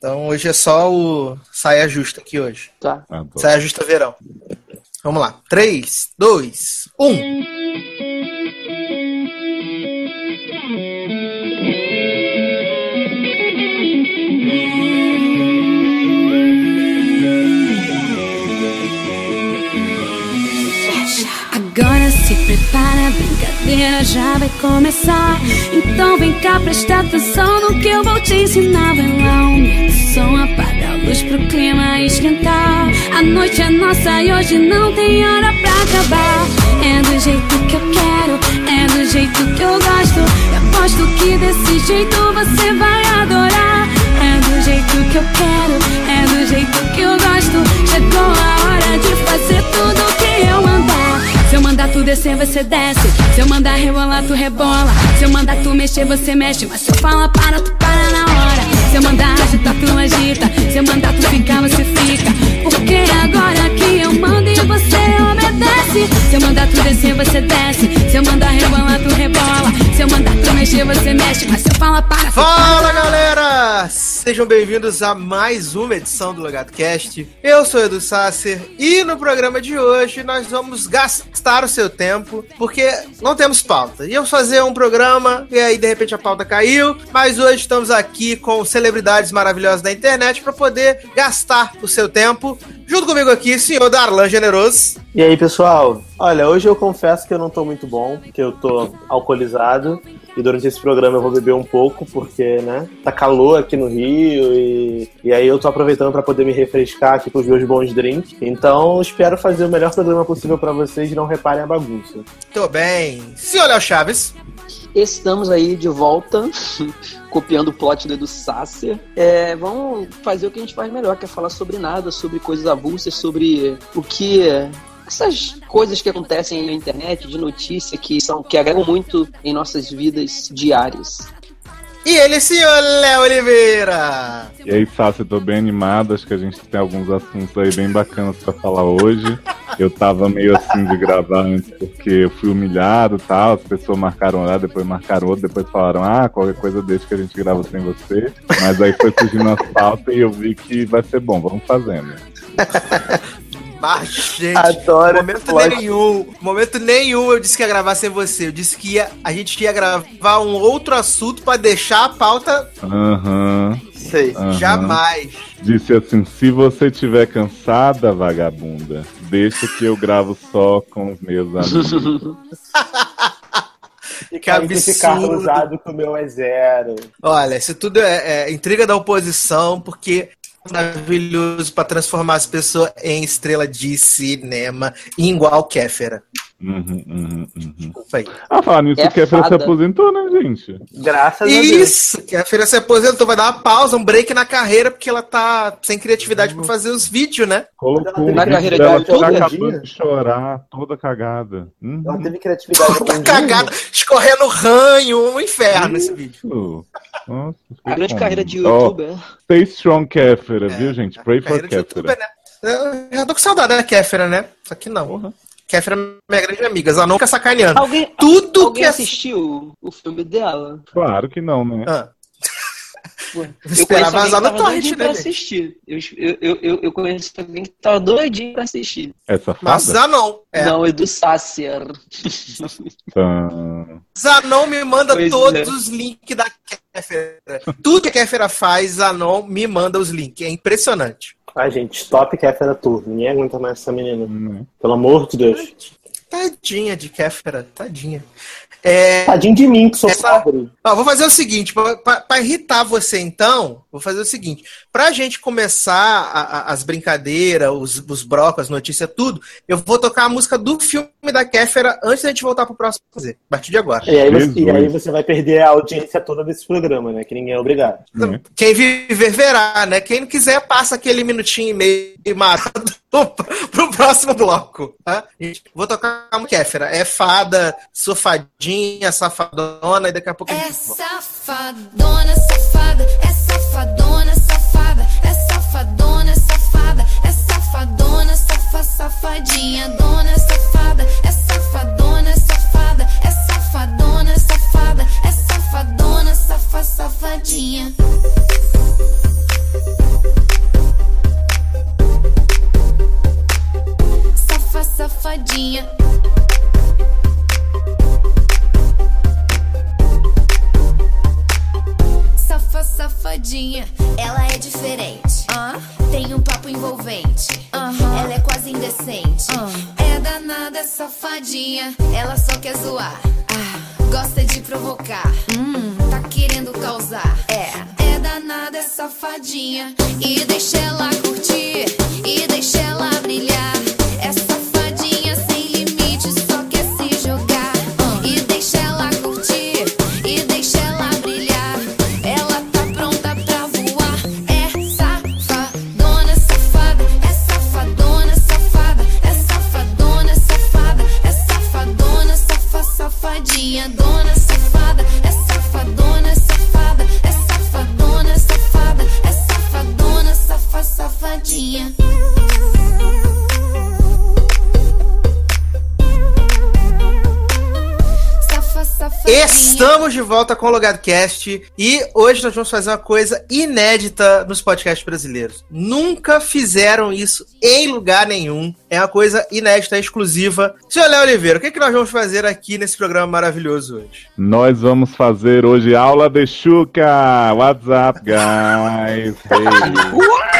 Então hoje é só o saia justa aqui hoje. Tá. Adoro. Saia justa verão. Vamos lá. 3, 2, 1. Prepara, a brincadeira já vai começar. Então vem cá, presta atenção no que eu vou te ensinar. Vai lá, aumenta o som, apaga a luz pro clima esquentar. A noite é nossa e hoje não tem hora pra acabar. É do jeito que eu quero, é do jeito que eu gosto. E aposto que desse jeito você vai adorar. É do jeito que eu quero, é do jeito que eu gosto. Chegou a hora de fazer tudo que eu mandar. Se eu mandar tu descer, você desce. Se eu mandar rebolar, tu rebola. Se eu mandar tu mexer, você mexe. Mas se eu falar para, tu para na hora. Se eu mandar agitar, tu agita. Se eu mandar tu ficar, você fica. Porque agora que eu mando e você obedece. Se eu mandar tu descer, você desce. Se eu mandar rebolar, tu rebola. Se eu mandar tu mexer, você mexe. Mas se eu falar para, Fala galera! Sejam bem-vindos a mais uma edição do Logado Cast. Eu sou Edu Sasser e no programa de hoje nós vamos gastar o seu tempo porque não temos pauta. Íamos fazer um programa e aí de repente a pauta caiu, mas hoje estamos aqui com celebridades maravilhosas da internet para poder gastar o seu tempo. Junto comigo aqui, senhor Darlan Generoso. E aí, pessoal? Olha, hoje eu confesso que eu não tô muito bom, porque eu tô alcoolizado. E durante esse programa eu vou beber um pouco, porque, né, tá calor aqui no Rio e, e aí eu tô aproveitando pra poder me refrescar aqui com os meus bons drinks. Então, espero fazer o melhor programa possível pra vocês e não reparem a bagunça. Tô bem. Senhor Léo Chaves. Estamos aí de volta, copiando o plot do Edu Sasser. É, vamos fazer o que a gente faz melhor, que é falar sobre nada, sobre coisas avulsas, sobre o que. Essas coisas que acontecem na internet, de notícia, que são que agregam muito em nossas vidas diárias. E ele, senhor Léo Oliveira. E aí, Sassi, eu tô bem animado. Acho que a gente tem alguns assuntos aí bem bacanas pra falar hoje. Eu tava meio assim de gravar antes porque eu fui humilhado e tal. As pessoas marcaram lá, depois marcaram outro, depois falaram, ah, qualquer coisa deixa que a gente grava sem você. Mas aí foi surgindo as pautas e eu vi que vai ser bom, vamos fazendo. Mas, gente, Adoro momento nenhum, momento nenhum eu disse que ia gravar sem você. Eu disse que ia, a gente ia gravar um outro assunto pra deixar a pauta Aham. Sei. aham. jamais. Disse assim: se você tiver cansada, vagabunda, deixa que eu gravo só com os meus amigos. E Que aí esse carro absurdo. usado com o meu é zero. Olha, isso tudo é, é intriga da oposição, porque maravilhoso pra transformar as pessoas em estrela de cinema, igual Kéfera. Uhum, uhum, uhum. Desculpa aí. Ah, falar nisso, É o Kéfera se aposentou, né, gente? Graças a Deus. Isso, Kéfera se aposentou, vai dar uma pausa, um break na carreira, porque ela tá sem criatividade pra fazer os vídeos, né? Colocou Na carreira de dela youtuber? tá acabando de chorar, toda cagada. Uhum. Ela teve criatividade Toda cagada, escorrendo ranho, um inferno esse vídeo. Isso. Nossa, A grande fiquei carreira de Ó, youtuber. Stay strong, Kéfera, É, viu, gente? Pray for Kéfera. né? Eu já tô com saudade da Kéfera, né? Só que não. Porra. Kéfera é minha grande amiga, nunca sacaneando. Alguém, Tudo alguém que é... assistiu o filme dela? Claro que não, né? Ah, Pô, Eu esperava vazar no tava torrent, doidinho né, assistir. Eu, eu, eu, eu conheço alguém que tava doidinho pra assistir. Essa mas fada? Zanon. É. Não, Edu Sasser. Tá. Zanon me manda Pois todos é. os links da Kéfera. Tudo que a Kéfera faz, Zanon me manda os links. É impressionante. Ai, gente, stop Kéfera Tour. Ninguém aguenta mais essa menina. Né? Pelo amor de Deus. Tadinha de Kéfera, tadinha. É, Tadinho de mim, que sou Essa- pobre. Ó, vou fazer o seguinte, para irritar você então, vou fazer o seguinte. Pra gente começar a- a- as brincadeiras, os, os brocos, as notícias, tudo, eu vou tocar a música do filme da Kéfera antes da gente voltar pro próximo fazer. A partir de agora. E aí, você, e aí você vai perder a audiência toda desse programa, né? Que ninguém é obrigado. Quem viver, verá, né? Quem não quiser, passa aquele minutinho e meio marado pro próximo bloco. Tá? Vou tocar a Kéfera. É fada, sofadinha, safadona, e daqui a pouco É safadona, safada, é safadona, safada, é safadona, safada, é safadona, safa, safadinha, dona, safada, é safadona, safada, é safadona, safada, é safadona, safa, safadinha. safadinha. Safa, safadinha. Ela é diferente. Uh? Tem um papo envolvente. Uh -huh. Ela é quase indecente. Uh. É danada, safadinha. Ela só quer zoar. Ah. Gosta de provocar. Hum. Tá querendo causar. É. É danada, safadinha. E deixa ela curtir. E deixa ela brilhar. Safadinha. Estamos de volta com o LogadoCast e hoje nós vamos fazer uma coisa inédita nos podcasts brasileiros. Nunca fizeram isso em lugar nenhum. É uma coisa inédita, exclusiva. Senhor Léo Oliveira, o que, é que nós vamos fazer aqui nesse programa maravilhoso hoje? Nós vamos fazer hoje aula de Chuca. What's up, guys? Hey.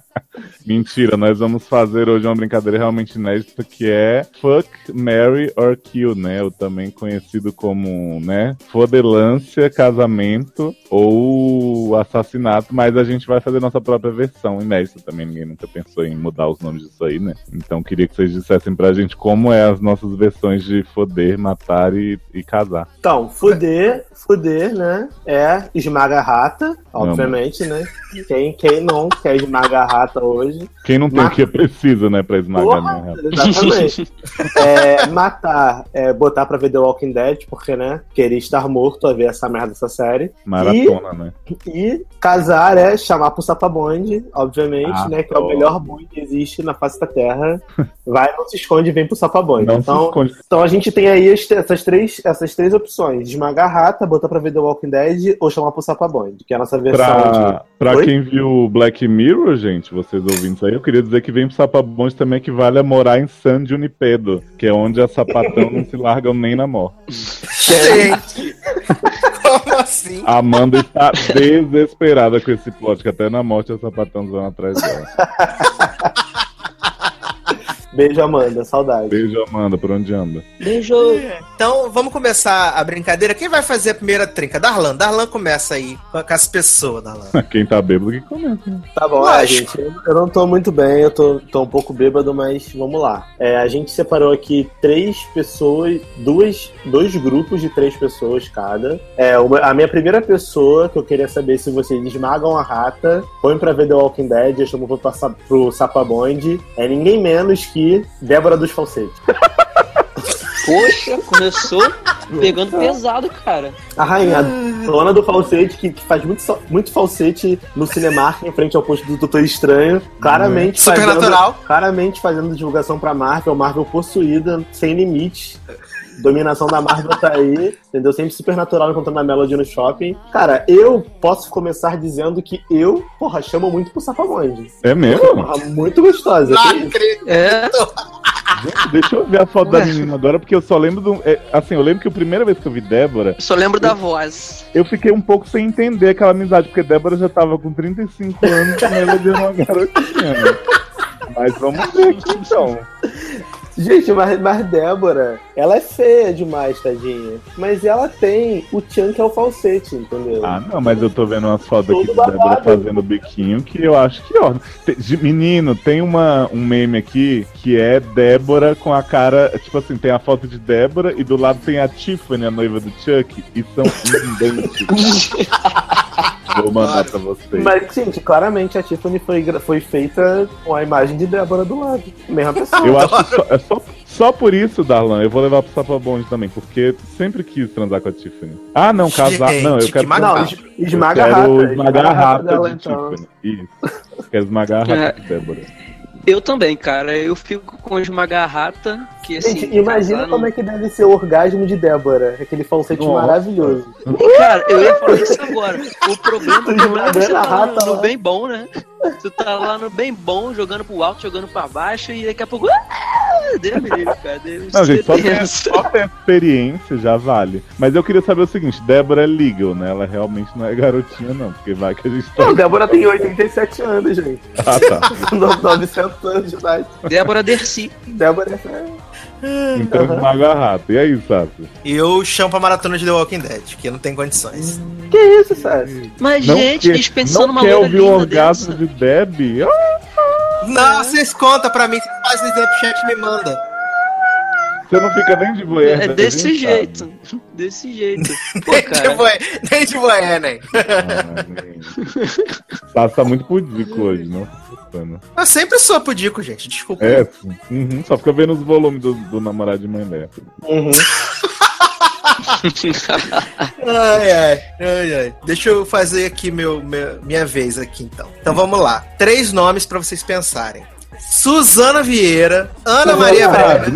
Mentira, nós vamos fazer hoje uma brincadeira realmente inédita que é Fuck, Marry or Kill, né? Ou também conhecido como, né? Fodelância, casamento ou assassinato, mas a gente vai fazer nossa própria versão inédita também. Ninguém nunca pensou em mudar os nomes disso aí, né? Então queria que vocês dissessem pra gente como é as nossas versões de foder, matar e, e casar. Então, fuder, fuder, né? É esmaga rata, obviamente, né? Quem, quem não quer esmagar rata hoje? Quem não tem o que precisa, né, pra esmagar Porra, minha rata. Exatamente. É, matar, é, botar pra ver The Walking Dead, porque, né? Queria estar morto a ver essa merda dessa série. Maratona, né? E casar é chamar pro sapabonde, obviamente, Ah, né? Que é o melhor bonde que existe na face da Terra. Vai, não se esconde e vem pro sapabonde. Então, então a gente tem aí essas três, essas três opções: esmagar a rata, botar pra ver The Walking Dead ou chamar pro sapabonde, que é a nossa versão Pra, pra Oi? quem viu Black Mirror, gente, vocês ouvindo isso aí, eu queria dizer que vem pro Sapabonde também que vale a morar em San Junipero, que é onde as sapatão não se largam nem na morte. Gente! Como assim? A Amanda está desesperada com esse plot, que até na morte as sapatão vão atrás dela. Beijo, Amanda, saudade. Beijo, Amanda, por onde anda? Beijo. Então vamos começar a brincadeira. Quem vai fazer a primeira trinca? Darlan. Darlan começa aí com as pessoas, Darlan. Quem tá bêbado que começa. Tá bom, é, Lógico. gente. Eu, eu não tô muito bem, eu tô, tô um pouco bêbado, mas vamos lá. É, a gente separou aqui três pessoas, duas, dois grupos de três pessoas cada. É, uma- a minha primeira pessoa, que eu queria saber se vocês esmagam a rata, põem pra ver The Walking Dead, eu chamo pro, passa- pro Sapabonde, é ninguém menos que Débora dos Falsetes. Poxa, começou pegando pesado, cara. A rainha, a dona do falsete, que, que faz muito, muito falsete no Cinemark, em frente ao posto do Doutor Estranho. Claramente fazendo, Supernatural. claramente fazendo divulgação pra Marvel, Marvel possuída, sem limite. Dominação da Marvel tá aí, entendeu? Sempre supernatural encontrando a Melody no shopping. Cara, eu posso começar dizendo que eu, porra, chamo muito pro Sapamonde. É mesmo? Porra, muito gostosa. Não acredito. É, Gente, deixa eu ver a foto da menina agora, porque eu só lembro do. é, assim, eu lembro que a primeira vez que eu vi Débora, só lembro da voz. eu fiquei um pouco sem entender aquela amizade, porque Débora já tava com 35 anos e ela deu uma garotinha, né? Mas vamos ver aqui então. Gente, mas, mas Débora, ela é feia demais, tadinha. Mas ela tem o que é o falsete, entendeu? Ah, não, mas eu tô vendo umas fotos aqui da Débora fazendo biquinho que eu acho que, ó. te- de- Menino, tem uma, um meme aqui que é Débora com a cara. Tipo assim, tem a foto de Débora e do lado tem a Tiffany, a noiva do Chuck, e são idênticos. Vou mandar pra vocês. Mas, gente, claramente a Tiffany foi, foi feita com a imagem de Débora do lado. Mesma pessoa. Eu acho que só, é só, só por isso, Darlan, eu vou levar pro Sapabonde também, porque sempre quis transar com a Tiffany. Ah, não, casar. Gente, não, eu que quero. ma- Não, es- esmaga a eu quero rata. esmagar a rata dela, de então. Tiffany. Isso. Quero esmagar a rata de Débora. Eu também, cara. Eu fico com esmagar a rata, que assim. Gente, imagina casar como é que deve ser o orgasmo de Débora. Aquele falsete Nossa. maravilhoso. Cara, eu ia falar isso agora. O problema é que você a tá rata no, lá. no bem bom, né? Tu tá lá no bem bom, jogando pro alto, jogando pra baixo, e daqui a pouco. Ah, Deus cara. Deus Não, gente, só ter experiência já vale. Mas eu queria saber o seguinte: Débora é legal, né? Ela realmente não é garotinha, não. Porque vai que a gente tá. Não, Débora tem 87 anos, gente. Ah, tá. 900 anos de. Débora Dercy. Débora. Então esmaga rato. E aí, Sato? E eu chamo pra maratona de The Walking Dead, que não tem condições. Que isso, Sassi? Mas, Não gente, quer- dispensando não uma quer ouvir o orgasmo de Deb? Ah, Não, vocês contam pra mim, vocês fazem no Snapchat e me manda. você não fica nem de boiar. É desse jeito. Desse jeito. Pô, Nem de boé, nem de boé, né? Sato tá muito pudico hoje, não? Pano. Eu sempre sou pudico, gente, desculpa. É. Uhum, só fica vendo os volumes do, do namorado de mãe dela. Uhum. Ai, ai, ai, ai. Deixa eu fazer aqui meu, meu- minha vez aqui, então. Então vamos lá. Três nomes pra vocês pensarem. Suzana Vieira, Ana Maria Braga.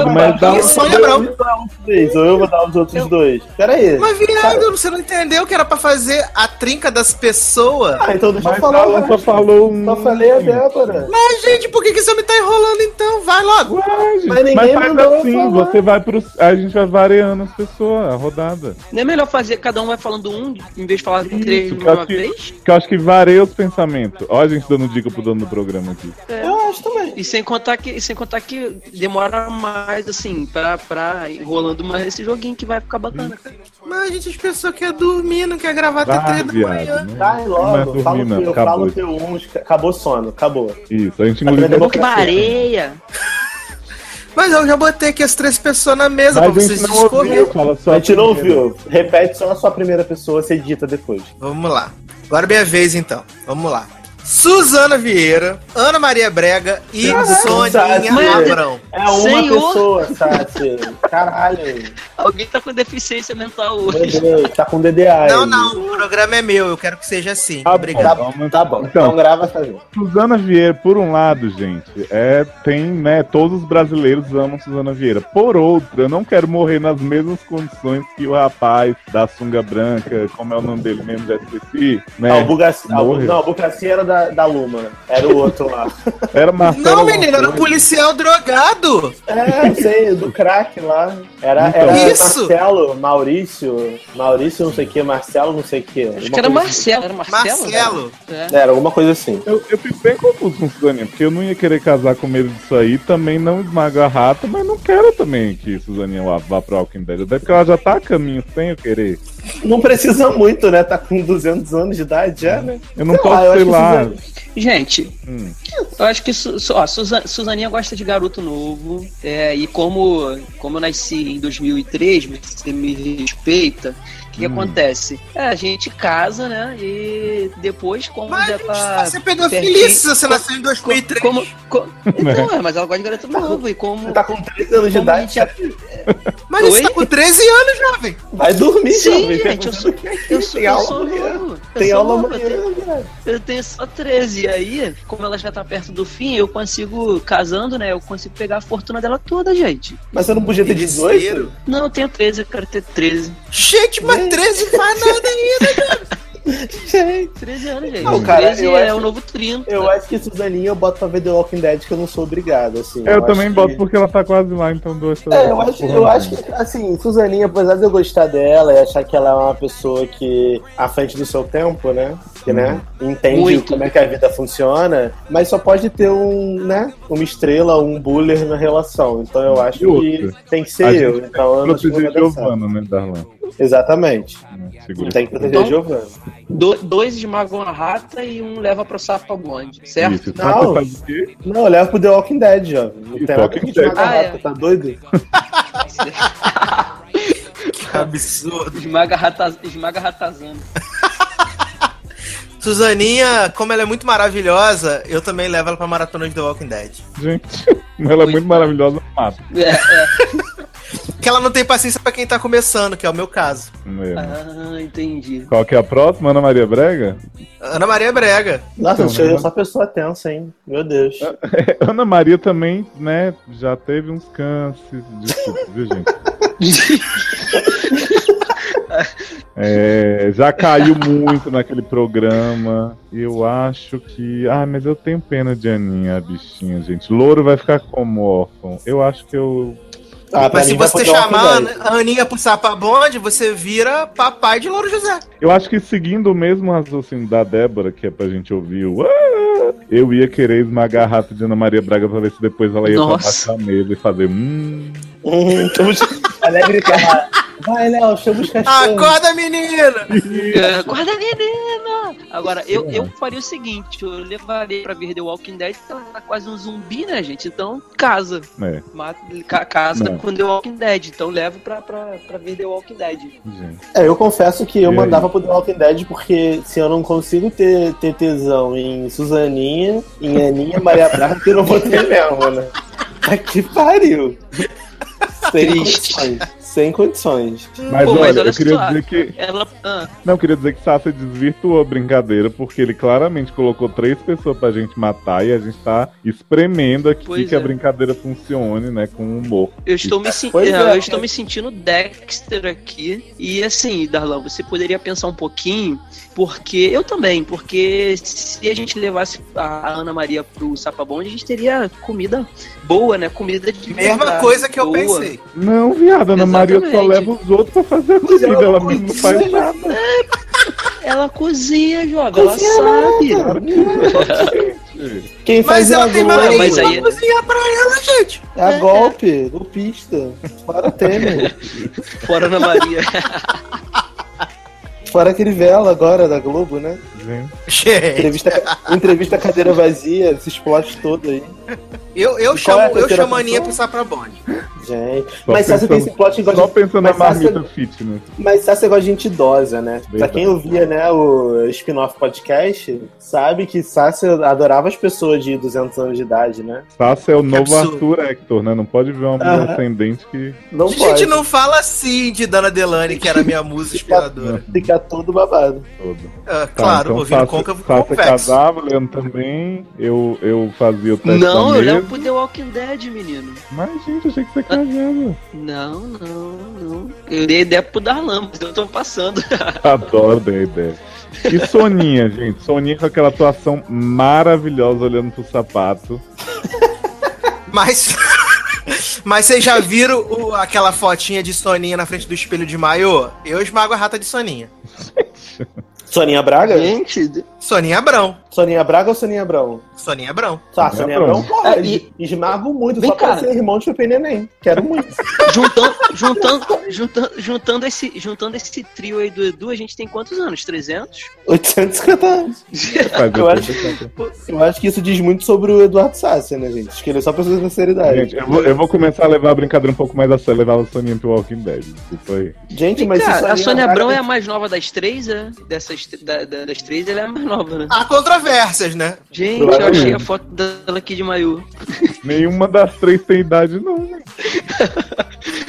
É viado, mas dá. Eu vou dar os três, ou eu vou dar os outros dois. Pera aí. Mas, viado, você não entendeu que era pra fazer a trinca das pessoas? Ah, então deixa Mas eu falar. ela só falou um. Só falei a Débora. Mas, gente, por que, que você me tá enrolando então? Vai logo. Ué, Mas ninguém mas faz eu assim, falar. você vai pro. A gente vai variando as pessoas, a rodada. Não é melhor fazer, cada um vai falando um, em vez de falar Isso, três de eu uma que- vez? Que eu acho que varia os pensamentos. Olha a gente dando dica pro dono do programa aqui. Eu acho também. E sem contar que, e sem contar que demora mais, assim, pra, pra enrolando mais esse joguinho que vai ficar bacana, cara. Mas a gente pensou que ia dormir, não quer gravar até três da manhã. Né? Vai Não é logo. dormir, Fala o teu, Acabou. fala o teu um. Acabou o sono. Acabou. Isso, a gente Tá engoliu. vendo? Boca areia. Mas eu já botei aqui as três pessoas na mesa Mas pra a vocês fala só A gente não ouviu. Repete só a sua primeira pessoa, você edita depois. Vamos lá. Agora é minha vez, então. Vamos lá. Suzana Vieira, Ana Maria Brega e Soninha Sassi. Abrão. É uma Senhor. pessoa, Sassi. Caralho. Alguém tá com deficiência mental hoje. Deus, tá com DDA. Não, aí. não, o programa é meu, eu quero que seja assim. Tá Obrigado. bom, vamos- Tá bom. Então, Então grava essa vez. Suzana Vieira, por um lado, gente, é, tem, né, todos os brasileiros amam Suzana Vieira. Por outro, eu não quero morrer nas mesmas condições que o rapaz da sunga branca, como é o nome dele mesmo, já esqueci, né? O Bugassi, o- morreu. não, o Bugassi era da, da Luma. Era o outro lá. Era Marcelo Não, menino, era um policial drogado. É, eu sei, do crack lá. Era, Então. era Isso. Marcelo, Maurício, Maurício não sei o que, Marcelo não sei o que. Acho que era Marcelo. Era Marcelo? Marcelo. É. Era alguma coisa assim. Eu, eu fico bem confuso com Suzaninha, porque eu não ia querer casar com medo disso aí, também não esmaga a rata, mas não quero também que Suzaninha vá, vá pro Walking Dead, até porque ela já tá a caminho sem eu querer. Não precisa muito, né? Tá com 200 anos de idade já, né? Eu não Sei posso, lá, sei lá. Gente, Hum. eu acho que ó, Suza- Suzaninha gosta de garoto novo. é, e como, como eu nasci em 2003, você me respeita. O que Hum. acontece? É, a gente casa, né? E depois, como Mas já gente, tá. você pedofilia pertinho- se você nasceu em 2003. Como, co- então, é, mas ela gosta de garoto novo. E como. Você tá com 13 anos de como idade, já Mas você Oi? tá com 13 anos, jovem. vai dormir, Sim, jovem. gente, eu sou, eu sou, Tem eu aula sou novo. Eu Tem sou aula novo, eu tenho-. Eu tenho só 13. E aí, como ela já tá perto do fim, eu consigo, casando, né? Eu consigo pegar a fortuna dela toda, gente. Mas você não podia ter 18? Interesseiro. Não, eu tenho 13, eu quero ter 13. Gente, mas 13 faz nada ainda. Gente. 13 anos, gente. Não, cara, 13 eu é acho- o novo 30. Eu acho que Suzaninha eu boto pra ver The Walking Dead que eu não sou obrigado, assim. Eu, acho também que- boto porque ela tá quase lá, então dou essa. É, eu acho, eu acho que, assim, Suzaninha, apesar de eu gostar dela e achar que ela é uma pessoa que, à frente do seu tempo, né? Que, né? Entende Muito. como é que a vida funciona, mas só pode ter um, né? Uma estrela, um buller na relação. Então eu acho que tem que ser eu. Então eu não que Proteger certo. Giovanna, né, Darlan? Exatamente. Segura Tem que proteger Então- Giovanna. Do- dois esmagam a rata e um leva pro sapo bonde, certo? Isso, Não. Não, eu levo pro The Walking Dead, jovem. Não Isso, tem nada Walking que Dead. esmagar Ah, é. rata, tá doido? Que absurdo. Esmaga, rata, esmaga ratazana. Suzaninha, como ela é muito maravilhosa, eu também levo ela pra maratona de The Walking Dead. Gente, ela é muito maravilhosa, mata. É, é. Que ela não tem paciência pra quem tá começando, que é o meu caso. É. Ah, entendi. Qual que é a próxima, Ana Maria Brega? Ana Maria Brega. Nossa, Então, eu né? pessoa tensa, hein? Meu Deus. Ana Maria também, né, já teve uns cânceres, desculpa, viu, gente? É, já caiu muito naquele programa. Eu acho que. Ah, mas eu tenho pena de Aninha, a bichinha, gente. Louro vai ficar como órfão. Eu acho que eu. Ah, Mas se você chamar Dead. a Aninha pro Sapabonde, você vira papai de Louro José. Eu acho que seguindo o mesmo raciocínio da Débora, que é pra gente ouvir o. "Ah", Eu ia querer esmagar a rata de Ana Maria Braga pra ver se depois ela ia Nossa. pra baixo da mesa e fazer. Hum. Hum, chama os... É. Vai, Léo, chama os cachorros. Acorda, menina! É, Guarda menina! Agora, eu, eu faria o seguinte: eu levaria pra ver The Walking Dead, porque ela tá quase um zumbi, né, gente? Então, casa. É, Mata, ca- casa Não. com The Walking Dead. Então, levo pra, pra, pra ver The Walking Dead. gente. É, eu confesso que eu E mandava pro The Walking Dead porque se eu não consigo ter, ter tesão em Suzaninha, em Aninha, Maria Braga, eu não vou ter mesmo, né? Tá que pariu. Sem Triste. condições. Sem condições. Mas Pô, olha, mas olha eu queria só. dizer que. Ela. ah, Não, eu queria dizer que Sasha desvirtuou a brincadeira, porque ele claramente colocou três pessoas pra gente matar e a gente tá espremendo aqui Pois que a é. brincadeira funcione, né? Com humor. eu estou me, sen- Pois é, é. eu estou me sentindo Dexter aqui. E assim, Darlan, você poderia pensar um pouquinho, porque. Eu também, porque se a gente levasse a Ana Maria pro Sapabonde, a gente teria comida boa, né? Comida de. Mesma verdade, coisa que eu boa. pensei. Não, viado, Ana Maria só leva os outros pra fazer a comida, ela mesmo não faz nada. Ela cozinha, jovem, ela sabe. Quem faz Mas é ela a tem marido mas pra aí- cozinhar pra ela, gente. É a golpe, golpista. Fora Temer. Fora Ana Maria. Fora aquele vela agora da Globo, né? Gente, Entrevista, entrevista cadeira vazia, esse plot todo aí. eu, eu E chamo, é a eu chamo a Aninha pro pessoa? Sapabonde. Gente. Só mas Sasha tem pensando- esse plot igual só de- pensando na marmita fitness. Mas Sasha é igual de gente idosa, né? Pra Verdade. quem ouvia, né, o spin-off podcast, sabe que Sasha adorava as pessoas de 200 anos de idade, né? Sasha é o novo absurdo. Arthur Hector, né? Não pode ver uma mulher Aham. ascendente que. Não A gente pode. não fala assim de Dana Delane, que era minha musa inspiradora. Fica todo babado. Todo. Ah, Tá, claro, então ouvindo Sasha- côncavo Sasha casava, Leandro também. Eu, eu fazia o teste Não, eu levo pro The Walking Dead, menino. Mas, gente, eu achei que você casava. Não, não, não. Eu dei ideia pro Darlan, mas eu tô passando. Adoro dar ideia. E Soninha, gente. Soninha com aquela atuação maravilhosa olhando pro sapato. Mas. Mas vocês já viram o- aquela fotinha de Soninha na frente do espelho de maiô? Eu esmago a rata de Soninha. Soninha Braga? Gente, Soninha Abrão. Soninha Braga ou Soninha Abrão? Soninha Abrão. Tá, Soninha Soninha Abrão. Porra, É, e- esmago muito, Vem só pra cá. ser irmão de Pepe Neném. Quero muito. juntando, juntando, juntando, juntando, esse, juntando esse trio aí do Edu, a gente tem quantos anos? 300? 850 anos. Eu acho- Eu acho que isso diz muito sobre o Eduardo Sassi, né, gente? Acho que ele é só pessoas com sinceridade. Gente, eu vou, eu vou começar a levar a brincadeira um pouco mais a sério, levar a Soninha pro Walking Dead. Desculpa aí. Gente, Vem mas se a Sônia Braga Abrão é a mais nova das três, é? Dessas, da- da- das três, ela é a mais nova, né? Há controvérsias, né? Gente, eu achei a foto dela aqui de maiô. Nenhuma das três tem idade, não. né?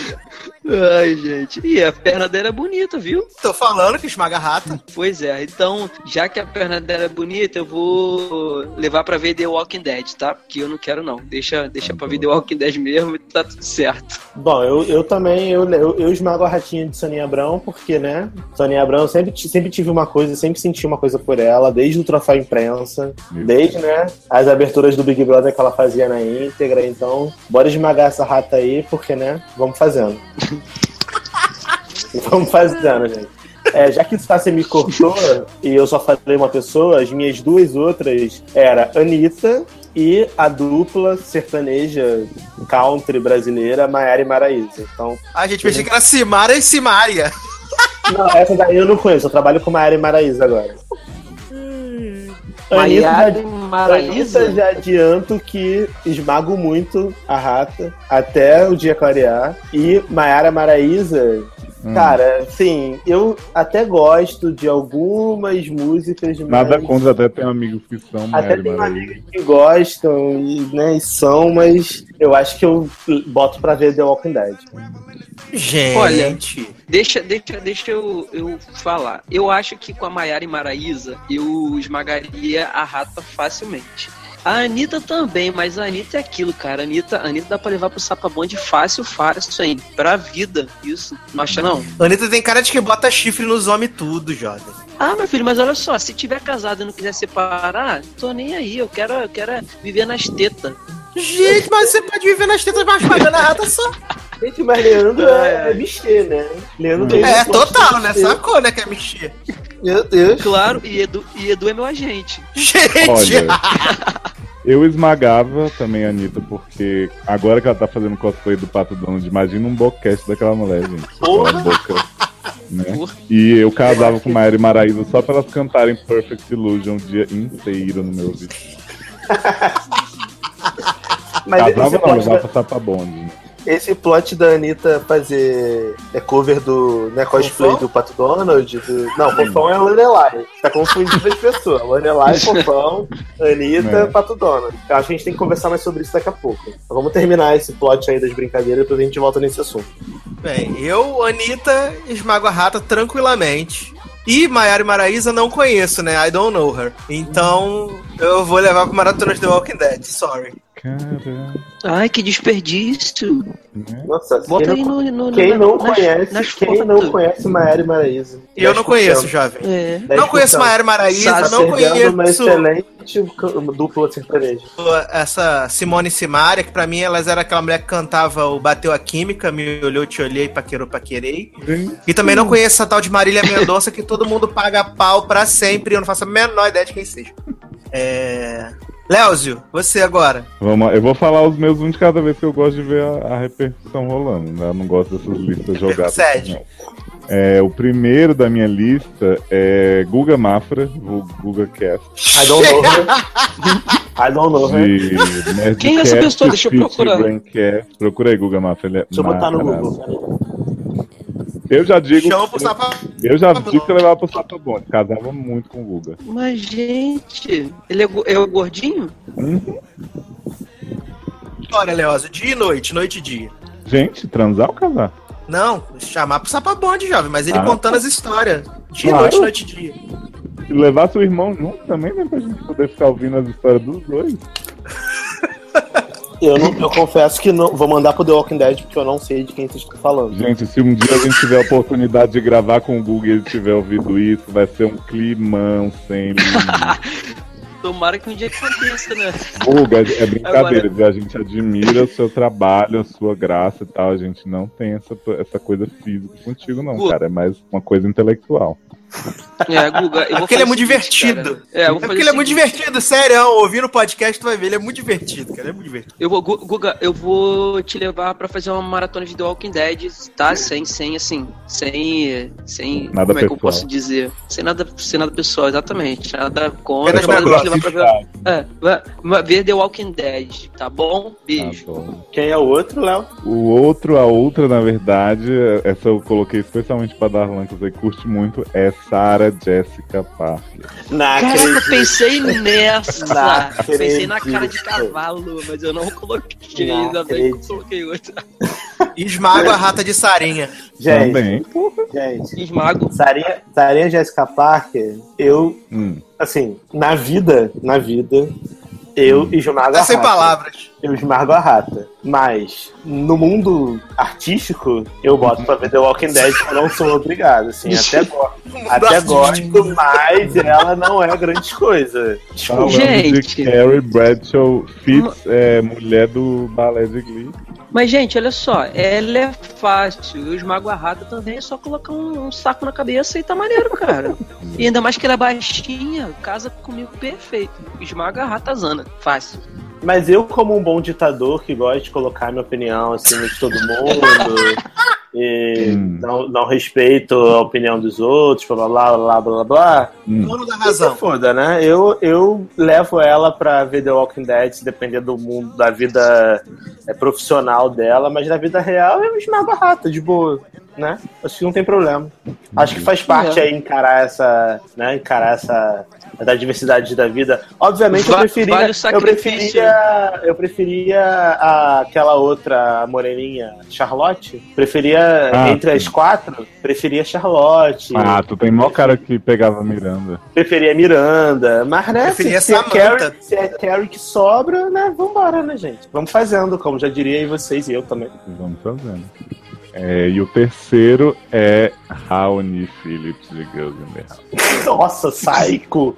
Ai, gente. E a perna dela é bonita, viu? Tô falando que esmaga a rata. Pois é, então, já que a perna dela é bonita, eu vou levar pra ver The Walking Dead, tá? Porque eu não quero não. Deixa, deixa pra ver The Walking Dead mesmo e tá tudo certo. Bom, eu, eu também, eu, eu, eu esmago a ratinha de Soninha Abrão, porque, né, Soninha Abrão, eu sempre, sempre tive uma coisa, sempre senti uma coisa por ela, desde o troféu imprensa, Meu desde, né, as aberturas do Big Brother que ela fazia na íntegra, então, bora esmagar essa rata aí, porque, né, vamos fazendo. vamos fazendo, gente. É, já que o Stassi me cortou e eu só falei uma pessoa, as minhas duas outras era Anitta e a dupla sertaneja country brasileira Maiara e Maraísa. Então, A gente pensei que era Simara e Simária. não, essa daí eu não conheço, eu trabalho com Maiara e Maraísa agora. Anitta Maiara já, e Maraísa. Anitta já adianto que esmago muito a rata até o dia clarear. E Maiara Maraísa, Hum. cara, assim, eu até gosto de algumas músicas, Nada mas... contra, até tem amigos que são Até Maiara e tem amigos que gostam e, né, e são, mas eu acho que eu boto pra ver The Walking Dead. Gente. Deixa, deixa, deixa eu, eu falar. Eu acho que com a Maiara e Maraísa, eu esmagaria a rata facilmente. A Anitta também, mas a Anitta é aquilo, cara. A Anitta, a Anitta dá pra levar pro sapabonde fácil, fácil, hein? Pra vida, isso. Não acha, não? A Anitta tem cara de que bota chifre nos homens tudo, jovem. Ah, meu filho, mas olha só, se tiver casado e não quiser separar, tô nem aí. Eu quero, eu quero viver nas tetas. Gente, mas você pode viver nas tetas mais pagando a rata só. Gente, mas Leandro é, é bichê, né? Leandro tem É, total, né? bichê. Sacou, né? Que é mexer. Meu Deus. Claro, e Edu, e Edu é meu agente. Gente! Olha, eu esmagava também a Anitta, porque agora que ela tá fazendo cosplay do Pato Donald, imagina um boquete daquela mulher, gente. Porra. Boca, né? Porra. E eu casava com Maíra e Maraísa só pra elas cantarem Perfect Illusion o dia inteiro no meu ouvido. Mas esse Casava não, da, pra Sapabonde. né? esse plot da Anitta fazer é cover do né, cosplay Fofão? do Pato Donald. Do... Não, Fofão é a Lorelai. Tá confundindo as pessoas. Lorelai, Fofão, Anitta, É. Pato Donald. Eu acho que a gente tem que conversar mais sobre isso daqui a pouco. Então, vamos terminar esse plot aí das brincadeiras, depois a gente volta nesse assunto. Bem, eu, Anitta, esmago a rata tranquilamente. E Maiara e Maraísa não conheço, né? I don't know her. Então, eu vou levar pro Maratona de The Walking Dead. Sorry. Caramba. Ai, que desperdício. Nossa, Bota quem aí não, no, no, quem na- não nas- conhece, nas quem fotos. não conhece Maera e Maraísa? E eu não 10%. conheço, jovem. É. Não conheço 10%. Maiara e Maraísa, Sabe, não Perdendo uma conheço excelente dupla sertaneja. essa Simone Simaria, que pra mim elas era aquela mulher que cantava o Bateu a Química, Me Olhou, Te Olhei, Paquerou, Paquerei. E também não conheço essa tal de Marília Mendonça, que todo mundo paga pau pra sempre, e eu não faço a menor ideia de quem seja. É... Léozio, você agora. Vamos. Eu vou falar os meus um de cada vez que eu gosto de ver a, a repercussão rolando. Né? Eu não gosto dessas listas jogadas. Repercussede. não. É, o primeiro da minha lista é Guga Mafra, o Guga Cast. I don't know her. I don't know her. Quem é essa pessoa? Deixa eu procurar. Procura aí, Guga Mafra. Ele é Deixa eu botar no. Google. Eu já digo. Chama pro sapato. Eu já digo que eu levava pro Sapabonde. Casava muito com o Guga. Mas, gente, ele é, é o gordinho? Olha, Leozio, dia e noite, noite e dia. Gente, transar ou casar? Não, chamar pro sapabonde, jovem, mas ele Ah. contando as histórias. Dia e Claro. noite, noite e dia. Se levar seu irmão junto também, né? Pra gente poder ficar ouvindo as histórias dos dois. Eu, não- eu confesso que não. Vou mandar pro The Walking Dead porque eu não sei de quem vocês estão falando. Gente, se um dia a gente tiver a oportunidade de gravar com o Google e ele tiver ouvido isso, vai ser um climão sem. Tomara que um dia aconteça, né? Guga, é brincadeira, Agora- a gente admira o seu trabalho, a sua graça e tal. A gente não tem essa, essa coisa física contigo, não, Guga. cara. É mais uma coisa intelectual. É, Guga, eu vou porque ele é muito divertido. cara. É, eu vou É porque ele é muito divertido, sério. Ouvindo o podcast, tu vai ver. Ele é muito divertido, cara. Ele é muito divertido. Eu vou, Gu- Guga, eu vou te levar pra fazer uma maratona de The Walking Dead, tá? Sem, sem assim, sem, sem, Nada como é que eu pessoal. posso dizer? Sem nada, sem nada pessoal, exatamente. Nada contra, mas vou te levar pra ver, é, vai- vai ver The Walking Dead, tá bom? Beijo. Tá bom. Quem é o outro, Léo? O outro, a outra, na verdade, essa eu coloquei especialmente pra Darlan, que você curte muito, é Sarah Jessica Parker. Não Caraca, eu pensei nessa. Não pensei na cara de cavalo, mas eu não coloquei. Não Ainda bem que eu coloquei outra. Esmago a rata de sarinha. Gente, Também, gente. Esmago. Sarinha, Sarinha Jessica Parker, eu, Hum. assim, na vida, na vida, eu esmago a Tá sem rata. palavras. Eu esmago a rata. Mas, no mundo artístico, eu boto pra ver The Walking Dead, que eu não sou obrigado, assim, até gosto. Até gosto, mas ela não é grande coisa. Falando Gente. de Carrie Bradshaw Fitz, é mulher do balé de Glee. Mas, gente, olha só, ela é fácil. Eu esmago a rata também, é só colocar um, um saco na cabeça e tá maneiro, cara. e ainda mais que ela é baixinha, casa comigo perfeito. Esmaga a rata zana. Fácil. Mas eu, como um bom ditador que gosta de colocar minha opinião acima de todo mundo e Hum. não, não respeito a opinião dos outros, blá blá blá blá blá blá, Hum. Dono da razão. razão. foda, né? Eu, eu levo ela pra ver The Walking Dead, se depender do mundo, da vida é, profissional dela, mas na vida real eu esmago a rata, de boa. né? Acho que não tem problema. Acho que faz parte É. aí encarar essa, né? Encarar essa da diversidade da vida. Obviamente eu Va- preferia, vale eu preferia, eu preferia a- aquela outra moreninha, Charlotte. Preferia Ah, entre as quatro, preferia Charlotte. Ah, tu tem mó cara que pegava Miranda. Preferia Miranda, mas né, Preferia se, se, é Samantha. Carrie, se é Carrie que sobra, né, vambora, né, gente? Vamos fazendo, como já diria aí vocês e eu também. Vamos fazendo. É, e o terceiro é Raoni Phillips de Girls in the House. Nossa, Psycho!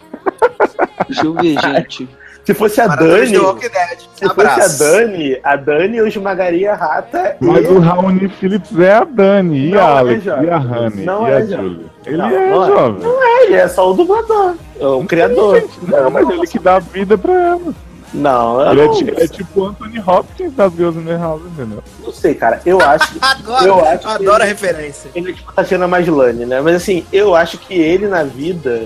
Deixa eu ver, gente. Se fosse a Dani, se fosse a Dani, a Dani eu esmagaria a rata Mas e... o Raoni Phillips é a Dani, e Não a é Alex, jovem. e a Honey, Não e é a. Julie. Ele Não, é não é. jovem. Ele é só o dublador, é o criador. Não, mas ele que dá vida pra ela. Não, eu Ele é, não, é tipo o Anthony Hopkins das Girls in the House, entendeu? não sei, cara. Eu acho Adoro, Eu acho que adoro ele- a referência. ele é tipo Tatiana Maslany, né? Mas assim, eu acho que ele na vida,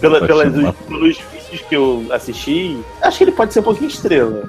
pela, pelas, pelos vídeos que eu assisti, acho que ele pode ser um pouquinho estrela.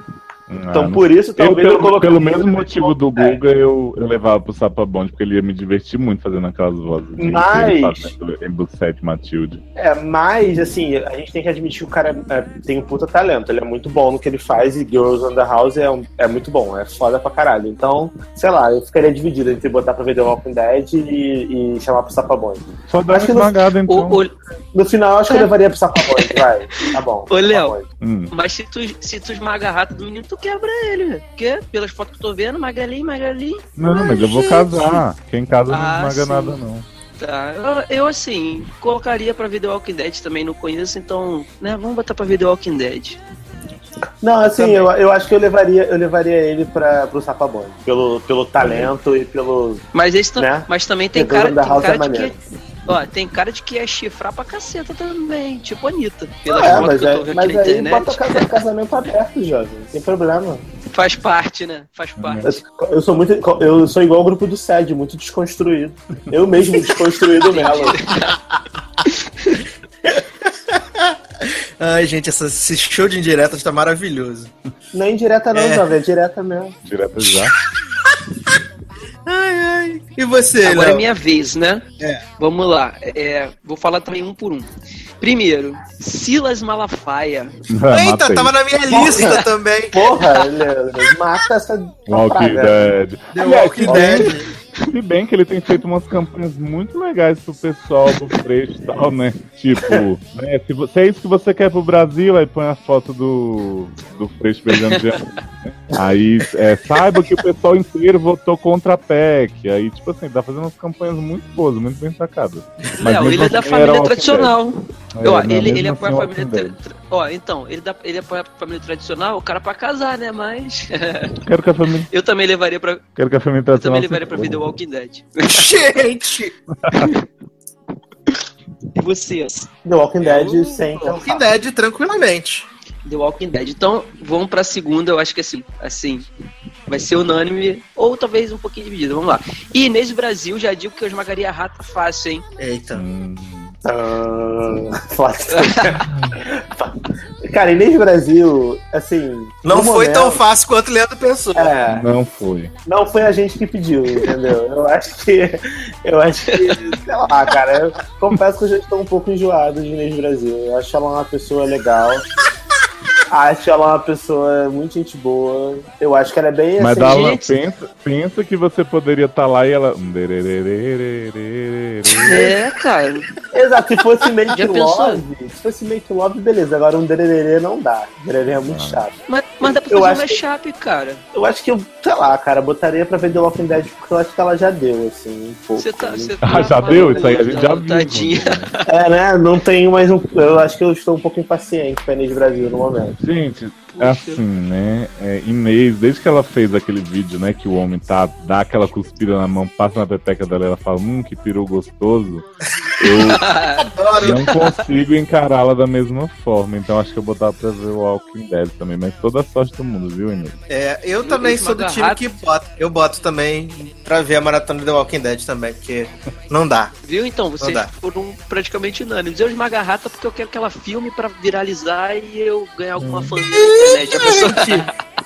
Então Ah, por isso, Eu, talvez eu, pelo, coloquei pelo mesmo motivo do é. Guga, eu, eu levava pro Sapabonde, porque ele ia me divertir muito fazendo aquelas vozes. Mas- Em Bussete Matilde. É, mas assim, a gente tem que admitir que o cara é, tem um puta talento. Ele é muito bom no que ele faz e Girls on the House é, um- é muito bom, é foda pra caralho. Então, sei lá, eu ficaria dividido entre botar pra ver The Walking Dead e, e chamar pro Sapabonde. Só dá uma Acho que no- esmagada, então. Ô, ô, No final, eu acho que eu levaria pro Sapabonde, vai. Tá bom. Ô, Léo. Hum. mas se tu, se tu esmaga a rata do menino, tu quebra ele, velho. Porque, pelas fotos que eu tô vendo, Magalim, Magalim. Não, mas eu vou casar. Quem casa não Ah, esmaga sim. nada, não. Tá, eu, eu, assim, colocaria pra ver The Walking Dead também, não conheço, então, né, vamos botar pra ver The Walking Dead. Não, assim, Também. eu, eu acho que eu levaria, eu levaria ele pra, pro Sapabonde. Pelo, pelo talento e pelo. Mas esse Né? mas também tem cara, tem House cara é de que. Ó, tem cara de que é chifrar pra caceta também, tipo Anitta. Pelas É, fotos mas, que eu tô é, mas aí internet. bota casa- casamento aberto, jovem. Tem problema. Faz parte, né? Faz parte. Eu, eu sou muito. Eu sou igual o grupo do SED, muito desconstruído. Eu mesmo desconstruído Melo. Ai, gente, essa- esse show de indiretas tá maravilhoso. Não é indireta, não, É. jovem, é direta mesmo. Direto já. Ai, ai. E você, Agora é Léo? minha vez, né? É. Vamos lá. É, vou falar também um por um. Primeiro, Silas Malafaia. Ah, Eita, tava na minha lista também. Porra, Leandro, mata essa Walking. Dead. The Walking Dead. Se bem que ele tem feito umas campanhas muito legais pro pessoal do Freixo e tal, né? Tipo, né, se, você, é isso que você quer pro Brasil, aí põe a foto do, do Freixo beijando Jean. Aí é, saiba que o pessoal inteiro votou contra a PEC. Aí, tipo assim, tá fazendo umas campanhas muito boas, muito bem sacadas. Mas Não, ele é da assim, família tradicional. Ó, ele, ele apoia a família. Tra- Ó, então, ele, dá, ele apoia a família tradicional, o cara pra casar, né? Mas. Quero que a família, eu também levaria pra. quero que a família Eu tradicional também levaria pra ver The foda. Walking Dead. Gente! E vocês? The Walking Dead Eu- sem Walking Dead, tranquilamente. The Walking Dead. Então, vamos pra segunda, eu acho que assim, assim, vai ser unânime, ou talvez um pouquinho dividido, vamos lá. E Inês Brasil, já digo que eu esmagaria a rata fácil, hein? Eita. Hum. Cara, Inês Brasil, assim. Não foi tão momento- fácil quanto o Leandro pensou. É, não foi. não foi a gente que pediu, entendeu? Eu acho que. Eu acho que. Sei lá, cara. Eu confesso que eu já estou um pouco enjoado de Inês Brasil. Eu acho ela uma pessoa legal. Acho ela uma pessoa muito gente boa. Eu acho que ela é bem Mas assim. dá uma, gente. pensa, pensa que você poderia estar lá e ela. É, cara. Exato, se fosse Make Já pensou? Love, se fosse Make Love, beleza. Agora um dererê não dá. Dererê é muito Ah. chato. Mas, mas dá pra Eu fazer um que- mashup, cara. Eu acho que eu, sei lá, cara, botaria pra ver The Walking Dead porque eu acho que ela já deu, assim, um pouco. Você tá. Você Ah, tá já deu? Isso aí a gente já viu. Tadinha. É, né? Não tenho mais um. Eu acho que eu estou um pouco impaciente com a Inês Brasil no momento. Gente, é assim, né? É, Inês, desde que ela fez aquele vídeo, né? Que o homem tá, dá aquela cuspida na mão, passa na pepeca dela e ela fala, hum, que peru gostoso. Eu Adoro. não consigo encará-la da mesma forma. Então acho que eu vou botar pra ver o Walking Dead também. Mas toda a sorte do mundo, viu, Inês? É, eu também sou do time que bota. Eu boto também pra ver a maratona do Walking Dead também, porque não dá. Viu? Então, vocês foram praticamente unânimes. Eu esmago a rata porque eu quero que ela filme pra viralizar e eu ganhar alguma na internet. A pessoa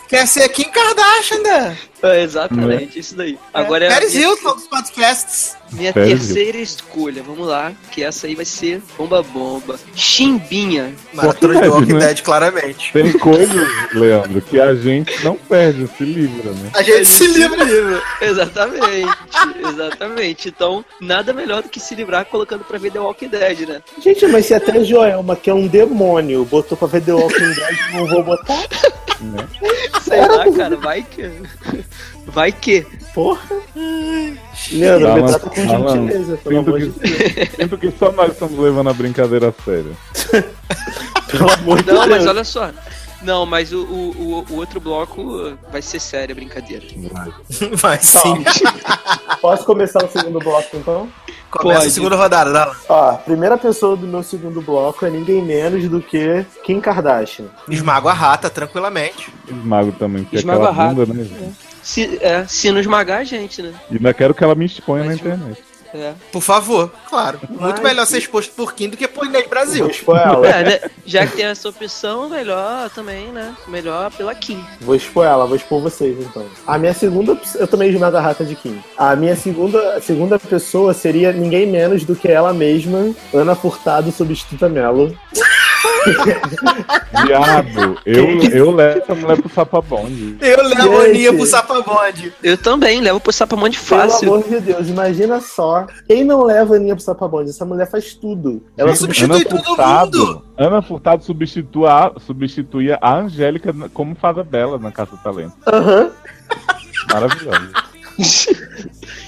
Quer ser Kim Kardashian, né? É, exatamente, isso daí. Agora é a Paris minha, Hilton dos podcasts. minha Paris terceira escolha. Vamos lá, que essa aí vai ser bomba bomba. Chimbinha. Maratona de Walking né? Dead, claramente. Tem coisas, Leandro, que a gente não perde, se livra, né? A gente se livra. Exatamente, exatamente. Então, nada melhor do que se livrar colocando pra ver The Walking Dead, né? Gente, mas se até Joelma, que é um demônio, botou pra ver The Walking Dead, não vou botar? né? Sei lá, cara, vai que. Vai que. Porra. Leandro, me trata com gentileza, pelo amor de que, sinto que só nós estamos levando a brincadeira a sério. Pelo amor de Não, mas Deus. olha só. Não, mas o, o, o- o outro bloco vai ser sério a brincadeira. Vai sim. Posso começar o segundo bloco, então? Começa Pode. a segunda rodada, dá lá. Ó, a primeira pessoa do meu segundo bloco é ninguém menos do que Kim Kardashian. Esmago a rata tranquilamente. Esmago também, que é Esmaga aquela a bunda, né? gente? Se, é, se não esmagar a gente, né? E ainda quero que ela me exponha na Mas- internet. É. Por favor, claro. Muito Mas- melhor ser exposto por Kim do que por Inês Brasil. Vou expor ela. É, né? Já que tem essa opção, melhor também, né? Melhor pela Kim. Vou expor ela, vou expor vocês então. A minha segunda, eu também esmago a rata de Kim. A minha segunda, segunda pessoa seria ninguém menos do que ela mesma, Ana Furtado, substituta Melo. Viado, eu, eu levo essa mulher pro sapabonde. Eu levo a Gente. Aninha pro sapabonde. Eu também levo pro Pelo fácil. amor de Deus, imagina só. Quem não leva a Aninha pro Sapabonde? Essa mulher faz tudo. Ela Isso substitui todo Furtado, mundo. Ana Furtado substitua, a- substituía a Angélica como fada bela na Caça do Talento. Aham. Maravilhosa.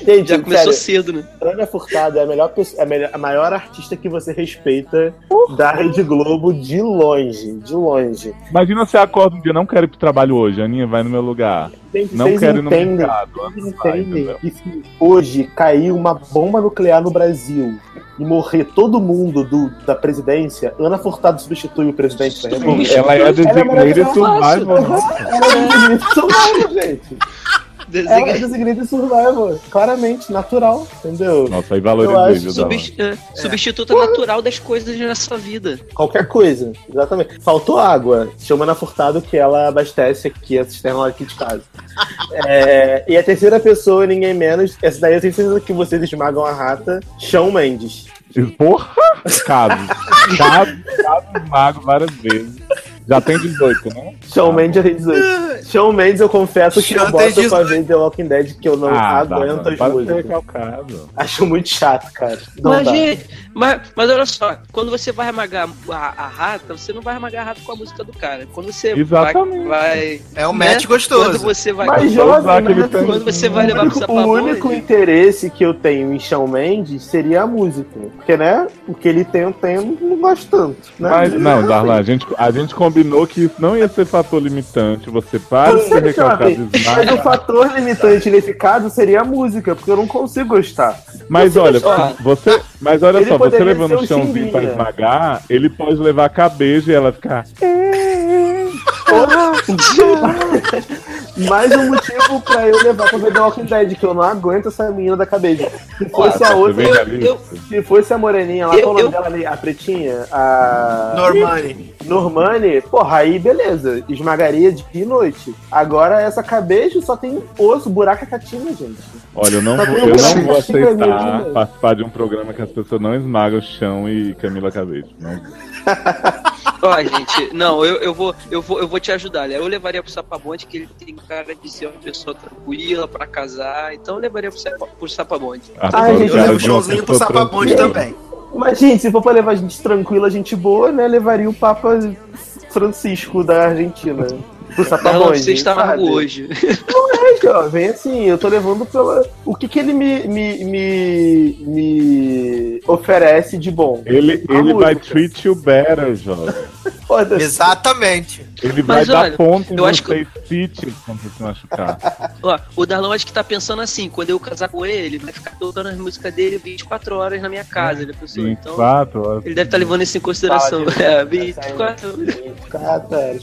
Gente, Já começou sério, cedo, né? Ana Furtado é a melhor pessoa, é a, melhor- a maior artista que você respeita da Rede Globo de longe, de longe. Imagina você acorda um dia, não quero ir pro trabalho hoje, Aninha vai no meu lugar. Gente, Não quero ir no entendem, mercado. vocês vai, entendem entendeu? que se hoje cair uma bomba nuclear no Brasil e morrer todo mundo do, da presidência, Ana Furtado substitui o presidente da República. Ela é a designated né? Ela é designated survival, gente. Ela é designated survival. Claramente, natural, entendeu? Nossa, aí valorizei, Dala? Subst- é, Substituta natural das coisas na sua vida. Qualquer coisa, exatamente. Faltou água, chama Ana Furtado que ela abastece aqui a cisterna aqui de casa. É, e a terceira pessoa, ninguém menos, essa daí eu tenho certeza que vocês esmagam a rata, Shawn Mendes. Porra! Caso. Caso, caso mago várias vezes. Já tem 18, né? Shawn Mendes já tem 18. Shawn Mendes, eu confesso que eu boto pra ver The Walking Dead, que eu não Ah, aguento as músicas. recalcado. Acho muito chato, cara. Não mas, dá. gente, mas, mas olha só, quando você vai ramagar a, a rata, você não vai ramagar a rata com a música do cara. Quando você vai, Exatamente. vai. É um né? match gostoso. Quando você vai. Mas, jovem, aquele mas tanto. Quando você vai o levar pro único, o sapabonde. único interesse que eu tenho em Shawn Mendes seria a música. Porque, né, o que ele tem, eu tenho, não gosto tanto. Né? Mas, não, Darlan, a gente, a gente combinou que isso não ia ser fator limitante. Você para de ser recalcado mas o fator limitante nesse caso seria a música, porque eu não consigo gostar. Mas você olha, você. Mas olha Ele só, você levando o um chãozinho pra esmagar, ele pode levar a cabeça e ela ficar. Mais um motivo pra eu levar pra ver The Walking Dead, que eu não aguento essa menina da cabeça. Se fosse a outra, ali. eu- se fosse a moreninha lá, Eu- qual o nome eu- dela ali? A pretinha? A. Normani. Normani, porra, aí beleza, esmagaria de dia e noite. Agora essa cabeça só tem osso, buraco e catinha, gente. Olha, eu não vou, eu não vou aceitar né? participar de um programa que as pessoas não esmagam o chão e Camila Cabelo. Não. Ó, gente, não, eu, eu, vou, eu, vou, eu vou te ajudar, né? Eu levaria pro Sapabonde, que ele tem cara de ser uma pessoa tranquila pra casar, então eu levaria pro, Sapa- pro Sapabonde. Ai, Adoro gente, Eu levo o chãozinho pro sapabonde tranquila. também. Mas, gente, se for pra levar gente tranquila, gente boa, né, levaria o Papa Francisco da Argentina. Pro Darlan, Sapabonde, você está sabe? hoje. É, jovem, assim, eu tô levando pela. O que que ele me, me, me, me oferece de bom? Ele, A ele vai treat you better, jovem. Exatamente. Ele vai Mas dar olha, ponto em eu acho você e sit quando você se machucar. Ó, o Darlan acho que tá pensando assim, quando eu casar com ele, ele vai ficar tocando as músicas dele 24 horas na minha casa, né, pessoal? Então, 24 horas. ele deve estar levando isso em consideração. Fala de- É, 24 24 horas,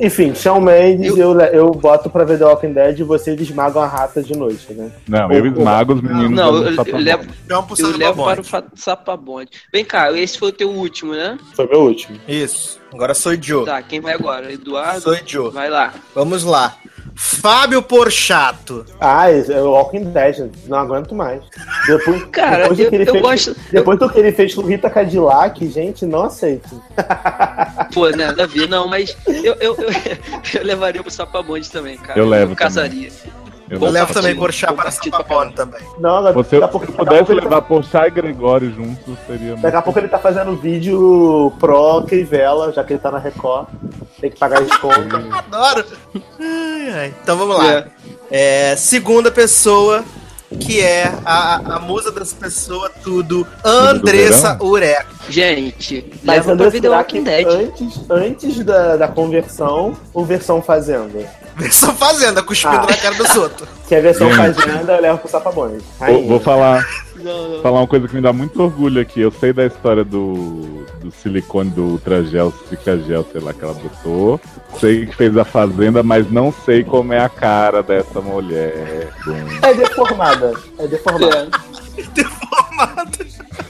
Enfim, Shawn Mendes, eu, eu, boto pra ver The Walking Dead e vocês esmagam a rata de noite, né? Não, eu esmago os meninos. Não, eu, eu sapabonde. levo, eu levo para o sapabonde. Vem cá, esse foi o teu último, né? Foi meu último. Isso. Agora sou Joe. Tá, quem vai agora? Eduardo? Sou Joe. Vai lá. Vamos lá. Fábio Porchato. Ah, esse é o Walking Dead, não aguento mais. Depois, Cara, depois do eu- que ele eu fez, gosto- Depois do que ele fez com Rita Cadillac, gente, não aceito. Pô, né, Davi, não, mas eu, eu, eu, eu levaria pro sapabonde também, cara. Eu levo casaria. Eu Eu levo também Porchat para Sapabonde também. Não, agora- Você, daqui a se pouco, eu daqui a pudesse pouco tá- levar Porchat e Gregório juntos, seria Daqui a pouco ele tá fazendo vídeo pro Crivella, já que ele tá na Record. Tem que pagar as contas. Adoro. Ai, ai. Então vamos lá. É, segunda pessoa, que é a, a musa das pessoas, tudo, Andressa Ureca. Gente, Mas leva pra que Dead. antes, antes da, da conversão ou versão fazenda? Versão Fazenda, cuspindo Ah. na cara dos outros. Se é versão fazenda, eu levo pro Sapabonde. Vou, vou falar, Não, falar uma coisa que me dá muito orgulho aqui. Eu sei da história do, do silicone do Ultragel, Cicagel, sei lá, que ela botou. Sei que fez a fazenda, mas não sei como é a cara dessa mulher. Bom. É deformada. É deformada.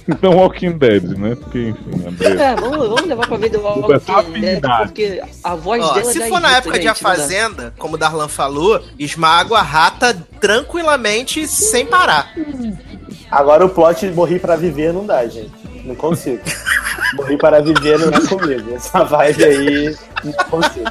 Então, Walking Dead, né? Porque, enfim, André. É, vamos, vamos levar pra vida Vou Walking Dead, porque a voz Ó, dela se for na época de A. Fazenda, como o Darlan falou, esmago a rata tranquilamente sem parar. Agora o plot de morrer pra viver não dá, gente. Não consigo. morrer para viver não é comigo. Essa vibe aí, não consigo.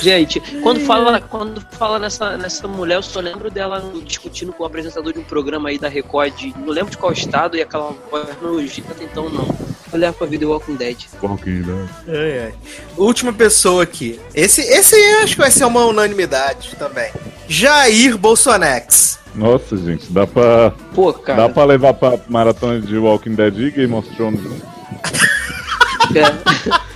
Gente, quando fala, quando fala nessa, nessa mulher, eu só lembro dela discutindo com o apresentador de um programa aí da Record, não lembro de qual estado, e aquela voz nojenta até então não. Eu levo pra vida Walking Dead. Walking Dead. Ai, ai. Última pessoa aqui. Esse, esse eu acho que vai ser uma unanimidade também. Jair Bolsonex. Nossa, gente, dá pra, Pô, cara. dá pra levar pra maratona de Walking Dead e Game of Thrones junto? É.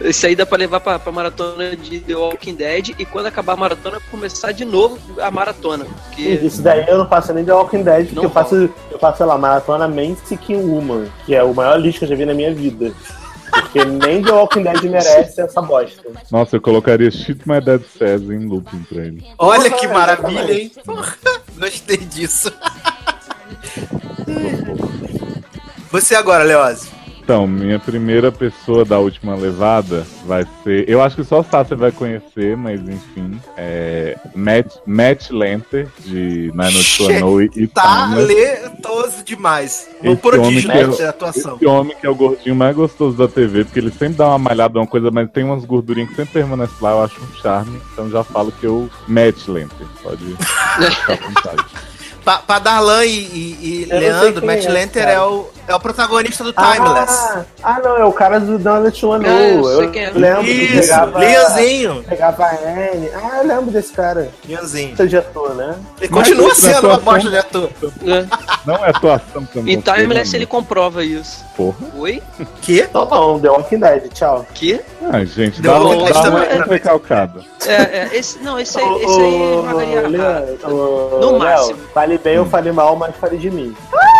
Esse aí dá pra levar pra, pra maratona de The Walking Dead e quando acabar a maratona, começar de novo a maratona. Porque Isso daí eu não faço nem The Walking Dead, porque eu faço, eu faço, sei lá, maratona Mexican Woman, que é o maior lixo que eu já vi na minha vida. Porque nem The Walking Dead merece essa bosta. Nossa, eu colocaria Shit My Dad Says em looping pra ele. Olha que maravilha, hein? Porra, Gostei disso. Você agora, Leose. Então, minha primeira pessoa da última levada vai ser. Eu acho que só o Sasser vai conhecer, mas enfim. É. Matt, Matt Lanter, de Nine Notes to Know e Tá Timeless. letoso demais. Um Esse prodígio homem né, que de atuação. Esse homem que é o gordinho mais gostoso da TV, porque ele sempre dá uma malhada, uma coisa, mas tem umas gordurinhas que sempre permanecem lá, eu acho um charme. Então já falo que eu. Matt Lanter, pode ficar à vontade. Pra Darlan e, e- e Leandro, Matt é, Lanter cara. é o, é o protagonista do Timeless. Ah, ah, não, é o cara do Donald Trump. É, eu eu é. lembro Isso, pegava, pegava a Anne. Ah, eu lembro desse cara. Leãozinho. Esse de ator, né? Ele continua Mas, sendo uma bosta de ator. É. Não é atuação não Em consigo, Timeless ele comprova isso. Porra. Oi? Que? Então não, The Walking Dead, tchau. Que? Ai, gente, Deu dá, vontade dá uma também. recalcada. É, é, esse, não, esse aí, esse aí a Leandro, No Léo, máximo. Fale bem ou fale mal, mas fale de mim. Esse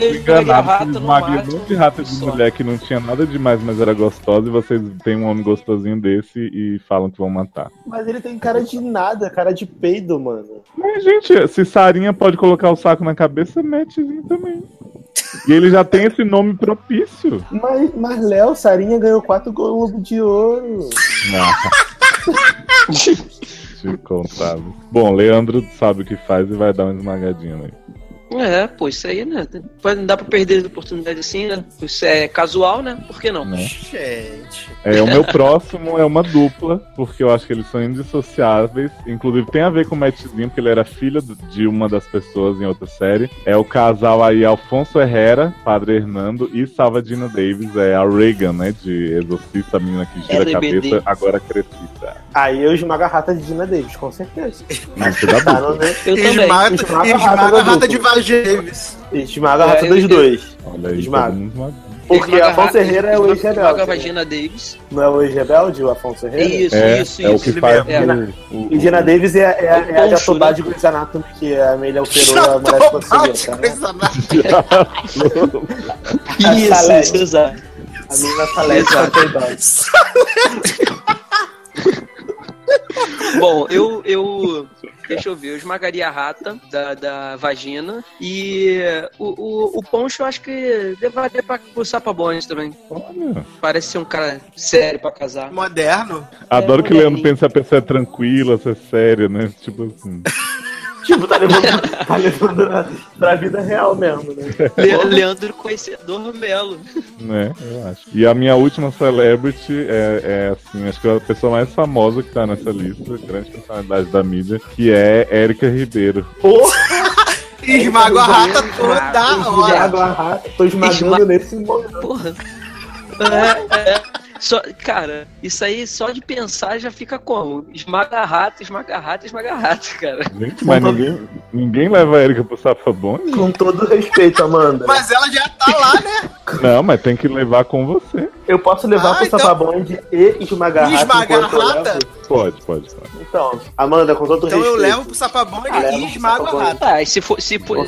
Enganado, que esmaguei um monte de rata de Só. mulher que não tinha nada demais, mas era gostosa, e vocês têm um homem gostosinho desse e falam que vão matar. Mas ele tem cara de nada, cara de peido, mano. Mas, gente, se Sarinha pode colocar o saco na cabeça, metezinho também. E ele já tem esse nome propício. Mas, mas Léo, Sarinha ganhou quatro Globo de Ouro. Não. Te. Bom, Leandro sabe o que faz e vai dar uma esmagadinha aí. É, pô, isso aí, né? Não dá pra perder a oportunidade assim, né? Isso é casual, né? Por que não? Né? Gente. É, o meu próximo é uma dupla, porque eu acho que eles são indissociáveis. Inclusive tem a ver com o Mattzinho, porque ele era filho de uma das pessoas em outra série. É o casal aí Alfonso Herrera, Padre Hernando, e Salvadina Davis, é a Reagan, né? De Exorcista, a menina que gira a cabeça, agora crescida. Aí eu esmago a rata de Dina Davis, com certeza. Mas você dá Tá, né? Eu também. Esmaga, Esmaga a esmaga rata a rata de James. Esmaga a É, rata eu- dos dois. Olha aí, Esmaga. esmaga. Porque Esmaga a Afonso rata, Herrera é o ex-rebelde. Esmaga a né? Vagina Davis. Não é o ex-rebelde, o Afonso Herrera? Isso, É, isso, é o isso. que ele faz o, o, E Dina Davis é, é, é a de Poncho, Atobá né? de Grey's Anatomy, que a Amelia operou Já a mulher que conseguiu, tá? Isso, isso, exato. A menina Salete dó. Bom, eu, eu. Deixa eu ver, eu esmagaria a rata da, da vagina e o, o, o Poncho eu acho que levaria pra, pro Sapabões também. Olha. Parece ser um cara sério pra casar. Moderno. Adoro que o. Leandro pensa a pessoa é tranquila, ser séria, né? Tipo assim. Tipo, tá levando, tá levando na, pra vida real mesmo, né? Le- Leandro conhecedor Melo. Né, eu acho. E a minha última celebrity é, é, assim, acho que é a pessoa mais famosa que tá nessa lista, grande personalidade da mídia, que é Érica Ribeiro. Pô, Esmago a rata toda hora. esmago a rata, tô esmagando Esma- nesse momento. Porra. É, é. Só, cara, isso aí só de pensar já fica como? Esmaga a rata, esmaga a rata, esmaga a rata, cara. Gente, mas ninguém, ninguém leva a Érica pro Sapabone? Com todo respeito, Amanda. Mas ela já tá lá, né? Não, mas tem que levar com você. Eu posso levar Ah, pro então- Sapabonde e esmagar a E rata esmagar enquanto a eu rata? Pode, pode, pode. Então, Amanda, com todo Então eu respeito. levo pro sapabonde Ah, e esmago a rata. Ah, e se for, se, for-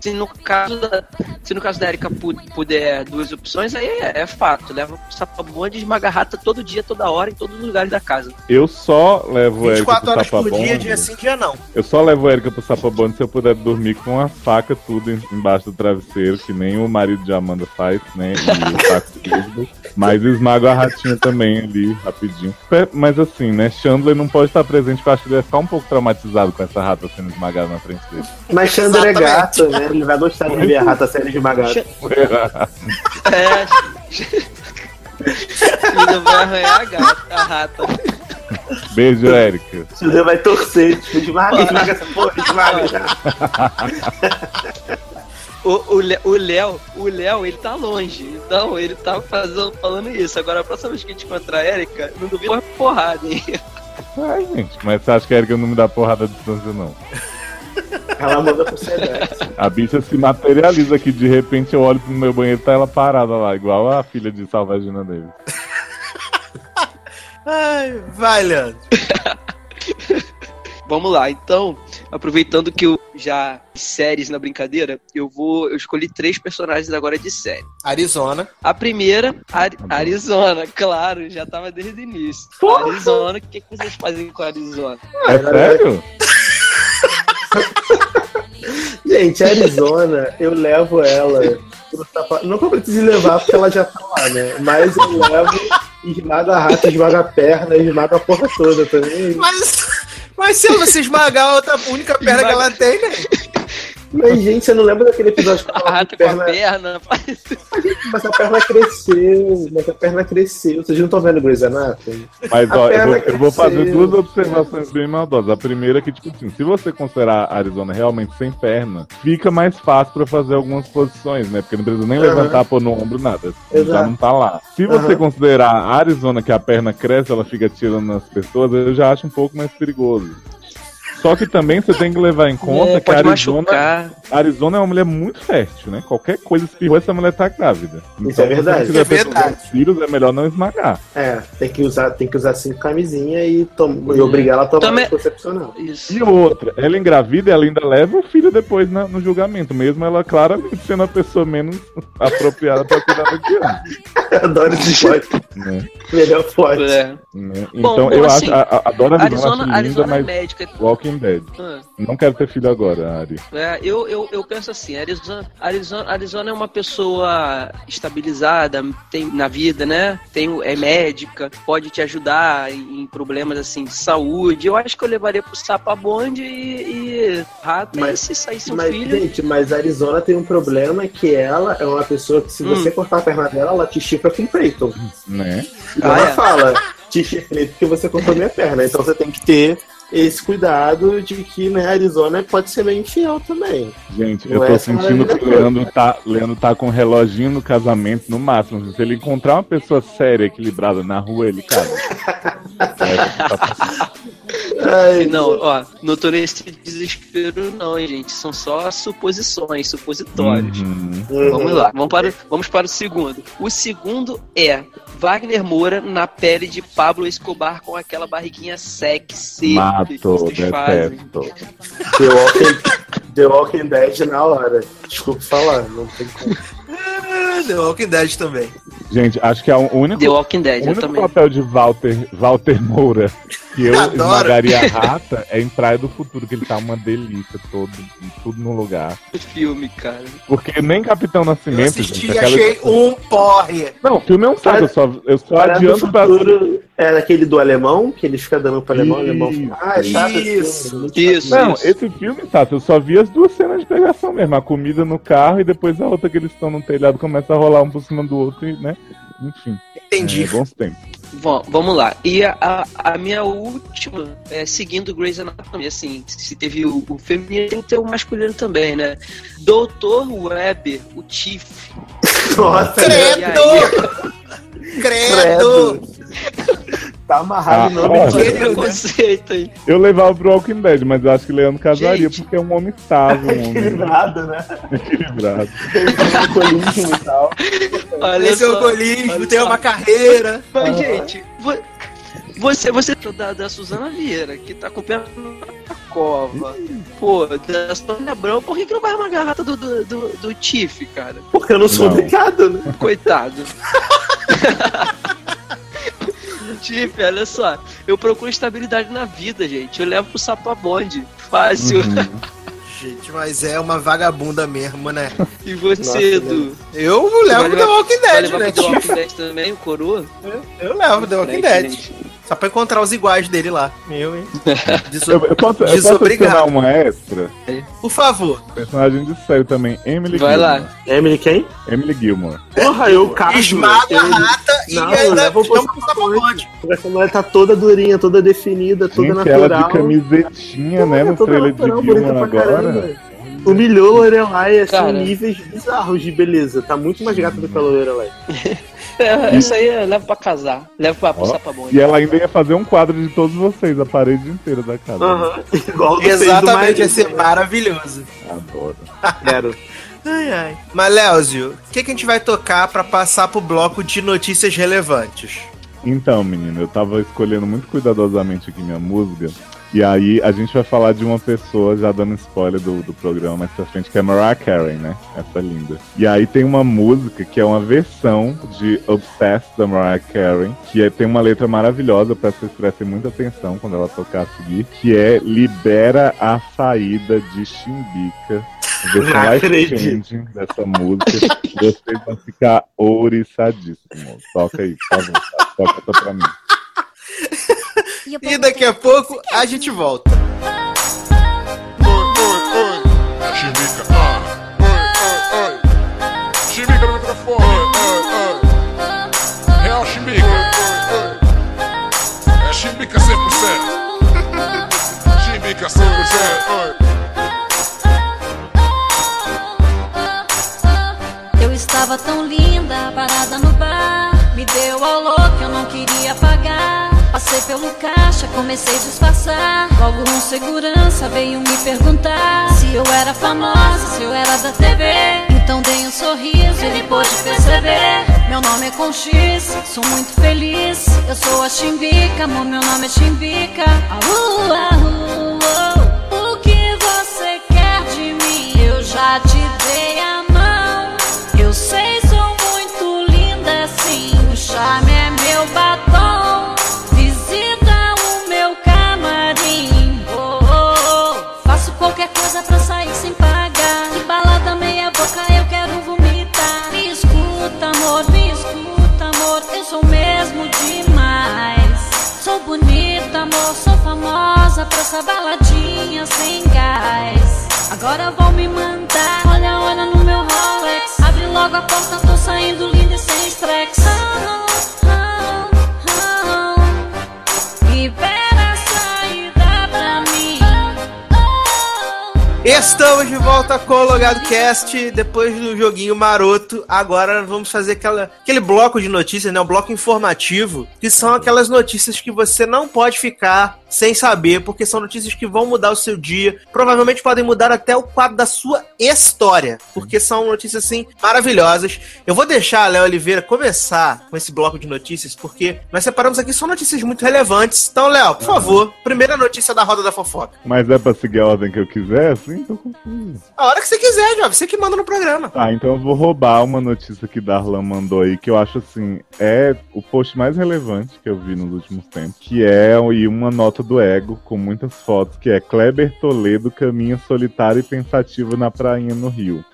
se no caso da, se no caso da Erika pu- puder duas opções, aí é, é fato. Leva pro sapabonde e esmaga a rata todo dia, toda hora, em todos os lugares da casa. Eu só levo a 24 pro horas por dia, dia sim, dia não. Eu só levo a Erika pro Sapabone se eu puder dormir com a faca tudo em- embaixo do travesseiro, que nem o marido de Amanda faz, né? E o saco. Mas esmago a ratinha também ali, rapidinho. Mas assim, né? Chandler não pode estar presente, porque eu acho que ele vai ficar um pouco traumatizado com essa rata sendo esmagada na frente dele. Mas Chandler é Exatamente. gato, né? Ele vai gostar de ver a rata sendo esmagada. É. Ainda vai arranhar a, gata, a rata. Beijo, Érica. Chandler vai torcer, tipo, esmaga, esmaga essa porra, esmaga. O, o, Le- o Léo, o Léo, ele tá longe. Então, ele tá fazendo, falando isso. Agora, a próxima vez que a gente encontrar a Erika, não duvido uma porrada, hein? Ai, gente, mas você acha que a Erika não me dá porrada à distância, não? Ela manda pro Sedex. A bicha se materializa aqui, de repente eu olho pro meu banheiro e tá ela parada lá, igual a filha de Salvagina dele. Ai, vai, Leandro. Vamos lá, então, aproveitando que eu já séries na brincadeira, eu vou. Eu escolhi três personagens agora de série. Arizona. A primeira, Ari- Tá. Arizona, claro, já tava desde o início. Porra! Arizona, o que, que vocês fazem com a Arizona? É sério? Gente, Arizona, eu levo ela. Não que eu precise levar porque ela já tá lá, né? Mas eu levo, esmaga a rata, esmaga a perna, esmaga a porra toda também. Mas, mas se você esmagar a outra única perna que ela tem, né? Mas, gente, você não lembra daquele episódio que A ela rata com a perna. Mas a perna cresceu, mas a perna cresceu. Vocês não estão vendo Grey's Anatomy? Mas A ó, eu perna vou, eu vou fazer duas observações bem maldosas. A primeira é que, tipo assim, se você considerar a Arizona realmente sem perna, fica mais fácil pra fazer algumas posições, né? Porque não precisa nem Aham. levantar, pôr no ombro, nada. Já Exato. não tá lá. Se você Aham. considerar a Arizona que a perna cresce, ela fica tirando nas pessoas, eu já acho um pouco mais perigoso. Só que também você tem que levar em conta É, que a Arizona, machucar. Arizona é uma mulher muito fértil, né? Qualquer coisa espirrou, essa mulher tá grávida. Isso é verdade. Se você É verdade. filhos, é melhor não esmagar. É, tem que usar, tem que usar cinco camisinha e, tom... e obrigar ela a tomar Também- anticoncepcional. Isso. E outra, ela engravida e ela ainda leva o filho depois na- no julgamento, mesmo ela claramente sendo a pessoa menos apropriada pra cuidar da criança. Adoro esse plot. Né? Melhor plot. É. Né? Bom, Então bom, eu assim, acho, a, a, adoro a Arizona, Arizona, acho linda, Arizona é mas médica. Walking Dead. Ah. Não quero ter filho agora, Ari. É, eu, eu, eu penso assim, Arizona, Arizona, Arizona é uma pessoa estabilizada, tem na vida, né? Tem, é médica, pode te ajudar em, em problemas assim de saúde. Eu acho que eu levaria pro Sapabonde e, e rato, e Mas- se saísse um Mas, filho. gente, mas a Arizona tem um problema que ela é uma pessoa que se Hum. você cortar a perna dela, ela te chifra com Peyton. Né? E Ah, ela é? fala, te chifrei porque você cortou minha perna. Então você tem que ter esse cuidado de que né, Arizona pode ser meio infiel também. Gente, eu tô é sentindo que o. Leandro tá, Leandro tá com um reloginho no casamento no máximo. Se ele encontrar uma pessoa séria, equilibrada na rua, ele casa. É, tá- Ai, Não, ó, não tô nesse desespero, não, hein, gente. São só suposições, supositórios. Uhum. uhum. Vamos lá, vamos para, vamos para o segundo. O segundo é Wagner Moura na pele de Pablo Escobar com aquela barriguinha sexy. Mato, que vocês fazem. detesto. The Walking, The Walking Dead na hora. Desculpa falar, não tem como. The Walking Dead também. Gente, acho que é o único, The Walking Dead, o eu único papel de Walter, Walter Moura que eu Adoro. esmagaria a rata é em Praia do Futuro, que ele tá uma delícia todo, tudo no lugar. Filme, cara. Porque nem Capitão Eu Nascimento, assisti gente, e aquela- achei um porre. Não, o filme é um saco, eu só, eu só Parada do adianto pra... futuro é aquele do alemão, que ele fica dando pro alemão, o alemão Isso, ah, é chato isso, isso. chato." Não, esse filme, Tato, eu só vi as duas cenas de pegação mesmo. A comida no carro e depois a outra que eles estão no telhado começa a rolar um por cima do outro e, né? Enfim. Entendi. É, bons tempos. Bom, vamos lá. E a, a, minha última, é, seguindo Grey's Anatomy, assim, se teve o, o feminino, tem que ter o masculino também, né? Doutor Web, o Tiff. Nossa, E aí, Credo! Credo! tá amarrado Ah, no nome Deus. preconceito aí. Eu levava pro Walking Dead, mas eu acho que Leandro casaria Gente. porque é um homem estável, um equilibrado, né? equilibrado. Tem um alcoolismo e tal. Olha Esse é o só. alcoolismo, tem só. uma carreira. Mas, gente, vo- você, você da, da Suzana Vieira, que tá acompanhando a cova. Pô, da Sônia Abrão, por que, que não vai uma garrafa do, do, do, do Tiff, cara? Porque eu não sou Não. obrigado, né? Coitado. Tiff, olha só. Eu procuro estabilidade na vida, gente. Eu levo pro Sapabonde. Fácil. Uhum. Gente, mas é uma vagabunda mesmo, né? E você, Nossa, Edu? Eu levo levar- The Walking Vai Dead, levar né? pro The tio? Walking Dead também, o coroa? Eu levo The Walking Dead. Só pra encontrar os iguais dele lá. Meu, hein? Deso- Eu, eu posso, eu posso Desobrigado. adicionar uma extra? Por favor. Personagem de série também, Emily Vai Gilmore. lá. Emily quem? Emily Gilmore. Porra, eu caso. Esmaga a rata e Não, ainda chama pro essa mulher tá toda durinha, toda definida, toda Gente, ela natural. de camisetinha, né, no trailer de Gilmore agora. caramba. Humilhou Lorelai, assim, Cara. níveis bizarros de beleza. Tá muito mais gata do que a Lorelai. É, essa aí eu levo pra casar. Levo pra pro Ó, Sapabonde. E ela ainda ia fazer um quadro de todos vocês, a parede inteira da casa. Aham. Igual do Exatamente, ia ser maravilhoso. Adoro. Quero. Ai, ai. Mas, Léozio, o que, que a gente vai tocar pra passar pro bloco de notícias relevantes? Então, menino, eu tava escolhendo muito cuidadosamente aqui minha música. E aí a gente vai falar de uma pessoa, já dando spoiler do, do programa mais pra frente, que é Mariah Carey, né? Essa linda. E aí tem uma música que é uma versão de Obsessed da Mariah Carey, que é- tem uma letra maravilhosa, que vocês prestem muita atenção quando ela tocar a seguir, que é Libera a Saída de Chimbica. Versão Não life acredito. changing dessa música. Vocês vão ficar ouriçadíssimos. Toca aí, por favor. Toca pra mim. E daqui a pouco a gente volta. Pelo caixa, comecei a disfarçar. Logo um segurança veio me perguntar se eu era famosa, se eu era da TV. Então dei um sorriso, ele pôde perceber. Meu nome é X, sou muito feliz. Eu sou a Chimbica, amor, meu nome é Chimbica. Aú, aú, oh. O Logado Cast, depois do joguinho maroto. Agora vamos fazer aquela, aquele bloco de notícias, né? Um bloco informativo, que são aquelas notícias que você não pode ficar sem saber, porque são notícias que vão mudar o seu dia, provavelmente podem mudar até o quadro da sua história, porque são notícias assim maravilhosas. Eu vou deixar a Léo Oliveira começar com esse bloco de notícias, porque nós separamos aqui só notícias muito relevantes. Então, Léo, por favor, primeira notícia da roda da fofoca. Mas é pra seguir a ordem que eu quiser, assim? Tô confuso. A hora que você quiser, Jovem, você que manda no programa. Tá, então eu vou roubar uma notícia que Darlan mandou aí, que eu acho assim, é o post mais relevante que eu vi nos últimos tempos, que é e uma nota do ego com muitas fotos, que é Kleber Toledo caminha solitário e pensativo na prainha no Rio.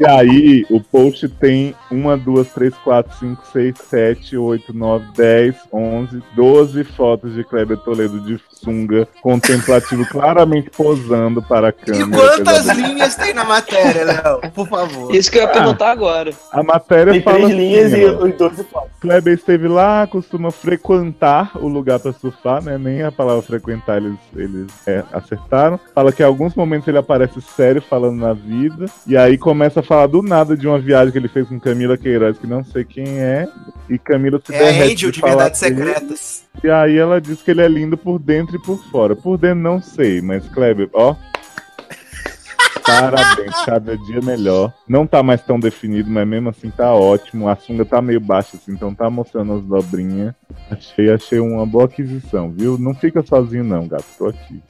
E aí, o post tem uma, duas, três, quatro, cinco, seis, sete, oito, nove, dez, onze, doze fotos de Kleber Toledo de sunga, contemplativo, claramente posando para a E câmera. quantas Apesar linhas tem na matéria, Léo? Por favor. Isso que eu ia perguntar agora. da- A matéria Tem fala três assim, linhas e ó, os 12 fotos. Kleber esteve lá, costuma frequentar o lugar para surfar, né? Nem a palavra frequentar eles, eles é, acertaram. Fala que em alguns momentos ele aparece sério falando na vida. E aí começa a falar do nada de uma viagem que ele fez com Camila Queiroz, que não sei quem é. E Camila se É derrete Angel de falar Verdades com ele. Secretas. E aí ela diz que ele é lindo por dentro e por fora. Por dentro não sei, mas Kleber, ó. Parabéns, cada dia melhor. Não tá mais tão definido, mas mesmo assim tá ótimo. A sunga tá meio baixa, assim, então tá mostrando as dobrinhas. Achei, achei uma boa aquisição, viu? Não fica sozinho, não, gato. Tô aqui.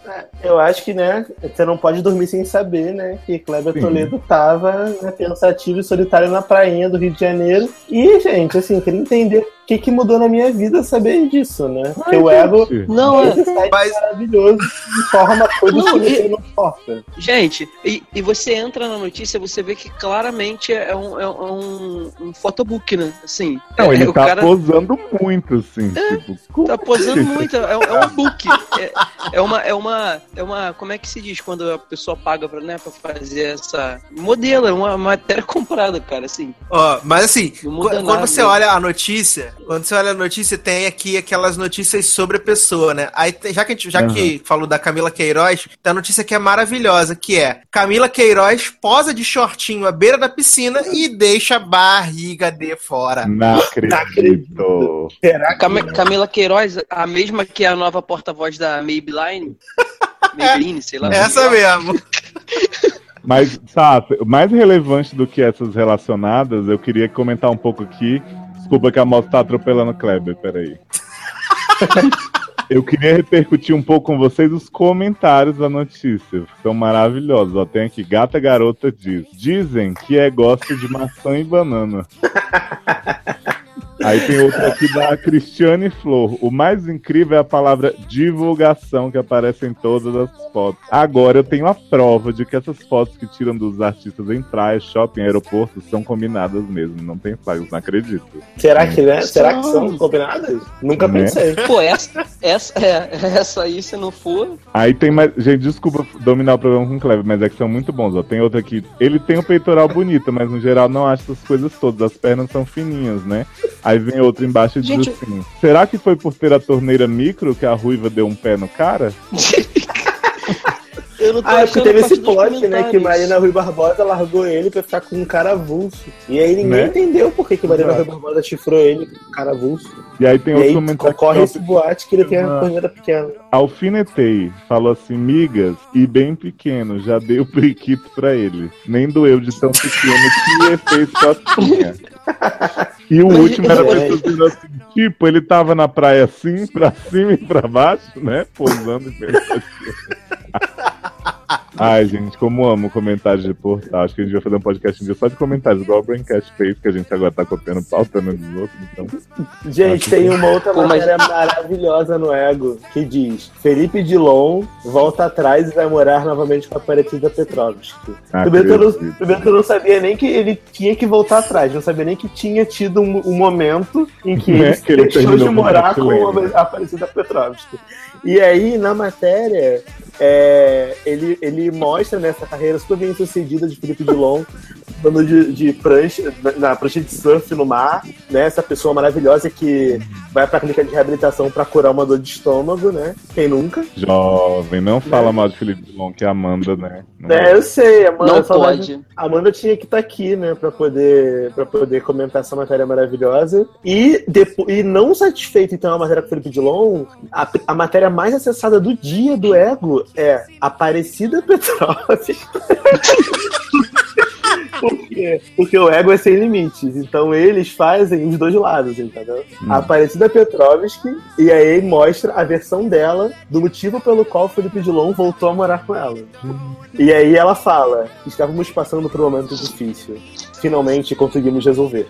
Eu acho que, né, você não pode dormir sem saber, né, que Kleber Sim. Toledo tava né, pensativo e solitário na prainha do Rio de Janeiro. E, gente, assim, queria entender que, que mudou na minha vida saber disso, né? Porque o ego Não, é. site Mas- maravilhoso informa coisas Não, que você e- não importa. Gente, e, e você entra na notícia, você vê que claramente é um, é um, um photobook, né? Assim, Não, é- ele o tá cara posando muito, assim. Tipo, tá posando muito, é, é um book. É, é uma, é uma, é uma, como é que se diz quando a pessoa paga pra, né, pra fazer essa modelo, é uma matéria comprada, cara, assim. Ó, mas assim, quando nada, você né? olha a notícia, quando você olha a notícia, tem aqui aquelas notícias sobre a pessoa, né? Aí, já que a gente, já que falou da Camila Queiroz, tem a notícia que é maravilhosa, que é Camila Queiroz posa de shortinho à beira da piscina e deixa a barriga de fora. não acredito. Será que Cam- Camila Queiroz, a mesma que é a nova porta-voz da Maybelline. Maybelline, sei lá. Essa mesmo. Mas, sabe, mais relevante do que essas relacionadas, eu queria comentar um pouco aqui. Desculpa que a moto tá atropelando o Kleber, peraí. Eu queria repercutir um pouco com vocês os comentários da notícia. São maravilhosos. Ó, tem aqui, Gata Garota diz. Dizem que é gosta de maçã e banana. Aí tem outro aqui da Cristiane Flor. O mais incrível é a palavra divulgação que aparece em todas as fotos. Agora eu tenho a prova de que essas fotos que tiram dos artistas em praia, shopping, aeroportos são combinadas mesmo. Não tem flagos, não acredito. Será que, né? Será que São. combinadas? Nunca Né? pensei. Pô, essa, essa, é, essa aí, se não for. Aí tem mais. Gente, desculpa dominar o programa com o Cleber, mas é que são muito bons. Ó. Tem outro aqui. Ele tem o peitoral bonito, mas no geral não acha essas coisas todas. As pernas são fininhas, né? Aí vem outro embaixo e diz Gente- assim: Será que foi por ter a torneira micro que a ruiva deu um pé no cara? Eu não tô Ah, é porque teve esse plot, né? Que. Marina Rui Barbosa largou ele pra ficar com um cara avulso. E aí ninguém Né? entendeu por que, que Marina. Rui Barbosa chifrou ele com um cara avulso. E aí tem E outro aí comentário. corre que esse boate que ele tem a Exato. torneira pequena. Alfinetei, falou assim, migas, e bem pequeno, já dei o periquito pra ele. Nem doeu de tão pequeno que efeito cotinha. E o último era a mas- pessoa dizendo assim, tipo, ele tava na praia assim, pra cima e pra baixo, né? Pousando e pensando. Ai, gente, como amo comentários de portal. Acho que a gente vai fazer um podcast um dia só de comentários, igual o Braincast fez, que a gente agora tá copiando pauta né, dos outros. Então, Gente, tem uma outra matéria maravilhosa no Ego que diz: Felipe Dilon volta atrás e vai morar novamente com a Aparecida Petrovski. Que, eu não, não sabia nem que ele tinha que voltar atrás, não sabia nem que tinha tido um, um momento em que Né, ele, que ele deixou de com morar com Marcelene. a Aparecida Petrovski. E aí, na matéria, é, ele, ele mostra nessa carreira super bem sucedida de Felipe Dilon, andando de, de prancha, na- prancha de surf no mar, né? Essa pessoa maravilhosa que vai pra clínica de reabilitação pra curar uma dor de estômago, né? Quem nunca? Jovem, não fala mal de Felipe Dilon, que é Amanda, né? Não É, eu sei, Amanda. Não pode. A Amanda tinha que estar aqui, né, pra poder, pra poder comentar essa matéria maravilhosa. E, depo- e não satisfeito, então, a matéria com o Felipe Dilon, a, a matéria mais acessada do dia do Ego é Aparecida Petrópolis. Por quê? Porque o ego é sem limites. Então eles fazem os dois lados, entendeu? Hum. A Aparecida Petrovski, e aí mostra a versão dela do motivo pelo qual o Felipe Dilon voltou a morar com ela. E aí ela fala: estávamos passando por um momento difícil. Finalmente conseguimos resolver.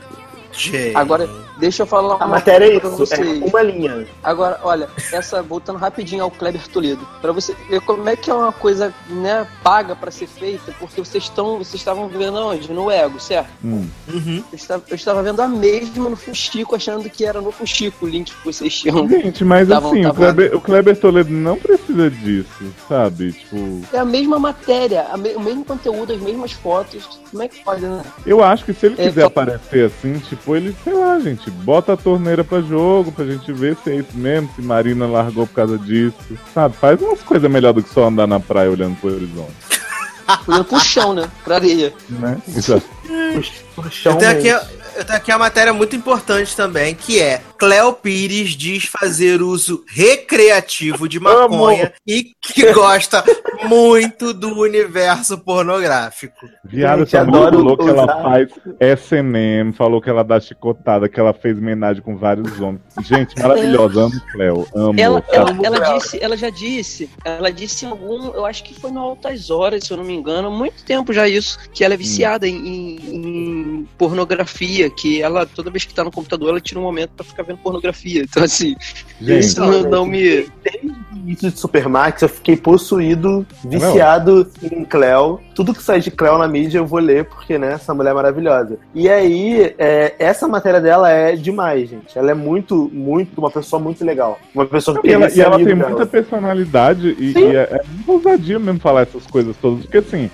Agora, deixa eu falar uma A matéria é coisa pra isso, é vocês. uma linha. Agora, olha, essa voltando rapidinho ao Kleber Toledo, Pra você ver como é que é uma coisa, né, paga pra ser feita, porque vocês estão, vocês estavam vendo onde? No Ego, certo? Hum. Uhum. Eu estava, eu estava vendo a mesma no Fuxico, achando que era no Fuxico o link que vocês tinham. Gente, mas Tavam- assim, o tavam- Kleber, o Kleber Toledo não precisa disso, sabe? Tipo, É a mesma matéria, a me- o mesmo conteúdo, as mesmas fotos. Como é que pode, né? eu acho que se ele É, quiser só- aparecer assim, tipo, ele, sei lá, gente, bota a torneira pra jogo pra gente ver se é isso mesmo, se Marina largou por causa disso, sabe? Faz umas coisas melhor do que só andar na praia olhando pro horizonte, Olhando pro chão, né? Pra areia. né? Exato. Eu tenho, aqui, eu tenho aqui uma matéria muito importante também, que é Cleo Pires diz fazer uso recreativo de maconha e que gosta muito do universo pornográfico. Viado, essa mulher falou que ela faz SNM, falou que ela dá chicotada, que ela fez homenagem com vários homens. Gente, maravilhosa, amo Cleo, amo. Ela, sabe? ela, ela disse, ela já disse, ela disse em algum, eu acho que foi no Altas Horas, se eu não me engano, há muito tempo já isso, que ela é viciada em, em- em pornografia, que ela, toda vez que tá no computador, ela tira um momento pra ficar vendo pornografia. Então, assim, Gente, isso não, não me. Isso de Supermax, eu fiquei possuído, viciado em Cleo. Tudo que sai de Cleo na mídia eu vou ler, porque, né, essa mulher é maravilhosa. E aí, é, essa matéria dela é demais, gente. Ela é muito, muito, uma pessoa muito legal. Uma pessoa que E ela, esse e ela tem dela. muita personalidade e, e é, é ousadia mesmo falar essas coisas todas. Porque assim,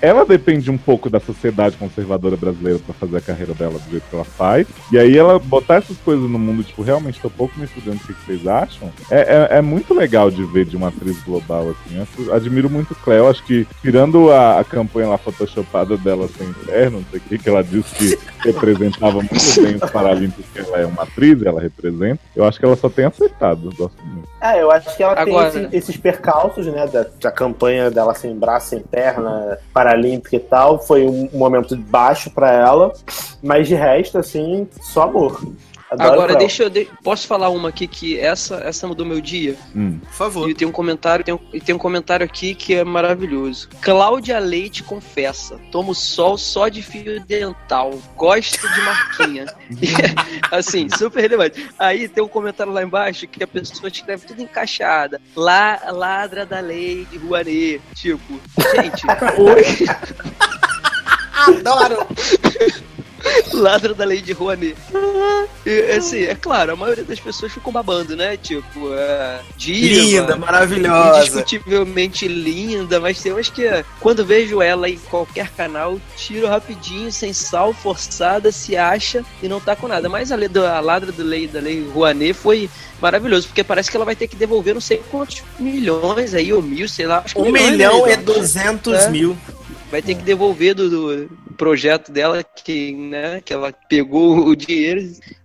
ela depende um pouco da sociedade conservadora brasileira pra fazer a carreira dela do jeito que ela faz. E aí ela botar essas coisas no mundo, tipo, realmente tô pouco me estudando o que vocês acham. É, é, é muito legal de ver de uma atriz global, assim. Eu admiro muito Cleo. Acho que, tirando a, a campanha lá photoshopada dela sem inferno, não sei o que, que ela disse que representava muito bem os Paralímpicos, que ela é uma atriz, ela representa. Eu acho que ela só tem acertado. Eu gosto muito. É, eu acho que ela Agora- tem esse- esses percalços, né, da, da campanha dela sem braço, sem perna, paralímpica e tal. Foi um momento baixo pra ela, mas de resto, assim, só amor. Adoro Agora, deixa eu. de- Posso falar uma aqui que essa, essa mudou meu dia? Hum. Por favor. E tem um comentário, tem um, e tem um comentário aqui que é maravilhoso. Cláudia Leite confessa: tomo sol só de fio dental. Gosto de marquinha. Assim, super relevante. Aí tem um comentário lá embaixo que a pessoa escreve tudo encaixada. La, ladra da lei de Rouanet. Tipo, gente, Adoro! ladra da lei de Rouanet. E, assim, é claro, a maioria das pessoas ficam babando, né? Tipo, é, diva, Linda, maravilhosa. indiscutivelmente linda, mas eu acho que quando vejo ela em qualquer canal, tiro rapidinho, sem sal, forçada, se acha e não tá com nada. Mas a, a ladra do lei, da lei Rouanet foi maravilhoso, porque parece que ela vai ter que devolver não sei quantos milhões aí, ou mil, sei lá. Um milhões, milhão né, e Eduardo? duzentos É. mil. Vai ter que devolver do, do projeto dela que, né, que ela pegou o dinheiro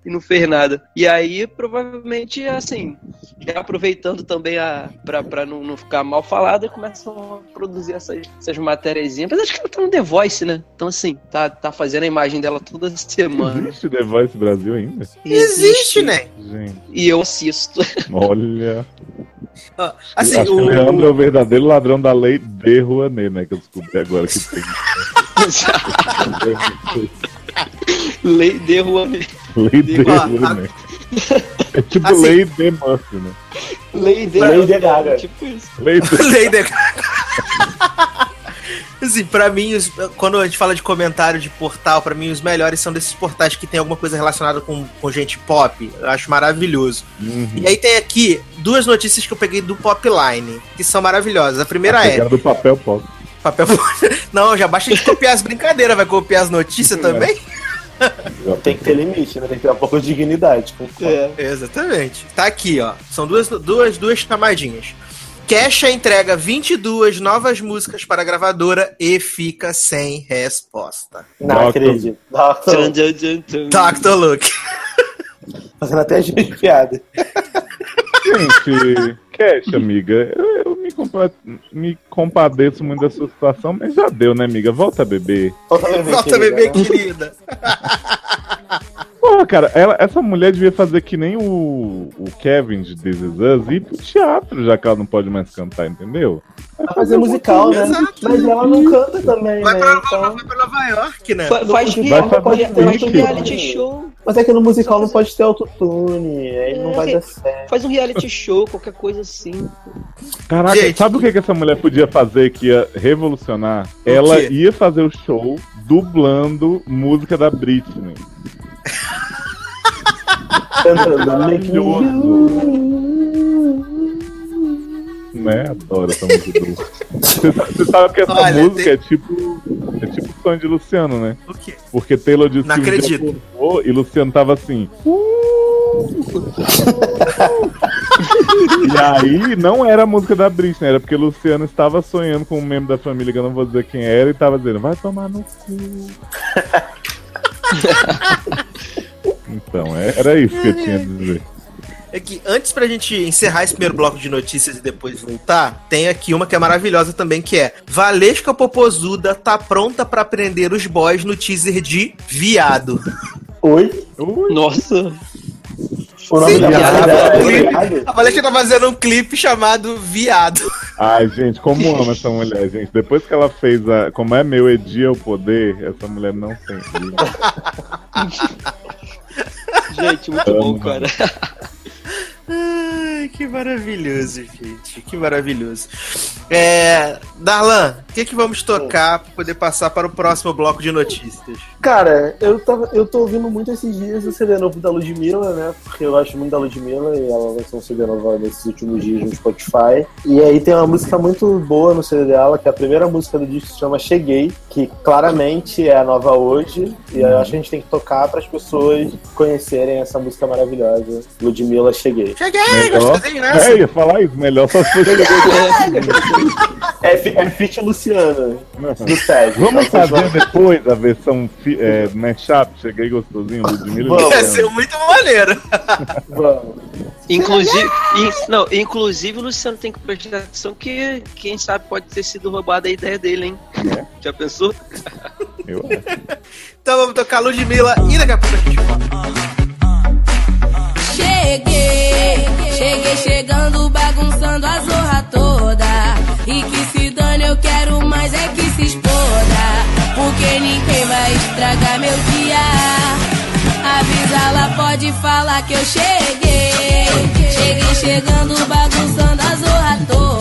e não fez nada. E aí, provavelmente, assim, já aproveitando também a, pra, pra não, não ficar mal falada, começam a produzir essas, essas matérias. Mas acho que ela tá no The Voice, né? Então, assim, tá, tá fazendo a imagem dela toda semana. Existe The Voice Brasil ainda? Existe, né? Gente, E eu assisto. olha. Ó, Assim, Acho que o o, Leandro é o verdadeiro ladrão da lei de Rouanet, né? Que eu descobri agora que tem. Lei de Rouanet. lei de a- Rouanet. É tipo Assim- lei de Murphy, né? Lei de Lei de Gaga. Tipo isso. Lei de... Lei de... Assim, pra mim, os- quando a gente fala de comentário de portal, pra mim os melhores são desses portais que tem alguma coisa relacionada com, com gente pop. Eu acho maravilhoso. Uhum. E aí tem aqui duas notícias que eu peguei do Popline, que são maravilhosas. A primeira que é. do papel pop. Papel... Não, já basta de copiar as brincadeiras, vai copiar as notícias também? Tem que ter limite, né? Tem que ter um pouco de dignidade. É. Exatamente. Tá aqui, ó. São duas, duas, duas chamadinhas. Kesha entrega 22 novas músicas para a gravadora e fica sem resposta. Não Doctor. acredito. Doctor. Dr. Luke. fazendo até piada. Gente, Cash, amiga, eu, eu me, compa- me compadeço muito da sua situação, mas já deu, né, amiga? Volta a beber. Volta a beber, Volta, querida, bebê querida. Porra, cara, ela- essa mulher devia fazer que nem o, o Kevin de This Is Us e ir pro teatro, já que ela não pode mais cantar, entendeu? Vai fazer musical, né? Exato. Mas ela não canta também, Vai né? pra, Então... vai pra Nova York, né? Fa- Faz, um reality show. Mas é que no musical não pode ter autotune, aí não vai dar certo. Faz um reality show, qualquer coisa assim. Caraca, Gente. sabe o que, que essa mulher podia fazer que ia revolucionar? O Ela quê? ia fazer o show dublando música da Britney. Cantando Make Né? Adoro essa música. do- Você sa- Você sabe que essa Olha, música tem- é tipo. É tipo o sonho de Luciano, né? O quê? Porque Taylor disse Não que um acredito. acordou e Luciano tava assim. e aí não era a música da Britney, era porque Luciano estava sonhando com um membro da família, que eu não vou dizer quem era, e tava dizendo, vai tomar no cu. então, é- era isso que eu tinha a dizer. É que antes pra gente encerrar esse primeiro bloco de notícias e depois voltar, tem aqui uma que é maravilhosa também, que é Valesca Popozuda tá pronta pra prender os boys no teaser de Viado. Oi? Nossa. O nome Sim, da viado. banda é. Viado? A Valesca tá fazendo um clipe chamado Viado. Ai, gente, como amo essa mulher, gente. Depois que ela fez a. Como é meu Edi é o poder, essa mulher não tem. Gente, muito bom, cara. Ai, que maravilhoso, gente. Que maravilhoso. É, Darlan, o que, que vamos tocar pra poder passar para o próximo bloco de notícias? Cara, eu, tava, eu tô ouvindo muito esses dias o CD novo da Ludmilla, né? Porque eu gosto muito da Ludmilla e ela lançou um CD novo nesses últimos dias no Spotify. E aí tem uma música muito boa no CD dela, que é a primeira música do disco se chama Cheguei, que claramente é a nova hoje. E eu acho que a gente tem que tocar para as pessoas conhecerem essa música maravilhosa. Ludmilla, Cheguei. Cheguei, gostosinho, né? É, ia falar isso, melhor só se fosse. É, é Fit Luciana, do Sérgio. Vamos fazer depois a versão é, mashup, cheguei gostosinho, Ludmilla. Ia ser muito maneiro. Vamos. Inclusive, in- não, inclusive o Luciano tem que prestar atenção que quem sabe pode ter sido roubada a ideia dele, hein? Já pensou? Eu acho. Então vamos tocar Ludmilla e daqui a pouco a gente volta. Cheguei, cheguei chegando, bagunçando a zorra toda. E que se dane, eu quero mais é que se exploda. Porque ninguém vai estragar meu dia. Avisa lá, pode falar que eu cheguei. Cheguei chegando, bagunçando a zorra toda.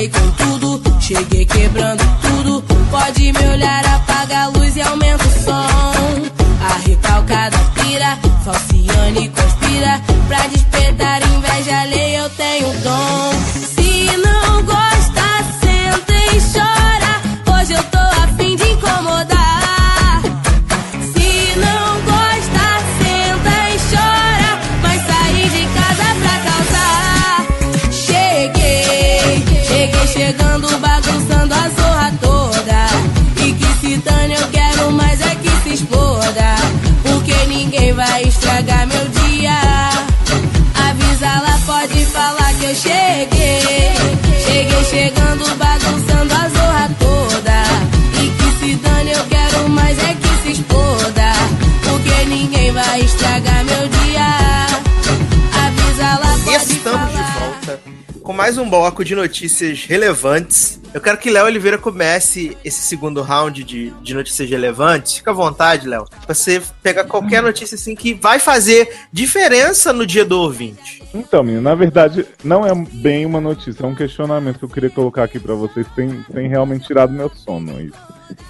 Cheguei com tudo, cheguei quebrando tudo. Pode me olhar, apaga a luz e aumenta o som. A recalcada pira, falciane conspira. Pra despertar inveja alheia, eu tenho dom. Chegando, bagunçando a zorra toda. E que se dane, eu quero mais é que se exploda. Porque ninguém vai estragar meu dia. Avisa lá, pode falar que eu cheguei. Cheguei chegando, bagunçando a zorra toda. E que se dane, eu quero mais é que se exploda. Porque ninguém vai estragar com mais um bloco de notícias relevantes. Eu quero que Léo Oliveira comece esse segundo round de, de notícias relevantes. Fica à vontade, Léo. Você pegar qualquer notícia assim que vai fazer diferença no dia do ouvinte. Então, menino, na verdade, não é bem uma notícia, é um questionamento que eu queria colocar aqui pra vocês, tem, tem realmente tirado meu sono isso.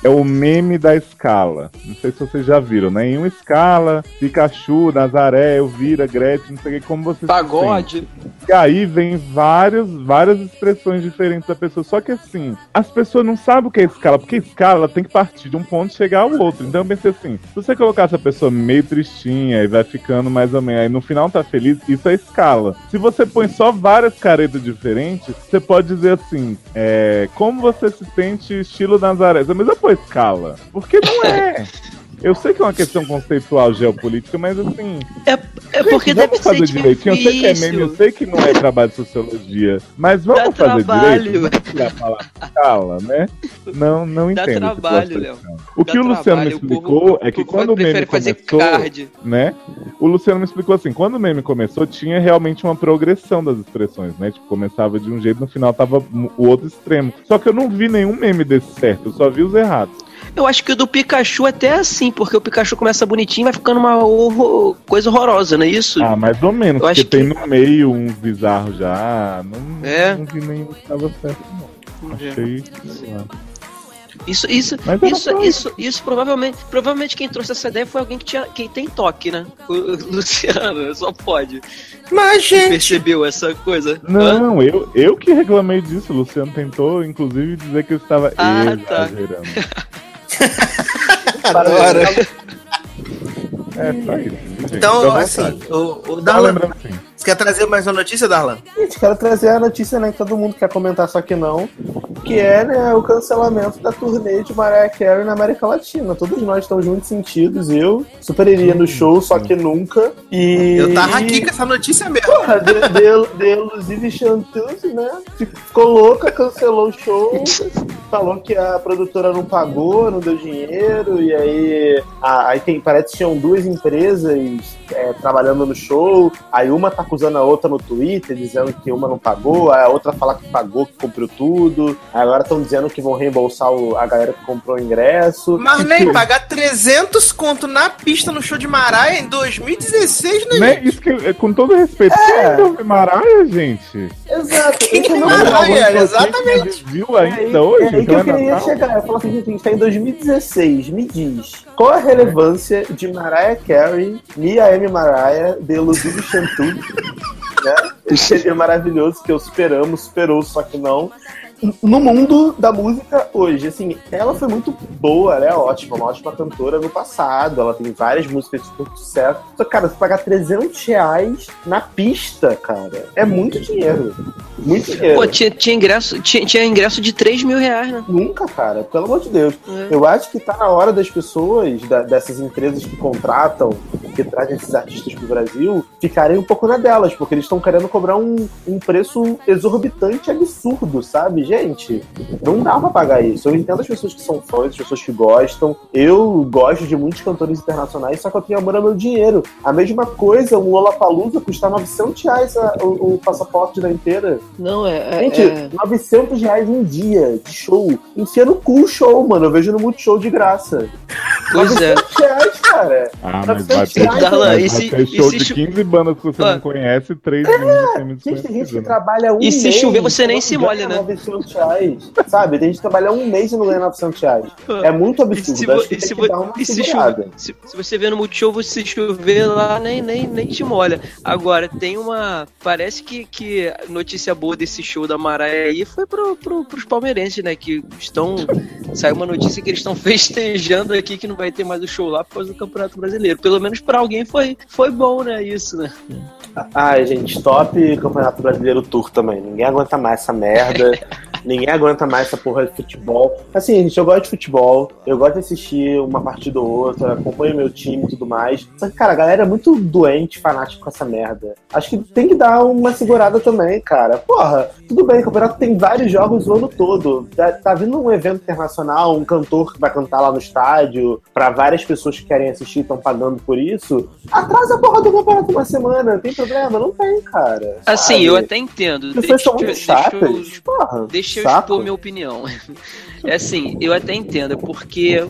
É o meme da escala. Não sei se vocês já viram, né? Em uma escala, Pikachu, Nazaré, Elvira, Gretchen, não sei o que, como vocês Pagode. E aí vem várias, várias expressões diferentes da pessoa. Só que assim, as pessoas não sabem o que é escala, porque escala tem que partir de um ponto e chegar ao outro. Então eu pensei assim, se você colocar essa pessoa meio tristinha e vai ficando mais ou menos, aí no final tá feliz, isso é escala. Se você põe só várias caretas diferentes, você pode dizer assim, é, como você se sente estilo Nazaré? Mas eu pôr escala. Porque não é. Eu sei que é uma questão conceitual geopolítica, mas assim. É, é porque Gente, deve vamos fazer direitinho. Eu sei que é meme, eu difícil. sei que não é trabalho de sociologia, mas vamos Dá fazer trabalho. direito. Vamos tirar a palavra escala, né? Não, não Dá entendo. esse trabalho, Léo. O que Dá o Luciano me trabalho, o explicou povo- é que o quando o meme começou, card. né? O Luciano me explicou assim, quando o meme começou, tinha realmente uma progressão das expressões, né? Tipo, começava de um jeito, no final tava o outro extremo. Só que eu não vi nenhum meme desse certo, eu só vi os errados. Eu acho que o do Pikachu até é assim, porque o Pikachu começa bonitinho e vai ficando uma horror- coisa horrorosa, não é isso? Ah, mais ou menos, Eu porque acho que- tem no meio uns bizarros já. Não, É. não vi nenhum que tava certo, não. Achei. Isso, isso, isso, isso, isso, provavelmente, provavelmente quem trouxe essa ideia foi alguém que, tinha, que tem toque, né? O o Luciano, só pode. Mas, gente, Percebeu essa coisa? Hã? Não, eu, eu que reclamei disso. O Luciano tentou, inclusive, dizer que eu estava Ah, tá. agora. É, isso. gente. Então, assim, o, o Darlan, lembrando assim. Você quer trazer mais uma notícia, Darlan? Gente, quero trazer a notícia, né, que todo mundo quer comentar, só que não, que é, né, o cancelamento da turnê de Mariah Carey na América Latina. Todos nós estamos muito sentidos, eu super iria no show, só que nunca. E... Eu tava aqui com essa notícia mesmo. Porra, de, de, de Chanteuse, né? Ficou louca, cancelou o show, falou que a produtora não pagou, não deu dinheiro, e aí, a- aí tem, parece que tinham duas empresas é, trabalhando no show, aí uma tá acusando a outra no Twitter, dizendo que uma não pagou, aí a outra fala que pagou, que cumpriu tudo, aí agora estão dizendo que vão reembolsar o- a galera que comprou o ingresso. Mas nem pagar 300 conto na pista no show de Maraia em 2016, né? Né? Isso que, é, com todo respeito, É. quem Maraia, gente? Exato. Quem é o meu Mariah, problema. exatamente. Viu É aí, ainda hoje? é aí que então eu é queria Natal? chegar. Eu falo assim, gente, a gente tá em 2016. Me diz, qual a relevância de Mariah Carey, Mia M. Mariah, de Elusive Chantu, né? Esse CD maravilhoso que eu superamos, superou, só que não. No mundo da música hoje, assim, ela foi muito boa, ela é ótima, uma ótima cantora no passado, ela tem várias músicas de super sucesso. Só, cara, você pagar 300 reais na pista, cara, é muito dinheiro. Muito dinheiro. Pô, tinha, tinha ingresso, tinha, tinha ingresso de 3 mil reais, né? Nunca, cara, pelo amor de Deus. É. Eu acho que tá na hora das pessoas, da- dessas empresas que contratam, que trazem esses artistas pro Brasil, ficarem um pouco na delas, porque eles estão querendo cobrar um, um preço exorbitante absurdo, sabe? Gente, não dá pra pagar isso. Eu entendo as pessoas que são fãs, as pessoas que gostam. Eu gosto de muitos cantores internacionais, só que eu tenho amor ao meu dinheiro. A mesma coisa, um Lollapalooza custa 900 reais a- o, o passaporte da inteira. Não, é. é- Gente, é- 900 reais um dia de show. Enfia no cu o show, mano. Eu vejo no Multishow de graça. Pois é. 900 reais, cara. Ah, mas vai 900 ter, reais, Darlan, vai e se- ter show de cho- 15 bandas que você Ah. não conhece, 3 mil Gente, tem gente que desconhecidos. trabalha um E se mês. chover, você nem se molha, né? 900 reais. Sabe? Tem gente que trabalha um mês e não ganha 900 reais. É muito E absurdo. se, vo- Acho que e se que vo- dar uma e se segurada. chover, se, se você vê no Multishow, você chover lá, nem, nem, nem te molha. Agora, tem uma. Parece que, que a notícia boa desse show da Maraia aí foi pro, pro, pros palmeirenses, né? Que estão. Saiu uma notícia que eles estão festejando aqui que não vai ter mais o show lá por causa do Campeonato Brasileiro. Pelo menos pra alguém foi, foi bom, né? Isso, né? Ai, gente, top Campeonato Brasileiro Tour também. Ninguém aguenta mais essa merda. Ninguém aguenta mais essa porra de futebol. Assim, gente, eu gosto de futebol, eu gosto de assistir uma partida ou outra, acompanho meu time e tudo mais. Só que, cara, a galera é muito doente, fanática com essa merda. Acho que tem que dar uma segurada também, cara. Porra, tudo bem, o campeonato tem vários jogos o ano todo. Tá, tá vindo um evento internacional, um cantor que vai cantar lá no estádio, pra várias pessoas que querem assistir estão pagando por isso. Atrasa a porra do campeonato uma semana, tem problema? Não tem, cara. Assim, sabe? eu até entendo. As pessoas são muito Deixa- deixa eu- chatas. Porra, Deixa eu saco. expor minha opinião. É assim, eu até entendo, porque,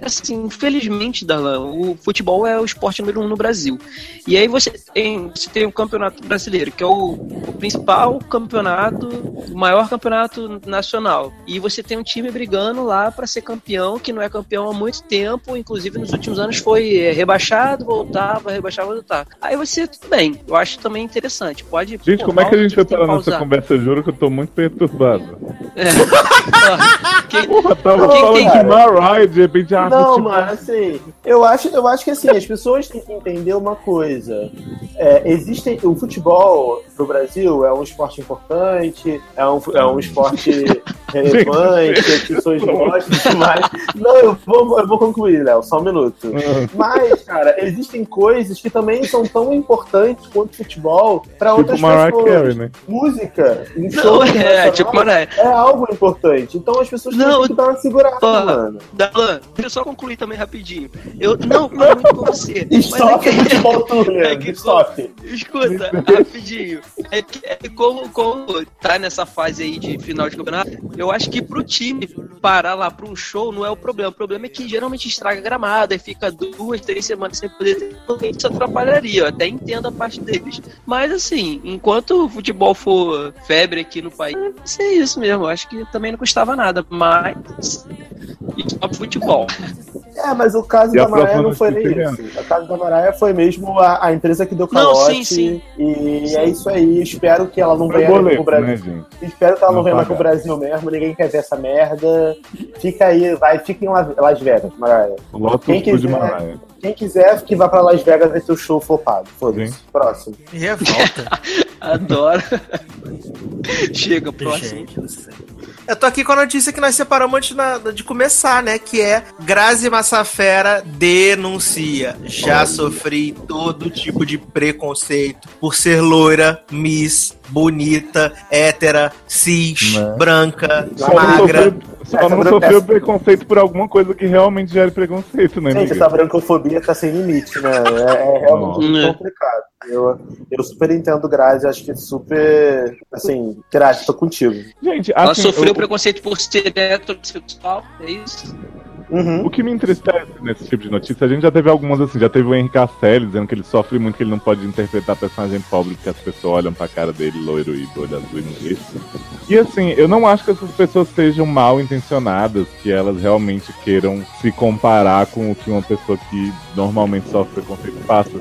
assim, infelizmente, Darlan, o futebol é o esporte número um no Brasil. E aí você tem, você tem o Campeonato Brasileiro, que é o, o principal campeonato, o maior campeonato nacional. E você tem um time brigando lá para ser campeão, que não é campeão há muito tempo, inclusive nos últimos anos foi é, rebaixado, voltava, rebaixava, voltava. Aí você, tudo bem, eu acho também interessante. Pode. Gente, pô, como é que a gente vai parar nessa conversa? Eu juro que eu tô muito perturbado. É. Quem- Porra, tava Não, falando de cara. Mariah, de repente, ah, Não, mano, assim, eu acho, eu acho que assim, as pessoas têm que entender uma coisa. É, existem, o futebol no Brasil é um esporte importante, é um, é um esporte relevante, as pessoas gostam e tudo mais. Não, eu vou, eu vou concluir, Léo, só um minuto. Mas, cara, existem coisas que também são tão importantes quanto futebol para outras Tipo Mariah pessoas. Carey, né? Música, em Não, show é, tipo, mano, é, é algo importante. Então as pessoas Não, têm que dar uma segurada, Ó, mano. Dalan, deixa eu só concluir também rapidinho. Eu não falo muito com você. Stop é que- futebol tudo, é Leandro. que- Stop. Escuta, rapidinho. É que, é que como, como tá nessa fase aí de final de campeonato, eu acho que pro time parar lá pra um show não é o problema. O problema é que geralmente estraga a gramada e fica duas, três semanas sem poder ter. Isso atrapalharia. Eu até entendo a parte deles. Mas assim, enquanto o futebol for febre aqui no país, vai ser isso mesmo. Acho que também não custava nada. Mas. É pro futebol. É, mas o caso E da Maraia não foi nem isso. O caso da Maraia foi mesmo a, a empresa que deu Não, calote. sim, sim. E é isso aí. Espero que ela não Foi venha mais pro boleto, Brasil. né? Espero que ela não, Não venha mais pro. Brasil mesmo. Ninguém quer ver essa merda. Fica aí, vai, fica em La- Las Vegas, Maraia. Lota Quem cu de quiser. Mariah. Quem quiser que vá pra Las Vegas ver seu show flopado. Foda-se. Sim. Próximo. Revolta. Adoro. Chega, próximo. Eu tô aqui com a notícia que nós separamos antes na- de começar, né? Que é Grazi Massafera denuncia. Já sofri todo tipo de preconceito por ser loira, miss, bonita, hétera, cis, Né? branca, Só não magra. sofreu, só não branca- sofreu preconceito por alguma coisa que realmente gera preconceito, né, Gente, essa brancofobia tá sem limite, né? É, é realmente Não. muito complicado. Eu, eu super entendo Grazi, acho que super. Assim, Grazi, tô contigo. Gente, Ela assim, sofreu o- preconceito por ser heterossexual, é isso? Uhum. O que me entristece nesse tipo de notícia, a gente já teve algumas assim, já teve o Henrique Castelli dizendo que ele sofre muito, que ele não pode interpretar personagem pobre, porque as pessoas olham pra cara dele, loiro e olho azul e não vê. E assim, eu não acho que essas pessoas sejam mal intencionadas, que elas realmente queiram se comparar com o que uma pessoa que normalmente sofre preconceito passa.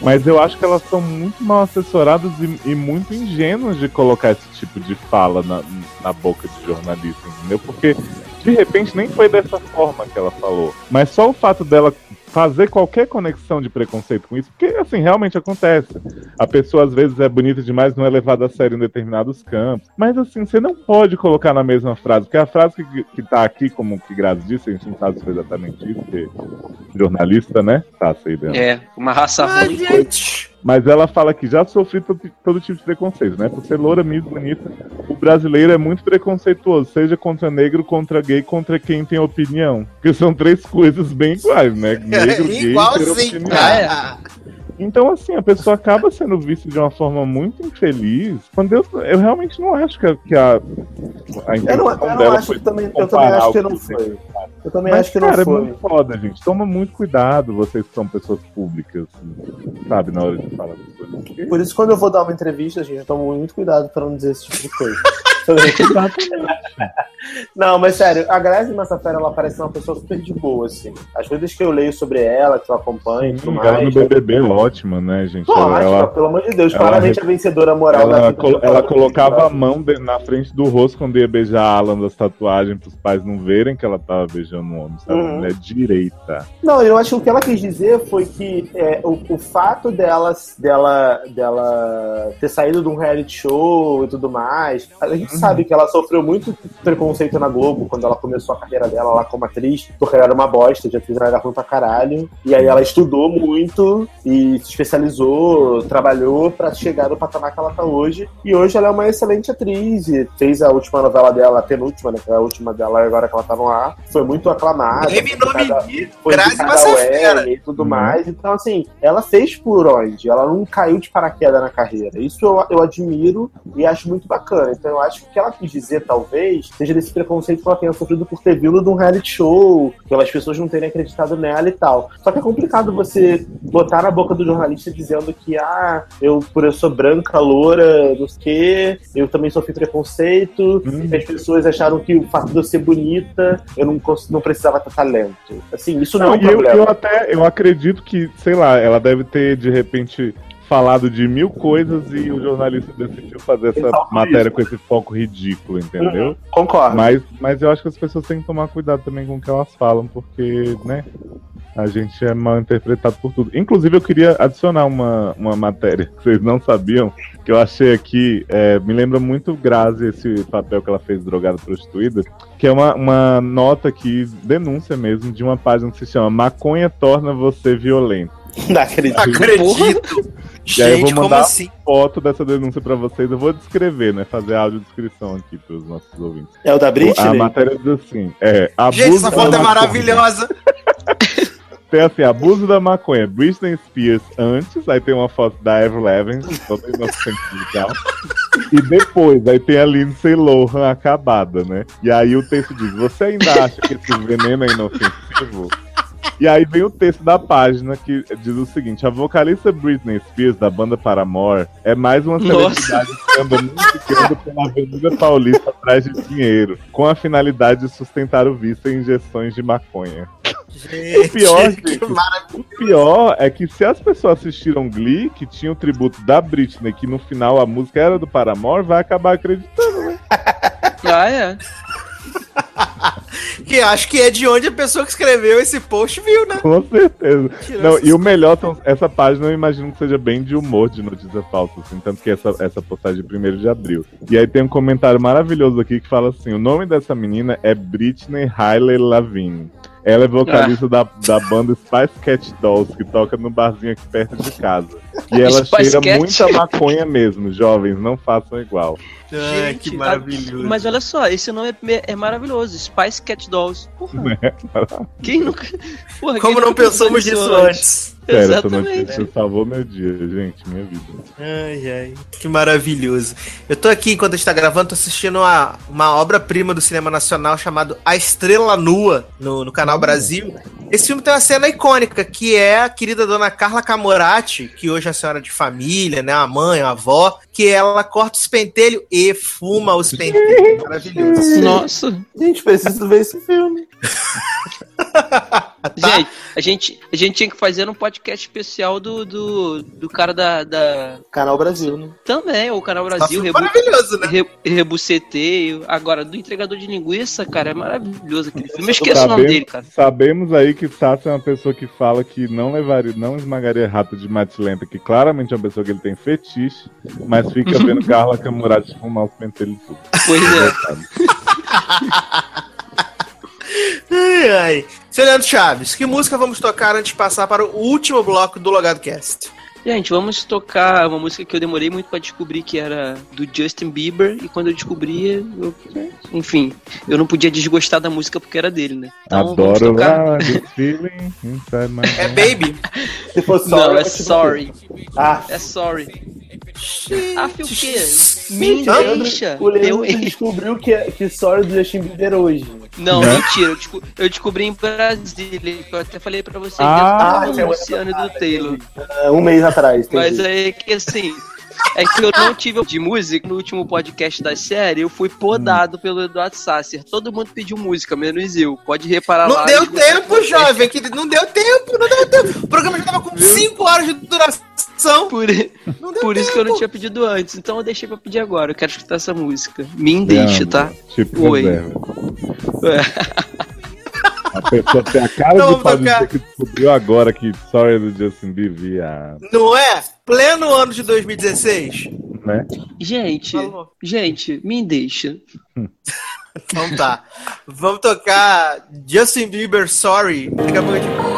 Mas eu acho que elas são muito mal assessoradas e, e muito ingênuas de colocar esse tipo de fala na, na boca de jornalista, entendeu? Porque de repente nem foi dessa forma que ela falou. Mas só o fato dela fazer qualquer conexão de preconceito com isso, porque assim, realmente acontece. A pessoa às vezes é bonita demais, não é levada a sério em determinados campos. Mas assim, você não pode colocar na mesma frase, porque a frase que, que tá aqui, como que Grazi disse, a gente não sabe se foi exatamente isso, porque jornalista, né? Tá, sei dela. É, uma raça Ah, ruim. gente. Mas ela fala que já sofri todo, todo tipo de preconceito, né? Por ser loura, miss, bonita. O brasileiro é muito preconceituoso, seja contra negro, contra gay, contra quem tem opinião. Porque são três coisas bem iguais, né? Negro, gay, ter opinião. Ah, Então, assim, a pessoa acaba sendo vista de uma forma muito infeliz. Quando eu, eu realmente não acho que a, que a, a Eu não, eu não acho foi que também, eu também acho que não foi. Eu também Mas, acho que não cara, é foi. muito foda, gente. Toma muito cuidado, vocês que são pessoas públicas, sabe, na hora de falar das coisas. Por isso, quando eu vou dar uma entrevista, gente, eu tomo muito cuidado pra não dizer esse tipo de coisa. Não, mas sério, a Grazi Massafera, ela parece uma pessoa super de boa, assim. As coisas que eu leio sobre ela, que eu acompanho e tudo Ela no mais. BBB ótima, né, gente? Pô, Ela, ela, ela, pelo amor de Deus, ela- claramente a vencedora moral da ela, vida colo- dela. ela colocava a mão de- na frente do rosto quando ia beijar a Alan das tatuagens pros pais não verem que ela tava beijando um homem, sabe? Uhum. Mulher direita. Não, eu acho que o que ela quis dizer foi que é, o, o fato dela, dela, dela ter saído de um reality show e tudo mais, a gente Uhum. Sabe que ela sofreu muito preconceito na Globo quando ela começou a carreira dela lá como atriz, porque ela era uma bosta, de atriz ela era ruim pra caralho. E aí ela estudou muito e se especializou, trabalhou pra chegar no patamar que ela tá hoje. E hoje ela é uma excelente atriz e fez a última novela dela, a penúltima, né? Que é a última dela agora que ela tá no ar. Foi muito aclamada. Teve foi nome foi Grazi indicada Massafera. e tudo Uhum. mais. Então, assim, ela fez por onde? Ela não caiu de paraquedas na carreira. Isso eu, eu admiro e acho muito bacana. Então, eu acho o que ela quis dizer, talvez, seja desse preconceito que ela tenha sofrido por ter vindo de um reality show, pelas pessoas não terem acreditado nela e tal. Só que é complicado você botar na boca do jornalista dizendo que, ah, eu, por eu sou branca, loura, não sei o quê, eu também sofri preconceito, Hum. as pessoas acharam que o fato de eu ser bonita, eu não, não precisava ter talento. Assim, isso não, Não, é um eu, problema. eu até eu acredito que, sei lá, ela deve ter de repente falado de mil coisas e o jornalista decidiu fazer essa Exato, matéria isso. com esse foco ridículo, entendeu? Concordo. Mas, mas eu acho que as pessoas têm que tomar cuidado também com o que elas falam, porque, né, a gente é mal interpretado por tudo. Inclusive, eu queria adicionar uma, uma matéria que vocês não sabiam, que eu achei aqui, é, me lembra muito Grazi, esse papel que ela fez drogada prostituída, que é uma, uma nota aqui, denúncia mesmo, de uma página que se chama Maconha torna você violento. Não acredito. Acredito. E aí eu Gente, vou como mandar assim? foto dessa denúncia pra vocês, eu vou descrever, né, fazer a audiodescrição aqui pros nossos ouvintes. É o da A Britney? matéria diz assim, é, abuso Gente, essa foto da é maravilhosa. Tem assim, abuso da maconha, Britney Spears antes, aí tem uma foto da Avril Lavigne, toda inocente e tal. E depois, aí tem a Lindsay Lohan acabada, né? E aí o texto diz, você ainda acha que esse veneno é inofensivo? E aí vem o texto da página que diz o seguinte: a vocalista Britney Spears, da banda Paramore, é mais uma Nossa. celebridade que anda musicando pela Avenida Paulista atrás de dinheiro, com a finalidade de sustentar o vício em injeções de maconha. Gente, pior, que gente. O pior é que se as pessoas assistiram Glee, que tinha o tributo da Britney, que no final a música era do Paramore, vai acabar acreditando. Ah, é. Que acho que é de onde a pessoa que escreveu esse post viu, né? Com certeza. Tirou Não, e o melhor, são- essa página eu imagino que seja bem de humor de notícia falsa, assim, tanto que essa, essa postagem de 1 de abril. E aí tem um comentário maravilhoso aqui que fala assim: o nome dessa menina é Britney Riley Lavigne. Ela é vocalista da, da banda Spice Cat Dolls, que toca no barzinho aqui perto de casa. E ela Spice cheira Cat? muita maconha mesmo, jovens, não façam igual. Ai, Gente, que maravilhoso. Mas olha só, esse nome é, é maravilhoso. Spice Cat Dolls. Porra, Né? quem nunca. Porra, Como quem não pensamos nisso antes? Sério, essa Exatamente. notícia salvou meu dia, gente, minha vida. Ai, ai, que maravilhoso. Eu tô aqui, enquanto a gente tá gravando, tô assistindo uma, uma obra-prima do cinema nacional chamado A Estrela Nua, no, no canal Brasil. Esse filme tem uma cena icônica, que é a querida dona Carla Camorati, que hoje é a senhora de família, né, a mãe, a avó, que ela corta os pentelhos e fuma os pentelhos. Maravilhoso. Nossa. Gente, preciso ver esse filme. Tá? Gente, a gente, a gente tinha que fazer um podcast especial do, do, do cara da, da. Canal Brasil, né? Também, o canal Brasil, Nossa, Rebu, maravilhoso, né? Re, Rebuceteio. Agora, do entregador de linguiça, cara, é maravilhoso aquele filme. Eu esqueço o nome Sabemos- dele, cara. Sabemos aí que Sassi é uma pessoa que fala que não levaria, não esmagaria rato de mate lenta, que claramente é uma pessoa que ele tem fetiche, mas fica vendo Carla Camurati fumar os pentelhos tudo. Pois é. Ai, ai. Seu Leandro Chaves, que música vamos tocar antes de passar para o último bloco do Logado Cast? Gente, vamos tocar uma música que eu demorei muito pra descobrir que era do Justin Bieber. E quando eu descobri, eu- enfim, eu não podia desgostar da música porque era dele, né? Então vamos Adoro tocar. lá, feeling inside my É. Baby? Se for sorry, Não, é sorry. Ah, É sorry. Ah, o quê? Me Leandro- deixa. o Leandro Eu- descobriu que, que sorry do Justin Bieber hoje. Não, Né? mentira. Eu, desco- eu descobri em Brasília. que Eu até falei pra vocês Ah, ah, é Luciano e do Taylor. Ah, um mês atrás. Entendi. Mas é que assim, É que eu não tive de música no último podcast da série, eu fui podado pelo Eduardo Sasser. Todo mundo pediu música, menos eu. Pode reparar Não lá. deu tempo, podcast. jovem, que não deu tempo, não deu tempo. O programa já tava com 5 horas de duração. Por, por isso que eu não tinha pedido antes, então eu deixei pra pedir agora. Eu quero escutar essa música. Me deixe, tá? Tipo Oi. reserva. A pessoa tem a cara Então de de tocar. que descobriu agora que Sorry do Justin Bieber, viado, Não é? Pleno ano de 2016. né? Gente, Falou. gente, me deixa. Então tá. Vamos tocar Justin Bieber Sorry. Daqui a pouco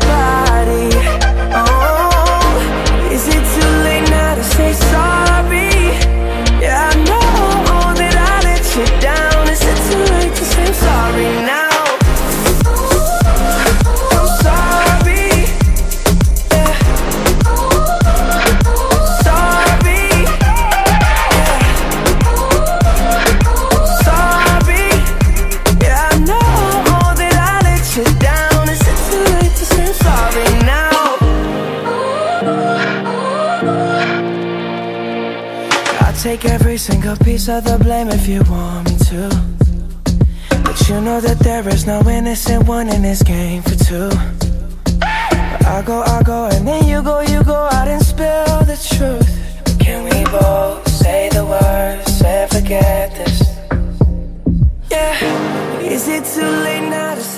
of the blame if you want me to. But you know that there is no innocent one in this game for two. But I go, I go, and then you go, you go out and spill the truth. Can we both say the words and forget this?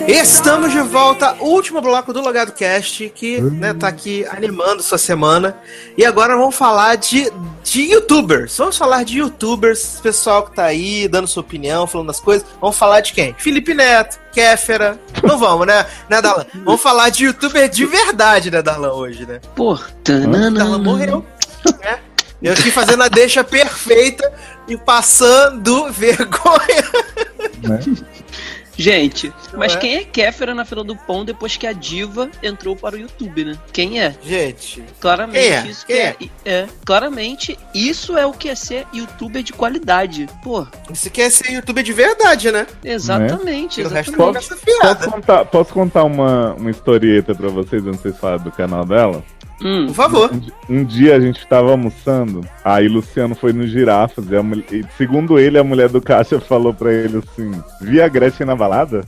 Estamos de volta, último bloco do Logado Cast, que né, tá aqui animando sua semana. E agora vamos falar de, de youtubers. Vamos falar de youtubers, pessoal que tá aí dando sua opinião, falando das coisas. Vamos falar de quem? Felipe Neto, Kéfera. Não vamos, né, né, Darlan? Vamos falar de youtuber de verdade, né, Darlan, hoje, né? Darlan tanana. morreu. né? Eu aqui fazendo a deixa perfeita e passando vergonha. Gente, mas é? quem é Kéfera na fila do pão depois que a diva entrou para o YouTube, né? Quem é? Gente, Claramente Quem é? isso Quem que é? é. Claramente isso é o que é ser youtuber de qualidade. Pô, isso quer ser youtuber de verdade, né? exatamente, exatamente. é essa fiada. Posso contar, posso contar uma, uma historieta pra vocês antes de vocês falarem do canal dela? Hum, Por favor. Um, um dia a gente tava almoçando, aí Luciano foi no girafas e, mulher- e segundo ele, a mulher do caixa falou pra ele assim: Vi a Gretchen na balada?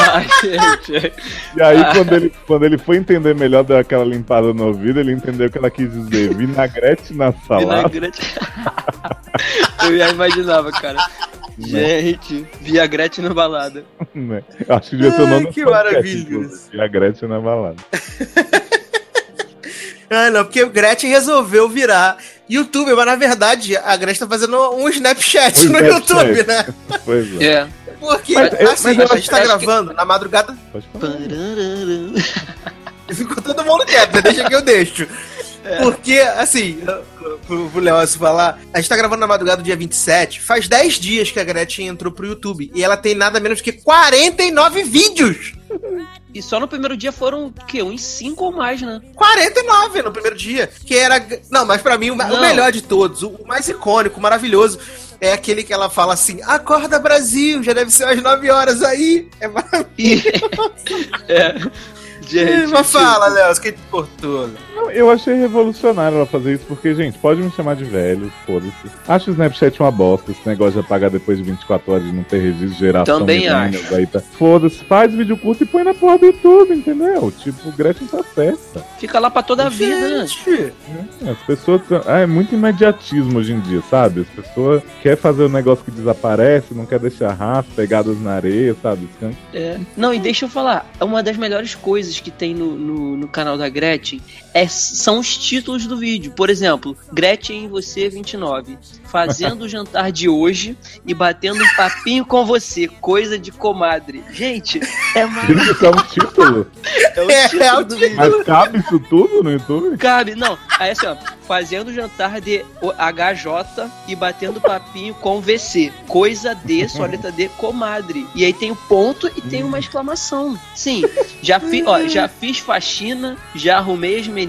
Ai, gente. E aí, quando, ele, quando ele foi entender melhor, deu aquela limpada no ouvido, ele entendeu o que ela quis dizer: Vinagrete na salada. Vinagrete. Eu já imaginava, cara. Gente, Viagrete na balada. né? Acho que devia ser o nome do que podcast, maravilhoso. inclusive, Vi a Gretchen na balada. Ah, não, porque o Gretchen resolveu virar youtuber, mas na verdade a Gretchen tá fazendo um Snapchat Um no Snapchat. YouTube, né? Pois é. É. Porque, Mas eu- assim, mas eu a gente tá acho que- gravando na madrugada, Pode falar. ficou todo mundo quieto, né? deixa que eu deixo. Porque, assim, pro, Léo se falar, a gente tá gravando na madrugada do dia 27, faz 10 dias que a Gretchen entrou pro YouTube, e ela tem nada menos que 49 vídeos! E só no primeiro dia foram, o quê? Uns 5 ou mais, né? 49 no primeiro dia. Que era. Não, mas pra mim o, Não. melhor de todos, o, mais icônico, o maravilhoso, é aquele que ela fala assim: Acorda Brasil, já deve ser às 9 horas aí. É maravilhoso. É. Gente. Mas fala, Léo, que. Não, eu achei revolucionário ela fazer isso, porque, gente, pode me chamar de velho, foda-se. Acho o Snapchat uma bosta, esse negócio de apagar depois de 24 horas de não ter registro geração. Também acho. Aí tá. Foda-se, faz vídeo curto e põe na porra do YouTube, entendeu? Tipo, Gretchen tá certa. Fica lá pra toda a vida, né? Gente, As pessoas. Ah, é muito imediatismo hoje em dia, sabe? As pessoas querem fazer um negócio que desaparece, não quer deixar rastro, pegadas na areia, sabe? É. Não, e deixa eu falar, uma das melhores coisas que tem no, no, no canal da Gretchen é, são os títulos do vídeo. Por exemplo, Gretchen e você 29, fazendo o jantar de hoje e batendo um papinho com você, coisa de comadre. Gente, é maravilhoso. Isso é um título. É o É, título é o do vídeo. Mas cabe isso tudo no YouTube? Cabe, não. Aí assim, ó, fazendo jantar de HJ e batendo papinho com VC. Coisa de, só letra D, comadre. E aí tem o ponto e tem uma exclamação. Sim, já, fi, ó, já fiz faxina, já arrumei as meninas,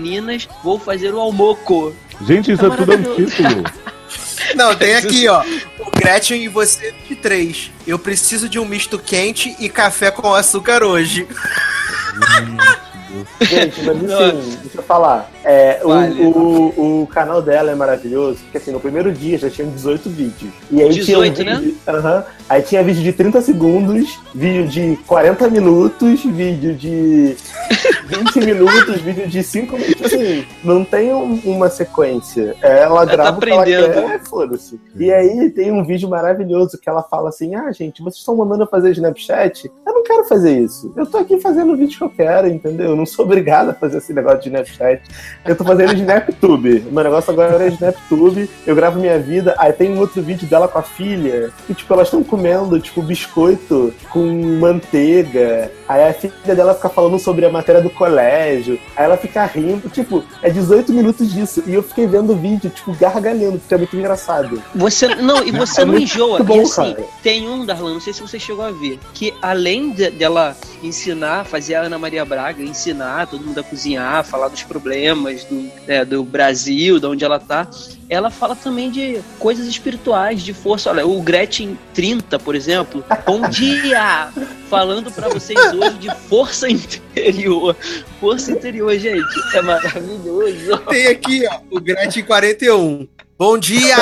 vou fazer o almoço. Gente, isso Tá é tudo um título. Não, tem aqui, ó. O Gretchen e você 23. Eu preciso de um misto quente e café com açúcar hoje. Gente, mas assim, deixa eu falar. É, o, Vale. o, o canal dela é maravilhoso, porque assim, no primeiro dia já tinha 18 vídeos. E aí 18, tinha um né? vídeo, Aham. Aí tinha vídeo de 30 segundos, vídeo de 40 minutos, vídeo de 20 minutos, vídeo de 5 minutos. Assim, não tem um- uma sequência. Ela tá grava o que ela aprendendo. quer, foda-se. E aí tem um vídeo maravilhoso que ela fala assim: ah, gente, vocês estão mandando eu fazer Snapchat? Eu não quero fazer isso. Eu tô aqui fazendo o vídeo que eu quero, entendeu? Eu não sou obrigada a fazer esse negócio de Snapchat. Eu tô fazendo SnapTube. O meu negócio agora é SnapTube. Eu gravo minha vida. Aí tem um outro vídeo dela com a filha. E, tipo, elas estão comendo, tipo, biscoito com manteiga. Aí a filha dela fica falando sobre a matéria do colégio. Aí ela fica rindo. Tipo, é 18 minutos disso. E eu fiquei vendo o vídeo, tipo, gargalhando, porque é muito engraçado. Você não, e você É não enjoa. bom, e assim, cara. tem um, Darlan, não sei se você chegou a ver, que além de- dela ensinar, fazer a Ana Maria Braga, ensinar todo mundo a cozinhar, falar dos problemas do, é, do Brasil, de onde ela tá, ela fala também de coisas espirituais, de força. Olha, o Gretchen 30, por exemplo, bom dia! Falando pra vocês hoje de força interior. Força interior, gente, é maravilhoso. Tem aqui, ó, o Gretchen 41. Bom dia!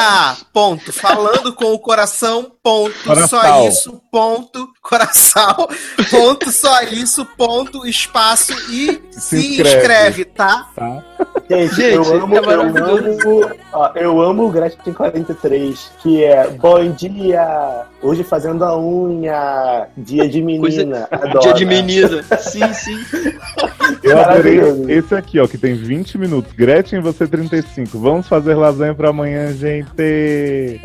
Ponto. Falando com o coração, ponto. Coração. Só isso, ponto. Coração, ponto. Só isso, ponto. Espaço e se, Se inscreve. inscreve. tá? Tá? Gente, Gente, eu amo, é eu amo, ó, eu amo o Gretchen 43, que é Bom dia! Hoje fazendo a unha, dia de menina. adoro. Dia de menina. Sim, sim. Eu adorei esse aqui, ó, que tem 20 minutos. Gretchen, você 35. Vamos fazer lasanha pra amanhã, gente.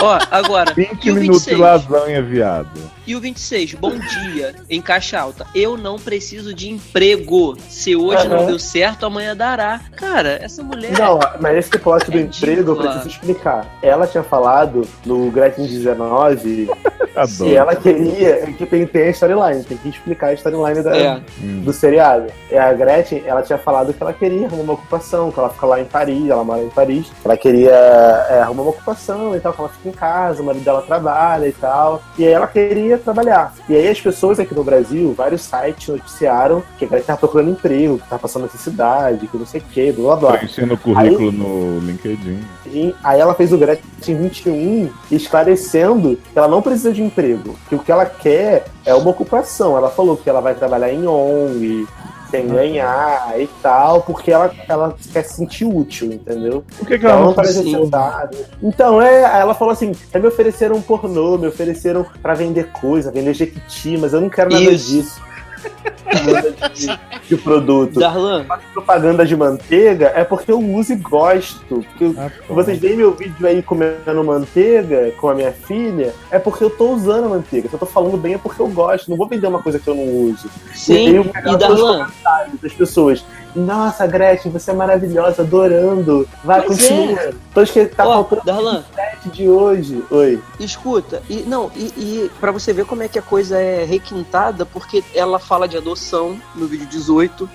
Ó, agora, 20 e o minutos de 26? lasanha, viado. E o 26, bom dia, em caixa alta. Eu não preciso de emprego. Se hoje não Aham. deu certo, amanhã dará. Cara, essa mulher. Não, mas esse plot do É emprego eu preciso explicar. Ela tinha falado no Gretchen 19 Adoro. se ela queria. Que tem, tem a storyline, tem que explicar a storyline da, É. Hum. do seriado. E a Gretchen, ela tinha falado que ela queria arrumar uma ocupação, que ela fica lá em Paris, ela mora em Paris. Ela queria é, arrumar uma ocupação e tal, que ela fica em casa, o marido dela trabalha e tal. E aí ela queria trabalhar. E aí as pessoas aqui no Brasil, vários sites noticiaram que a Gretchen tava procurando emprego, que tava passando necessidade, que não sei o que, blá blá blá. Preenchendo o currículo no LinkedIn. E aí ela fez o Gretchen 21 esclarecendo que ela não precisa de emprego, que o que ela quer é uma ocupação. Ela falou que ela vai trabalhar em ONG, sem ganhar e tal, porque ela, ela quer se sentir útil, entendeu? Por que, que Ela ela não não tá necessitada. Então, é, ela falou assim: "É, me ofereceram um pornô, me ofereceram pra vender coisa, vender jequiti, mas eu não quero nada Isso. disso. De, de produto. Darlan, Propaganda de manteiga é porque eu uso e gosto. Porque Ah, vocês veem meu vídeo aí comendo manteiga com a minha filha, é porque eu tô usando a manteiga. Se eu tô falando bem é porque eu gosto. Não vou vender uma coisa que eu não uso. sim. E, E Darlan, das pessoas. Nossa, Gretchen, você é maravilhosa, adorando. Vai, Pois continua. Tô que tá ó, faltando Darlan, de hoje. Oi. escuta. E não, e, e para você ver como é que a coisa é requintada, porque ela fala de noção no vídeo 18.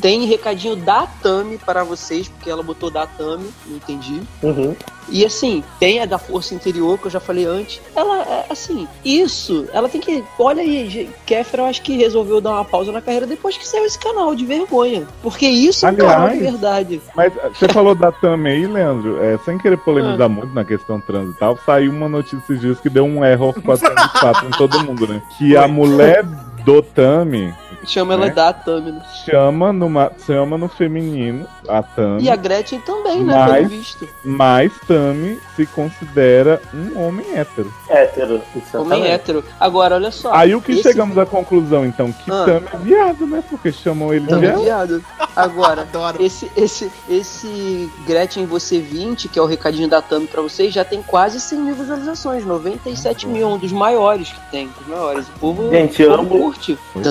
Tem recadinho da Tami para vocês, porque ela botou da Tami, não entendi. Uhum. E assim, tem a da Força Interior, que eu já falei antes. Ela, é, assim, isso, ela tem que. Olha aí, Kéfera, eu acho que resolveu dar uma pausa na carreira depois que saiu esse canal, de vergonha. Porque isso é canal de Aliás- verdade. Mas eh, você falou da Tami aí, Leandro, é, sem querer polemizar Ah. muito na questão trans e tal, saiu uma notícia esses dias que deu um erro 404 em todo mundo, né? Que a mulher do Tami Chama ela Né? da Tami, né? chama, numa, chama no feminino a Tami, E a Gretchen também, né? Mas- Pelo visto. mas Tami se considera um homem hétero. Hétero. Homem exatamente. hétero. Agora, olha só. Aí o que chegamos à conclusão, então, que Ah. Tami é viado, né? Porque chamam ele de Tami é viado. viado. Agora, Adoro. esse, esse, esse Gretchen Você 20, que é o recadinho da Tami pra vocês, já tem quase 100 mil visualizações. 97 mil, um dos maiores que tem. Dos maiores. O povo, Gente, o eu povo amo- curte. Oi?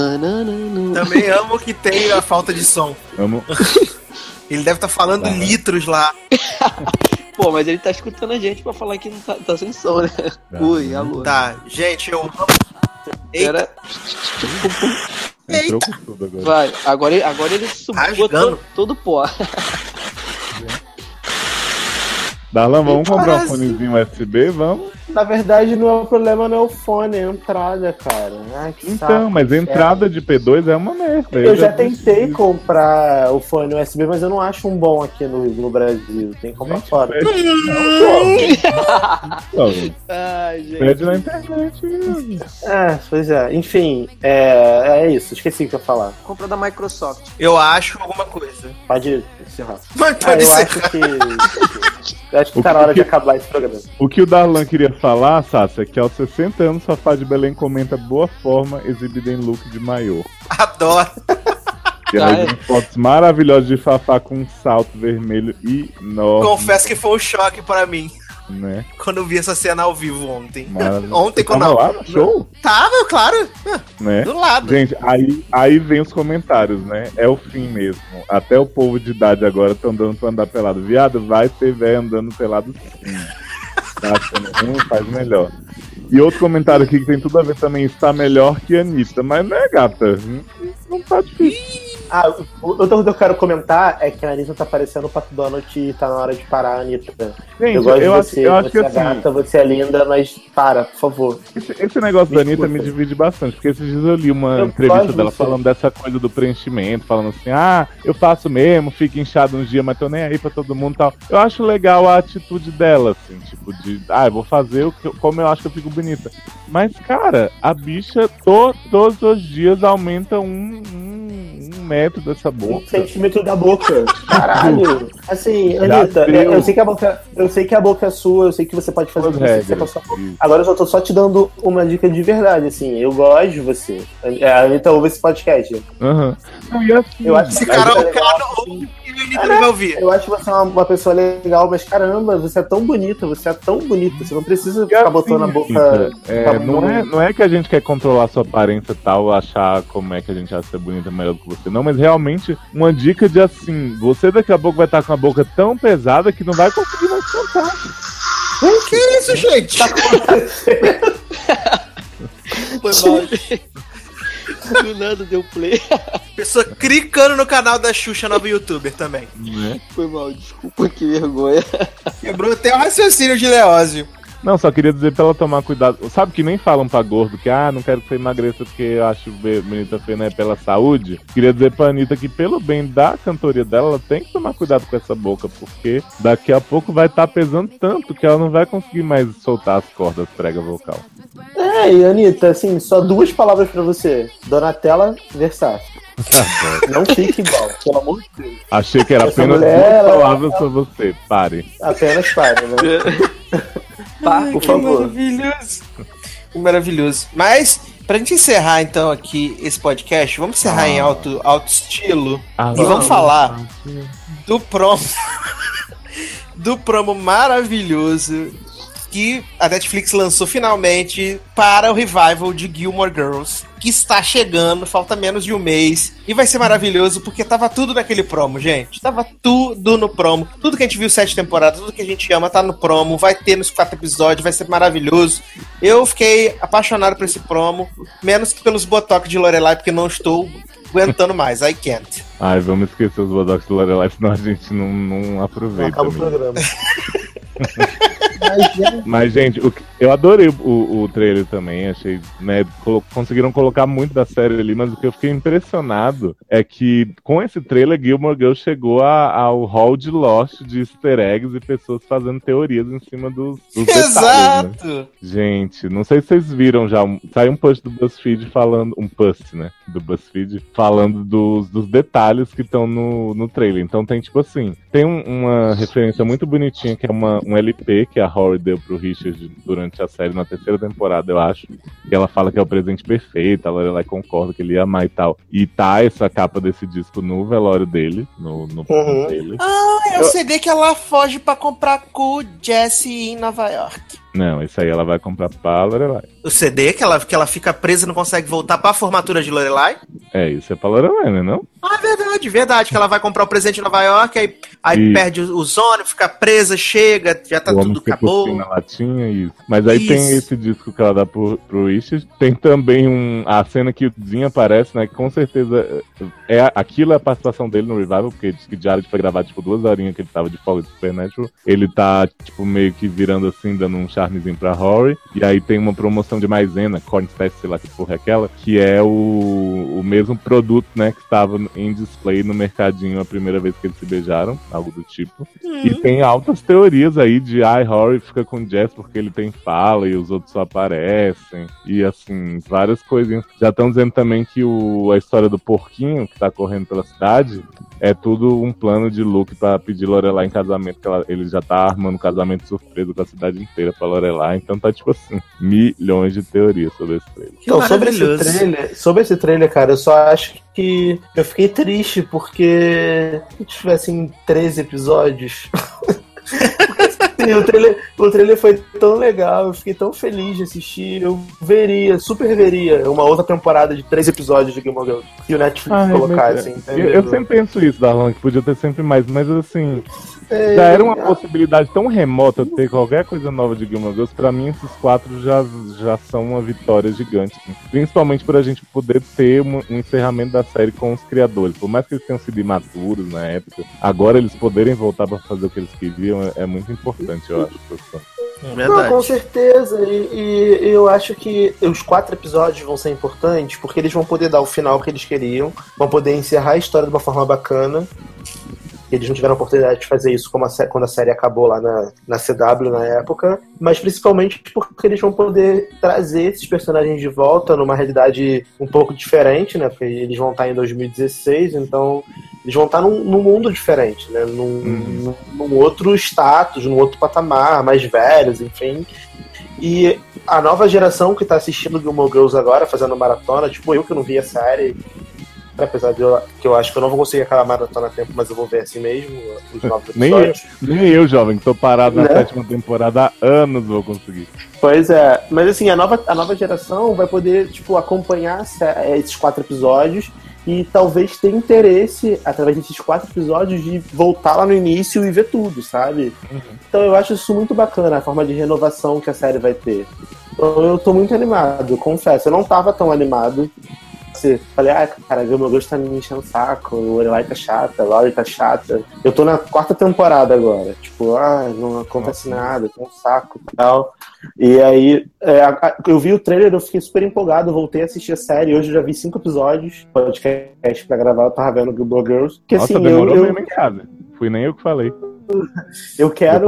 Também amo que tem a falta de som. Amo. Ele deve estar falando Tá. litros lá. Pô, mas ele tá escutando a gente pra falar que não tá, tá sem som, né? Ui, alô. Tá, gente, eu Era... Entrou com tudo agora. Vai, agora, ele- agora ele subiu Rasgando. todo, todo o pó. Darlan, vamos comprar um fonezinho USB? Vamos. Na verdade, não é o problema, não é o fone, é a entrada, cara. Ai, que Então, saco. mas entrada de P2 é uma merda. Eu já disse tentei isso. comprar o fone USB, mas eu não acho um bom aqui no, no Brasil. Tem que comprar Gente, fora. pede- Não, pô. Ai, gente. Pede na internet. É, pois é. Enfim, é, é isso. Esqueci o que eu ia falar. Compra da Microsoft. eu acho alguma coisa. Pode encerrar. Mas Ah, pode eu ser. acho que. Eu acho que tá na hora de acabar esse programa. O que o Darlan queria falar, Sácia, é que aos 60 anos, Safá de Belém comenta boa forma exibida em look de maiô. Adoro. E Ah, aí é? vem fotos maravilhosas de Fafá com um salto vermelho enorme. Confesso que foi um choque pra mim Né? quando eu vi essa cena ao vivo ontem. Maravilhoso. Ontem, quando Tava lá no show, Tava, claro, né? do lado. Gente, aí, aí vem os comentários, né? É o fim mesmo. Até o povo de idade agora estão dando pra andar pelado. Viado, vai ter velho andando pelado sim. Tá achando? Faz melhor. E outro comentário aqui que tem tudo a ver também, está melhor que a Anitta. Mas né, gata? Não, não tá difícil. Ah, o outro que eu quero comentar é que a Anitta tá parecendo o Pato Donald e tá na hora de parar, Anitta. Gente, eu gosto eu de acho, você, acho você que é assim, gata, você é linda, mas para, por favor. esse, esse negócio da Anitta me divide bastante, porque esses dias eu li uma Eu entrevista dela falando dessa coisa do preenchimento, falando assim, ah, eu faço mesmo, fico inchado uns dias, mas tô nem aí pra todo mundo e tal. Eu acho legal a atitude dela, assim, tipo, de, ah, eu vou fazer o que, como eu acho que eu fico bonita. Mas, cara, a bicha to- todos os dias aumenta um, um, um metro dessa Um boca. centímetro da boca. Caralho. Assim, Anitta, eu, eu sei que a boca, eu sei que a boca é sua, eu sei que você pode fazer o Duas que você quiser com a sua boca. Agora eu só tô só te dando uma dica de verdade, assim. Eu gosto de você. A Anitta ouve esse podcast. Aham. Assim, Eu acho Esse cara, é o legal, cara ouve o Anitta não vai ouvir. Eu acho você uma, uma pessoa legal, mas caramba, você é tão bonita, você é tão bonita, você não precisa ficar assim, botando a boca. É, não, é, não é que a gente quer controlar sua aparência e tal, achar como é que a gente acha ser bonita melhor do que você, não, mas realmente uma dica de assim, você daqui a pouco vai estar com a boca tão pesada que não vai conseguir mais cantar. Que isso, gente? Foi mal. Do nada deu play. Pessoa clicando no canal da Xuxa, nova youtuber também. Foi mal, desculpa, que vergonha. Quebrou até o raciocínio de Leózio. Não, só queria dizer pra ela tomar cuidado. Sabe que nem falam pra gordo que, ah, não quero que você emagreça porque eu acho bonita feia, né, pela saúde. Queria dizer pra Anitta que, pelo bem da cantoria dela, ela tem que tomar cuidado com essa boca, porque daqui a pouco vai estar pesando tanto que ela não vai conseguir mais soltar as cordas prega vocal. É, e Anitta, assim, só duas palavras pra você: Donatella Versace. Não fique igual, pelo amor de Deus. Achei que era Essa apenas mulher, duas ela- palavras pra você. Pare. Apenas pare, né? Pá, Por favor. maravilhoso. Que maravilhoso. Mas, pra gente encerrar então aqui esse podcast, vamos encerrar Ah. em alto, alto estilo. Ah, E vamos falar do promo. do promo maravilhoso que a Netflix lançou finalmente para o revival de Gilmore Girls, que está chegando, falta menos de um mês, e vai ser maravilhoso porque tava tudo naquele promo, gente. Tava tudo no promo. Tudo que a gente viu sete temporadas, tudo que a gente ama tá no promo, vai ter nos quatro episódios, vai ser maravilhoso. Eu fiquei apaixonado por esse promo, menos que pelos botox de Lorelai, porque não estou aguentando mais, I can't. Ai, vamos esquecer os Bodox do Lorelai, senão a gente não, não Não aproveita. acaba o programa. Mas, gente, o eu adorei o, o trailer também. Achei, né? conseguiram colocar muito da série ali, mas o que eu fiquei impressionado é que com esse trailer, Gilmore Girls chegou a- ao hall de Lost de easter eggs e pessoas fazendo teorias em cima dos, dos detalhes. Né? Exato! Gente, não sei se vocês viram já. Saiu um post do BuzzFeed falando. Um post, né? Do BuzzFeed falando dos, dos detalhes que estão no, no trailer. Então tem tipo assim: tem um- uma referência muito bonitinha que é uma, um LP que a Rory deu pro Richard durante a série na terceira temporada, eu acho. E ela fala que é o presente perfeito, a Lorelai concorda que ele ia amar e tal. E tá essa capa desse disco no velório dele, no, no Uhum. dele. Ah, é o CD que ela foge pra comprar com o Jesse em Nova York. Não, isso aí ela vai comprar pra Lorelai. O CD que ela, que ela fica presa e não consegue voltar pra formatura de Lorelai? É, isso é pra Lorelai, né? Não? Ah, verdade, verdade. Que ela vai comprar o presente em Nova York, aí, aí perde os ônibus, fica presa, chega, já tá o tudo acabou. na latinha, isso. Mas aí tem Isso. esse disco que ela dá pro, pro Richard. Tem também um, a cena que o Zinho aparece, né? Que com certeza é, a- aquilo é a participação dele no Revival, porque diz que Jared foi gravar, tipo, duas horinhas que ele tava de folga de Supernatural. Ele tá, tipo, meio que virando assim, dando um charmezinho pra Rory. E aí tem uma promoção de maisena, Cornfest, sei lá que porra é aquela, que é o, o mesmo produto, né? Que estava em display no mercadinho a primeira vez que eles se beijaram, algo do tipo. E tem altas teorias aí de ai, Rory fica com Jess porque ele tem fala e os outros só aparecem. E assim, várias coisinhas. Já estão dizendo também que o, a história do porquinho que tá correndo pela cidade é tudo um plano de Luke pra pedir Lorelai em casamento, que ela- ele já tá armando um casamento surpresa com a cidade inteira pra Lorelai. Então tá tipo assim, milhões de teorias sobre esse trailer. Que Então, sobre esse trailer, sobre esse trailer, cara, eu só acho que eu fiquei triste porque se tivessem 13 episódios. Sim, o, trailer, o trailer foi tão legal, eu fiquei tão feliz de assistir. Eu veria, super veria uma outra temporada de três episódios de Game of Thrones que o Netflix Ai, colocasse. mas, entendeu? eu, eu sempre penso isso, Darlan, que podia ter sempre mais, mas assim, É, já era uma possibilidade tão remota ter qualquer coisa nova de of Thrones, pra mim esses quatro já, já são uma vitória gigante. assim. Principalmente por a gente poder ter um, um encerramento da série com os criadores. Por mais que eles tenham sido imaturos na época, agora eles poderem voltar pra fazer o que eles queriam é, é muito importante, eu acho. pros fãs. Não, com certeza. E, e eu acho que os quatro episódios vão ser importantes porque eles vão poder dar o final que eles queriam, vão poder encerrar a história de uma forma bacana. Eles não tiveram a oportunidade de fazer isso a quando a série acabou lá na, na CW na época, mas principalmente porque eles vão poder trazer esses personagens de volta numa realidade um pouco diferente, né? Porque eles vão estar em 2016, então eles vão estar num, num mundo diferente, né? Num, Uhum. num- num outro status, num outro patamar, mais velhos, enfim. E a nova geração que tá assistindo Gilmore Girls agora, fazendo maratona, tipo eu que não vi a série, apesar de eu, que eu acho que eu não vou conseguir acabar a maratona a tempo, mas eu vou ver assim mesmo, os novos Nem episódios. Nem eu, jovem, que tô parado na Né? sétima temporada há anos vou conseguir. Pois é, mas assim, a nova, a nova geração vai poder, tipo, acompanhar esses quatro episódios e talvez ter interesse, através desses quatro episódios, de voltar lá no início e ver tudo, sabe? Então eu acho isso muito bacana, a forma de renovação que a série vai ter. Então eu tô muito animado, confesso. Eu não tava tão animado. Falei, ah, cara, meu gosto tá me enchendo o saco, o Lorelai tá chata, a Lori tá chata. Eu tô na quarta temporada agora. Tipo, ah, não acontece nada, tô um saco e tal. E aí, é, eu vi o trailer, eu fiquei super empolgado, voltei a assistir a série. Hoje eu já vi cinco episódios, podcast pra gravar, eu tava vendo Gilmore Girls. Que Nossa, assim, eu, demorou eu, mesmo em casa. Fui nem eu que falei. eu quero.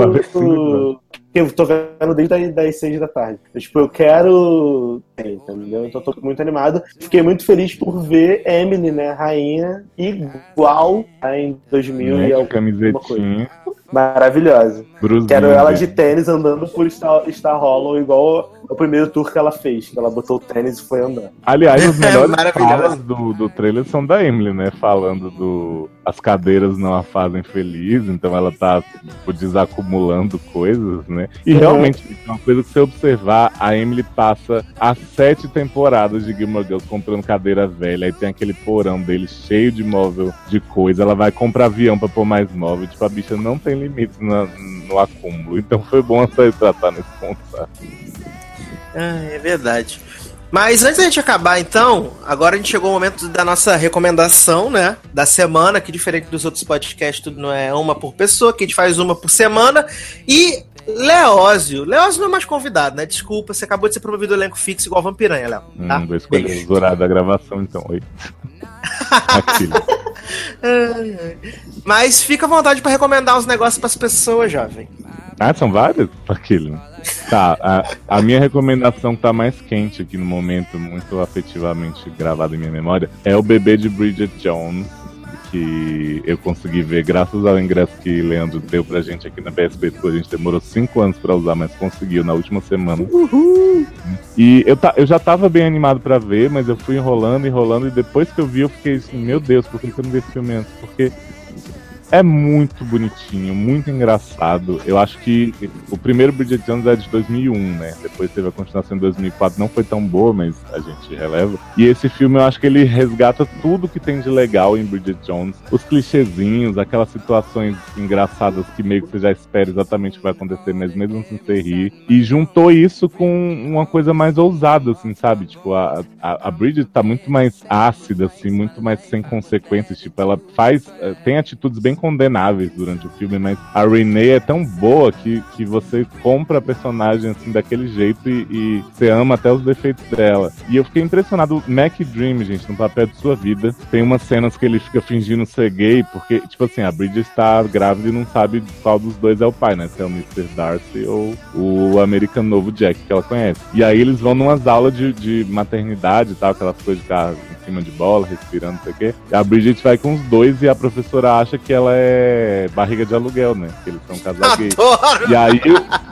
Eu tô vendo desde as- das seis da tarde. Eu, tipo, eu quero. É, Entendeu? Então eu tô muito animado. Fiquei muito feliz por ver Emily, né? Rainha, igual a em 2000 Né, e de alguma camisetinha. Maravilhosa. Bruce Quero ela de tênis andando por Star, Star Hollow, igual o primeiro tour que ela fez, que ela botou o tênis e foi andando. Aliás, as melhores Maravilhoso. falas do, do trailer são da Emily, né? Falando do. As cadeiras não a fazem feliz, então ela tá tipo, desacumulando coisas, né? E Uhum. realmente, é uma coisa que você observar, a Emily passa as sete temporadas de Gilmore Girls comprando cadeira velha, aí tem aquele porão dele cheio de móvel de coisa, ela vai comprar avião pra pôr mais móvel, tipo, a bicha não tem limites no acúmulo. Então foi bom essa tratar nesse ponto, sabe? Ah, é verdade. Mas antes da gente acabar, então, agora a gente chegou ao momento da nossa recomendação, né? Da semana, que diferente dos outros podcasts, tudo não é uma por pessoa, que a gente faz uma por semana. E Leózio. Leózio não é mais convidado, né? Desculpa, você acabou de ser promovido ao elenco fixo igual Vampiranha, Léo. Tá? Hum, vou escolher Beijo. os horários da gravação, então. Oi. Mas fica à vontade pra recomendar uns negócios pras pessoas, jovem. Ah, são vários? Aquilo. Tá, a, a minha recomendação que tá mais quente aqui no momento, muito afetivamente gravada em minha memória, é o bebê de Bridget Jones, que eu consegui ver graças ao ingresso que Leandro deu pra gente aqui na PSP Tour. A gente demorou cinco anos pra usar, mas conseguiu na última semana. E eu, ta, eu já tava bem animado pra ver, mas eu fui enrolando, enrolando, e depois que eu vi, eu fiquei assim, meu Deus, por que eu não vi esse filme antes? Porque é muito bonitinho, muito engraçado. Eu acho que o primeiro Bridget Jones é de 2001, né? Depois teve a continuação em 2004, não foi tão boa, mas a gente releva. E esse filme eu acho que ele resgata tudo que tem de legal em Bridget Jones. Os clichêzinhos, aquelas situações engraçadas que meio que você já espera exatamente o que vai acontecer, mas mesmo assim você ri. E juntou isso com uma coisa mais ousada, assim, sabe? Tipo, a, a, a Bridget tá muito mais ácida, assim, muito mais sem consequências. Tipo, ela faz. eh, Tem atitudes bem condenáveis durante o filme, mas a Renee é tão boa que, que você compra a personagem assim daquele jeito e, e você ama até os defeitos dela. E eu fiquei impressionado. Mac Dream, gente, no papel de sua vida. Tem umas cenas que ele fica fingindo ser gay, porque, tipo assim, a Bridget está grávida e não sabe qual dos dois é o pai, né? Se é o Mr. Darcy ou o americano novo Jack que ela conhece. E aí eles vão numas aulas de, de maternidade e tal, aquelas coisas de ficar em cima de bola, respirando, não sei o quê. E a Bridget vai com os dois e a professora acha que ela é barriga de aluguel, né? Que eles são casal gay. E aí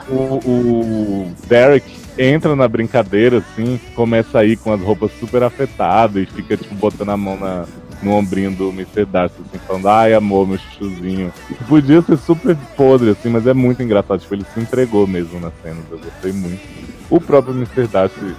o, o Derek entra na brincadeira, assim, começa a ir com as roupas super afetadas e fica, tipo, botando a mão na, no ombrinho do Mr. Darcy, assim, falando, ai amor, meu chuchuzinho. Podia ser super podre, assim, mas é muito engraçado. Tipo, ele se entregou mesmo nas cenas, eu gostei muito. O próprio Mr. Darcy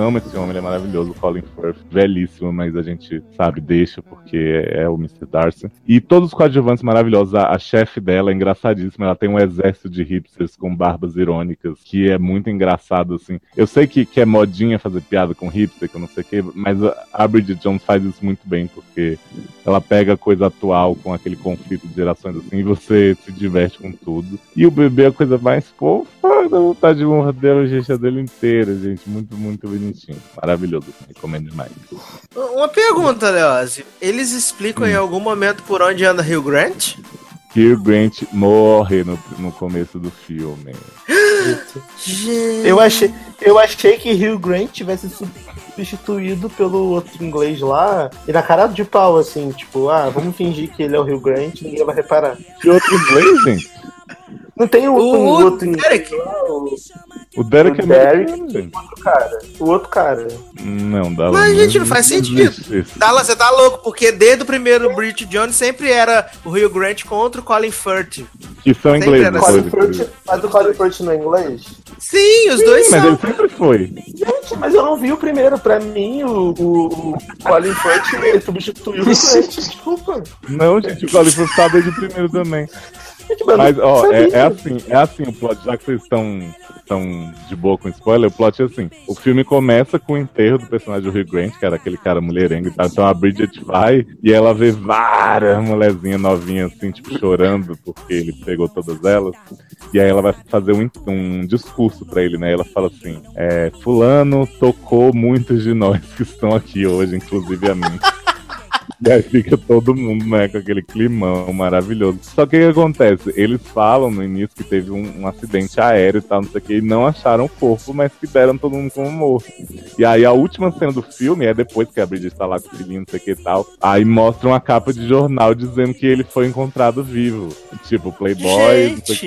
ama esse homem, ele é maravilhoso, o Colin Firth, velhíssimo, mas a gente sabe, deixa, porque é, o Mr. Darcy. E todos os coadjuvantes maravilhosos, a, a chefe dela é engraçadíssima, ela tem um exército de hipsters com barbas irônicas, que é muito engraçado, assim. Eu sei que, que é modinha fazer piada com hipster, que eu não sei o que, mas a, Bridget Jones faz isso muito bem, porque ela pega coisa atual com aquele conflito de gerações, assim, e você se diverte com tudo. E o bebê é a coisa mais fofa, dá vontade de morder a bochecha dele inteira, gente, muito, muito bonitinho. Maravilhoso, recomendo demais. Uma pergunta, Leózio. Eles explicam em algum momento por onde anda Rio Grant? Hugh Grant morre no, no começo do filme. Gente. Eu achei, eu achei que Hugh Grant tivesse substituído pelo outro inglês lá, e na cara de pau, assim, tipo, ah, vamos fingir que ele é o Hugh Grant e ninguém vai reparar. Que outro inglês, gente? Não tem o, O um outro inglês Derek. lá, o O Derek O é Derek. gente. outro cara. O outro cara. Não, dá Mas, gente, não faz sentido. isso. Tá, você tá louco, porque desde o primeiro Bridget Jones sempre era o Rio Grant contra o Colin Firth. Que são Sempre ingleses. era depois, Colin Firth, inclusive. mas o Colin Firth não é inglês? Sim, os dois Mas são. ele sempre foi. Gente, mas eu não vi o primeiro. Pra mim, o, o, o Colin Firth substituiu o Grant. Desculpa. Não, gente, o Colin Firth tá desde o primeiro também. Gente, mas ó, é, é assim, é assim o plot, já que vocês estão tão de boa com spoiler, o plot é assim. O filme começa com o enterro do personagem do Hugh Grant, que era aquele cara mulherengo e tal. Então a Bridget vai e ela vê várias mulherzinhas novinhas, assim, tipo, chorando porque ele pegou todas elas. E aí ela vai fazer um, um discurso pra ele, né? Ela fala assim, é, fulano tocou muitos de nós que estão aqui hoje, inclusive a mim. E aí fica todo mundo, né, com aquele climão maravilhoso. Só que o que acontece? Eles falam no início que teve um, um acidente aéreo e tal, não sei o que, e não acharam o corpo, mas que deram todo mundo como morto. E aí a última cena do filme é depois que a Bridget tá lá com o filhinho, não sei o que e tal. Aí mostra uma capa de jornal dizendo que ele foi encontrado vivo. Tipo, Playboy, não sei o Gente. que.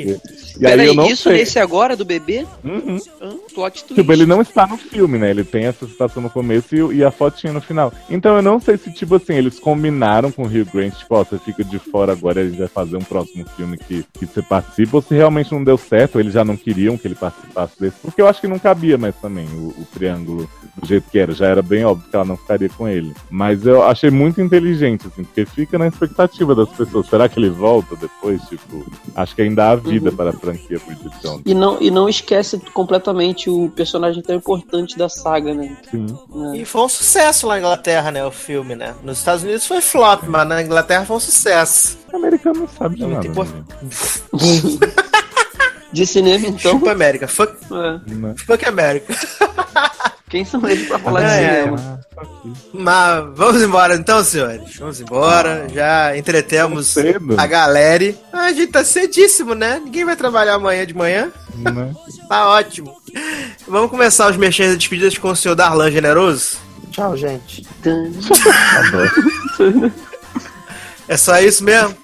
E aí eu Peraí, não isso sei. nesse agora do bebê? Uhum. Hã? plot twist. Tipo, ele não está no filme, né? Ele tem essa citação no começo e, e a fotinha no final. Então eu não sei se, tipo assim, eles combinaram com o Hugh Grant, tipo, ó, você fica de fora agora e a gente vai fazer um próximo filme que, que você participa, ou se realmente não deu certo, ou eles já não queriam que ele participasse desse. Porque eu acho que não cabia mais também o, o triângulo do jeito que era. Já era bem óbvio que ela não ficaria com ele. Mas eu achei muito inteligente, assim, porque fica na expectativa das pessoas. Será que ele volta depois? Tipo, acho que ainda há vida para franquia Bridget Jones. E não, e não esquece completamente o personagem tão importante da saga, né? Sim. É. E foi um sucesso lá na Inglaterra, né? O filme, né? Nos Estados Unidos foi flop, mas na Inglaterra foi um sucesso. O americano não sabe de É muito nada. importante. né? De cinema, então. Chupa América. Fuck, é. Fuck América. Quem são eles pra falar de É, é. cinema? Ah, aqui. Mas vamos embora então, senhores. Vamos embora. Já entretemos Cedo, a galera. Ah, a gente tá cedíssimo, né? Ninguém vai trabalhar amanhã de manhã. né? Tá ótimo. Vamos começar os mexendo e despedidas com o senhor Darlan Generoso? Tchau, gente. É só isso mesmo?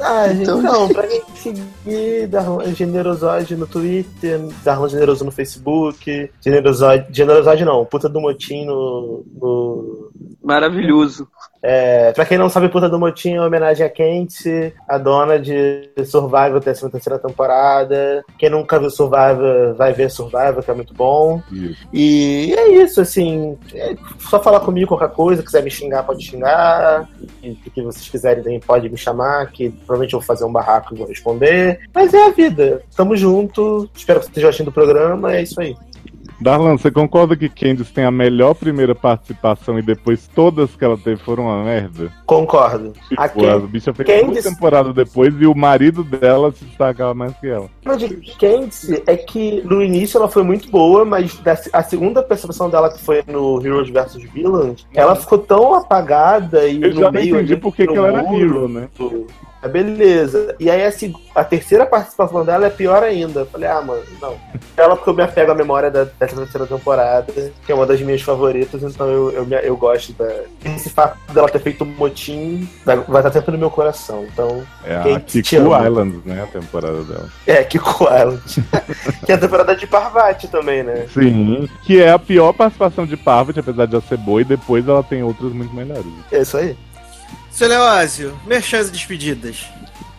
Ah, gente, Então- não, pra quem seguir Darlan Generosode no Twitter, Darlan Generoso no Facebook, Generosode, Generosode não, Puta do Motim no, no Maravilhoso. É, pra quem não sabe, Puta do Motim é homenagem a Kent, a dona de Survival, 13 terceira temporada. Quem nunca viu Survival, vai ver Survival, que é muito bom. Isso. E é isso, assim. É só falar comigo qualquer coisa, quiser me xingar, pode xingar. E o que vocês quiserem também pode me chamar, que provavelmente eu vou fazer um barraco e vou responder. Mas é a vida. Tamo junto. Espero que vocês estejam assistindo o programa. É isso aí. Darlan, você concorda que Candice tem a melhor primeira participação e depois todas que ela teve foram uma merda? Concordo. Tipo, A Candice- bicha fez Candice- duas temporadas depois e o marido dela se destacava mais que ela. O problema de Candice é que no início ela foi muito boa, mas a segunda percepção dela, que foi no Heroes vs Villains, ela ficou tão apagada e Eu no já meio entendi ali, por que ela era muro, hero, né? Ah, beleza. E aí a, a terceira participação dela é pior ainda. Falei, ah, mano, não. Ela porque eu me apego à memória da, dessa terceira temporada, que é uma das minhas favoritas, então eu, eu, eu gosto da. Esse fato dela ter feito um motim vai, vai estar sempre no meu coração. Então, É a Kiku ama? Islands, né? A temporada dela. é, Kiko Island. que é a temporada de Parvati também, né? Sim, que é a pior participação de Parvati, apesar de ela ser boa, e depois ela tem outras muito melhores. É isso aí. Seu Leózio, merchans e despedidas.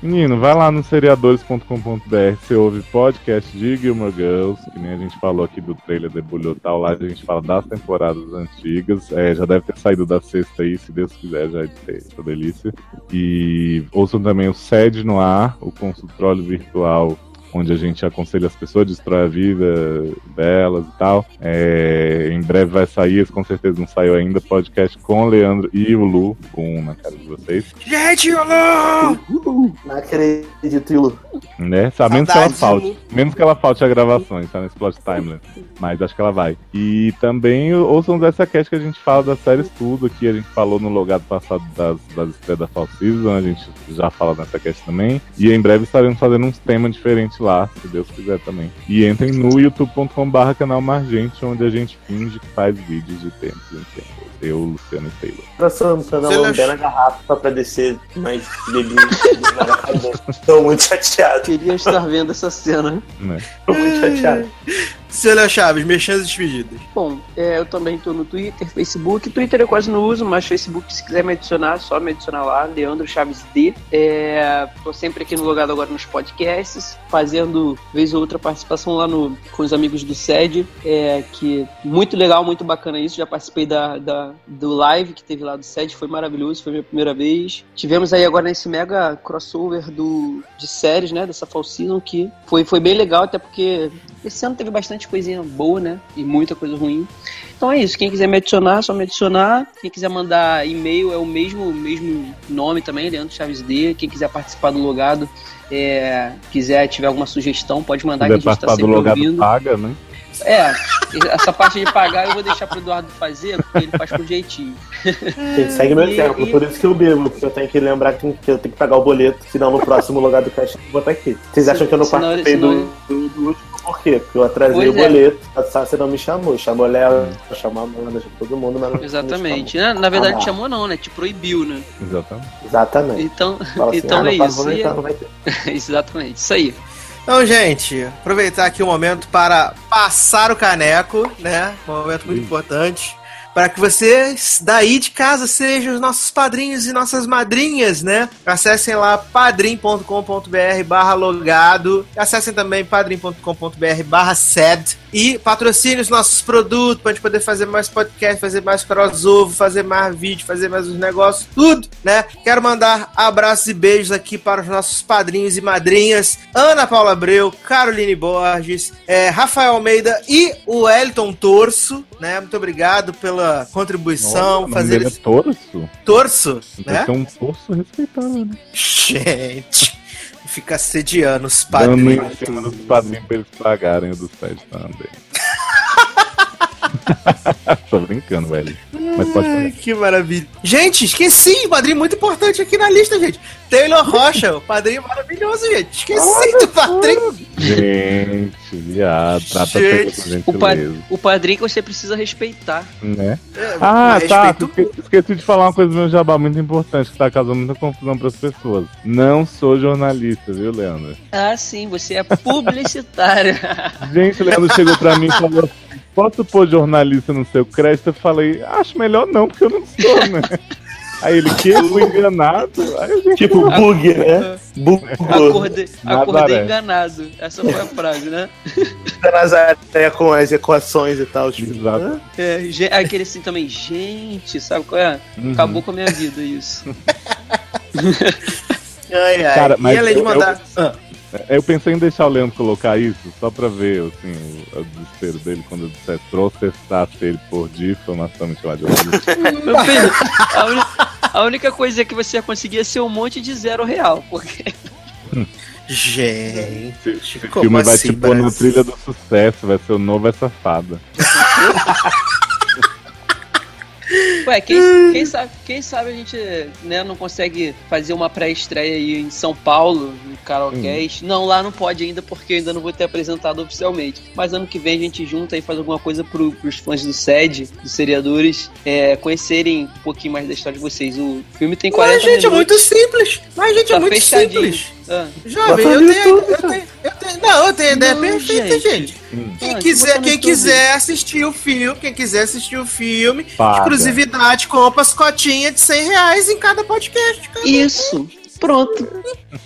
Menino, vai lá no seriadores.com.br, você ouve podcast de Gilmore Girls, que nem a gente falou aqui do trailer Debulhou tal, lá a gente fala das temporadas antigas, é, já deve ter saído da sexta aí, se Deus quiser, já é essa delícia. E ouçam também o SED no ar, o consultório virtual, onde a gente aconselha as pessoas, destrói a vida delas e tal. É, em breve vai sair, com certeza não saiu ainda, podcast com o Leandro e o Lu, com um na cara de vocês. Gente, olá! Não acredito, Ilu. Né? A menos que ela falte. Lu. Menos que ela falte a gravações, tá? Nesse plot timeline. Mas acho que ela vai. E também ouçam dessa cast que a gente fala das séries tudo aqui. A gente falou no logado passado das, das estrelas da Fall Season. A gente já fala nessa cast também. E em breve estaremos fazendo uns temas diferentes lá, se Deus quiser também. E entrem no youtube.com/barra canal Margente, onde a gente finge que faz vídeos de tempos em tempos. Eu, Luciano e Taylor. Pra Santana Você lambendo acha- a garrafa pra descer na garrafa. Tô muito chateado. Queria estar vendo essa cena. Né? Tô muito chateado. Léo Chaves, merchans e despedidas. Bom, é, eu também tô no Twitter, Facebook. Twitter eu quase não uso, mas Facebook, se quiser me adicionar, só me adicionar lá, Leandro Chaves D. É, tô sempre aqui no Logado agora nos podcasts, fazendo vez ou outra participação lá no, com os amigos do SED, é, que muito legal, muito bacana isso. Já participei da, da- do live que teve lá do SED, foi maravilhoso, foi minha primeira vez. Tivemos aí agora nesse mega crossover do, de séries, né, dessa Fall Season, que foi, foi bem legal, até porque esse ano teve bastante coisinha boa, né? E muita coisa ruim. Então é isso. Quem quiser me adicionar, é só me adicionar. Quem quiser mandar e-mail é o mesmo, mesmo nome também, Leandro Chaves D. Quem quiser participar do logado, é, quiser tiver alguma sugestão, pode mandar que a gente tá do sempre logado ouvindo. paga, né? É, essa parte de pagar eu vou deixar pro Eduardo fazer, porque ele faz com jeitinho. Gente, segue meu E- exemplo, e- por isso que eu bebo, porque eu tenho que lembrar que eu tenho que pagar o boleto, senão no próximo lugar do caixa eu vou botar aqui. Vocês acham que eu não Senão- participei senão- do, do, do último por quê? Porque eu atrasei Pois o é. boleto, a Sassi não me chamou, chamou Léo, chamou a Amanda, chamou todo mundo, mas não me Exatamente. Na, na verdade, Ah. te chamou não, né? Te proibiu, né? Exatamente. Exatamente. Então, assim, então ah, não é isso. Não ter. exatamente, isso aí. Então, gente, aproveitar aqui o momento para passar o caneco, né? Um momento muito importante. Para que vocês daí de casa sejam os nossos padrinhos e nossas madrinhas, né? Acessem lá padrim.com.br barra logado. Acessem também padrim.com.br barra sed e patrocine os nossos produtos pra gente poder fazer mais podcast, fazer mais crossover, fazer mais vídeo, fazer mais os negócios, tudo, né? Quero mandar abraços e beijos aqui para os nossos padrinhos e madrinhas, Ana Paula Abreu, Caroline Borges, é, Rafael Almeida e o Elton Torso, né? Muito obrigado pela contribuição, Olha, o nome fazer dele é esse Torso. torso, Então né? tem um torso respeitável, né? Gente, fica assediando os Dando em padrinhos. cima dos padrinhos pra eles pagarem o do site também. Tô brincando, velho. Mas pode Ai, que maravilha. Gente, esqueci, um padrinho muito importante aqui na lista, gente. Taylor Rocha, o padrinho maravilhoso, gente. Esqueci do padrinho. Gente, viado, trata Gente, O, pa o padrinho que você precisa respeitar. Né? É, Ah, tá. Esque- Esqueci de falar uma coisa do meu jabá muito importante que tá causando muita confusão pras pessoas. Não sou jornalista, viu, Leandro? Ah, sim, você é publicitário. Gente, o Leandro chegou pra mim e falou posso pôr jornalista no seu crédito? Eu falei, acho melhor não, porque eu não sou, né? Aí ele, que? Fui enganado? Aí eu, gente, Tipo, bug, né? Bug. Acordei, acordei enganado. Essa foi a frase, né? Nazaré com as equações e tal. Tipo, Exato. hã? É, aquele assim também, gente, sabe qual é? Uhum. Acabou com a minha vida isso. Ai, ai. Cara, mas e além de eu- mandar. Ah, Eu pensei em deixar o Leandro colocar isso, só pra ver assim, o, o desespero dele quando eu disser processasse ele por difamação me chamar de. Meu filho, a, uni- a única coisa que você ia conseguir é ser um monte de zero real, porque gente. Esse Como filme vai assim, te pôr no trilha do sucesso, vai ser o novo essa fada. Ué, quem, quem sabe, quem sabe a gente né, não consegue fazer uma pré-estreia aí em São Paulo, no Carolcast. Não, lá não pode ainda, porque eu ainda não vou ter apresentado oficialmente. Mas ano que vem a gente junta e faz alguma coisa pro, pros fãs do SED, dos seriadores, é, conhecerem um pouquinho mais da história de vocês. O filme tem 40 Mas, gente, é minutos. muito simples. Mas, gente, é tá muito fechadinho. simples. Ah, Jovem, eu tenho, YouTube, eu tenho, eu tenho. Não, eu tenho a ideia Não, perfeita, gente. gente. Hum. Quem Ah, quiser, no quem quiser assistir o filme, quem quiser assistir o filme, Paga. exclusividade, compra as cotinhas de 100 reais em cada podcast, cara. isso, pronto.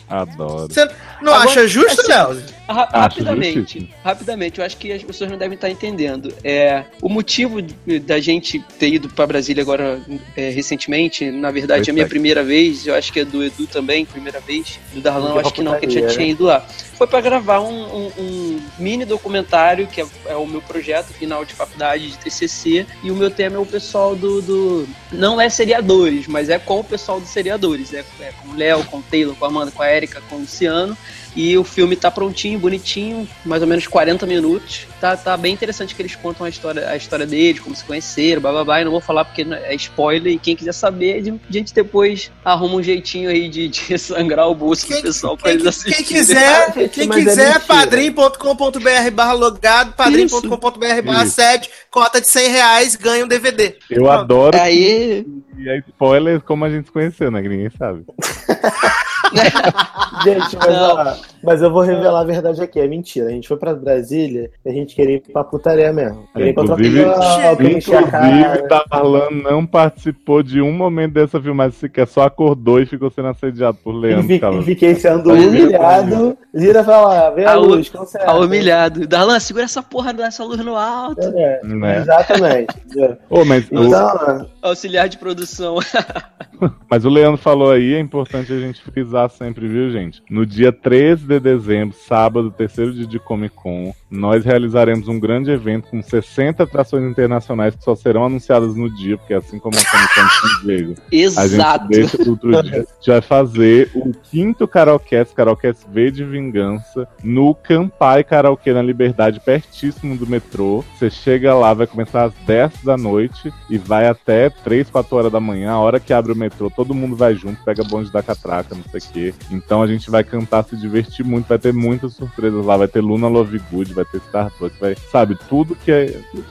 Adoro. Você não Agora, acha justo, assim, Léo? Ra- Acho rapidamente, rapidamente, eu acho que as pessoas não devem estar entendendo. É, o motivo da gente ter ido para Brasília agora é, recentemente, na verdade, Foi a minha primeira vez, eu acho que é do Edu também, primeira vez, do Darlan, eu acho que não, que já tinha ido lá. Foi para gravar um, um- um mini documentário, que é, é o meu projeto final de faculdade de TCC, e o meu tema é o pessoal do. do não é seriadores, mas é com o pessoal dos seriadores. É, é com o Léo, com o Taylor, com a Amanda, com a Erika, com o Luciano. E o filme tá prontinho, bonitinho, mais ou menos 40 minutos. Tá, tá bem interessante que eles contam a história, a história deles, como se conheceram, blá blá blá. E não vou falar porque é spoiler. E quem quiser saber, a gente depois arruma um jeitinho aí de, de sangrar o bolso do pessoal pra quem, eles quem assistirem. quiser, quem mas é quiser, mentira. padrim.com.br barra logado, padrim.com.br barra Isso. 7, cota de 100 reais, ganha um DVD. Eu Pronto. adoro Aí, que é spoiler como a gente se conheceu, né? Que ninguém sabe. Gente, mas, ó, mas eu vou revelar a verdade aqui. É mentira. A gente foi pra Brasília e a gente queria ir pra putaria mesmo. Queria o Inclusive- pessoal, queria encher a Inclusive. Darlan não participou de um momento dessa filmagem sequer, só acordou e ficou sendo assediado por Leandro. e fiquei sendo humilhado. Vira pra lá, vem a, A luz, tá humilhado. Darlan, segura essa porra dessa luz no alto. É, Né? Exatamente. Ô, mas, o, Então, Auxiliar de produção. mas o Leandro falou aí, é importante a gente frisar sempre, viu, gente? No dia 13 de dezembro, sábado, terceiro dia de Comic Con, nós realizaremos um grande evento com 60 atrações internacionais que só serão anunciadas no dia, porque assim como a Comic Con San Diego, A Exato. gente deixa outro dia. A gente vai fazer o quinto Karaokes, Karaokes V de Vingança, no Campai Karaokê na Liberdade, pertíssimo do metrô. Você chega lá, vai começar às 10 da noite e vai até 3, 4 horas da manhã. A hora que abre o metrô, todo mundo vai junto, pega bonde da catraca, não sei o quê. Então a gente vai cantar, se divertir muito, vai ter muitas surpresas lá. Vai ter Luna Love Good, vai ter Starbucks, vai, sabe, tudo que, é,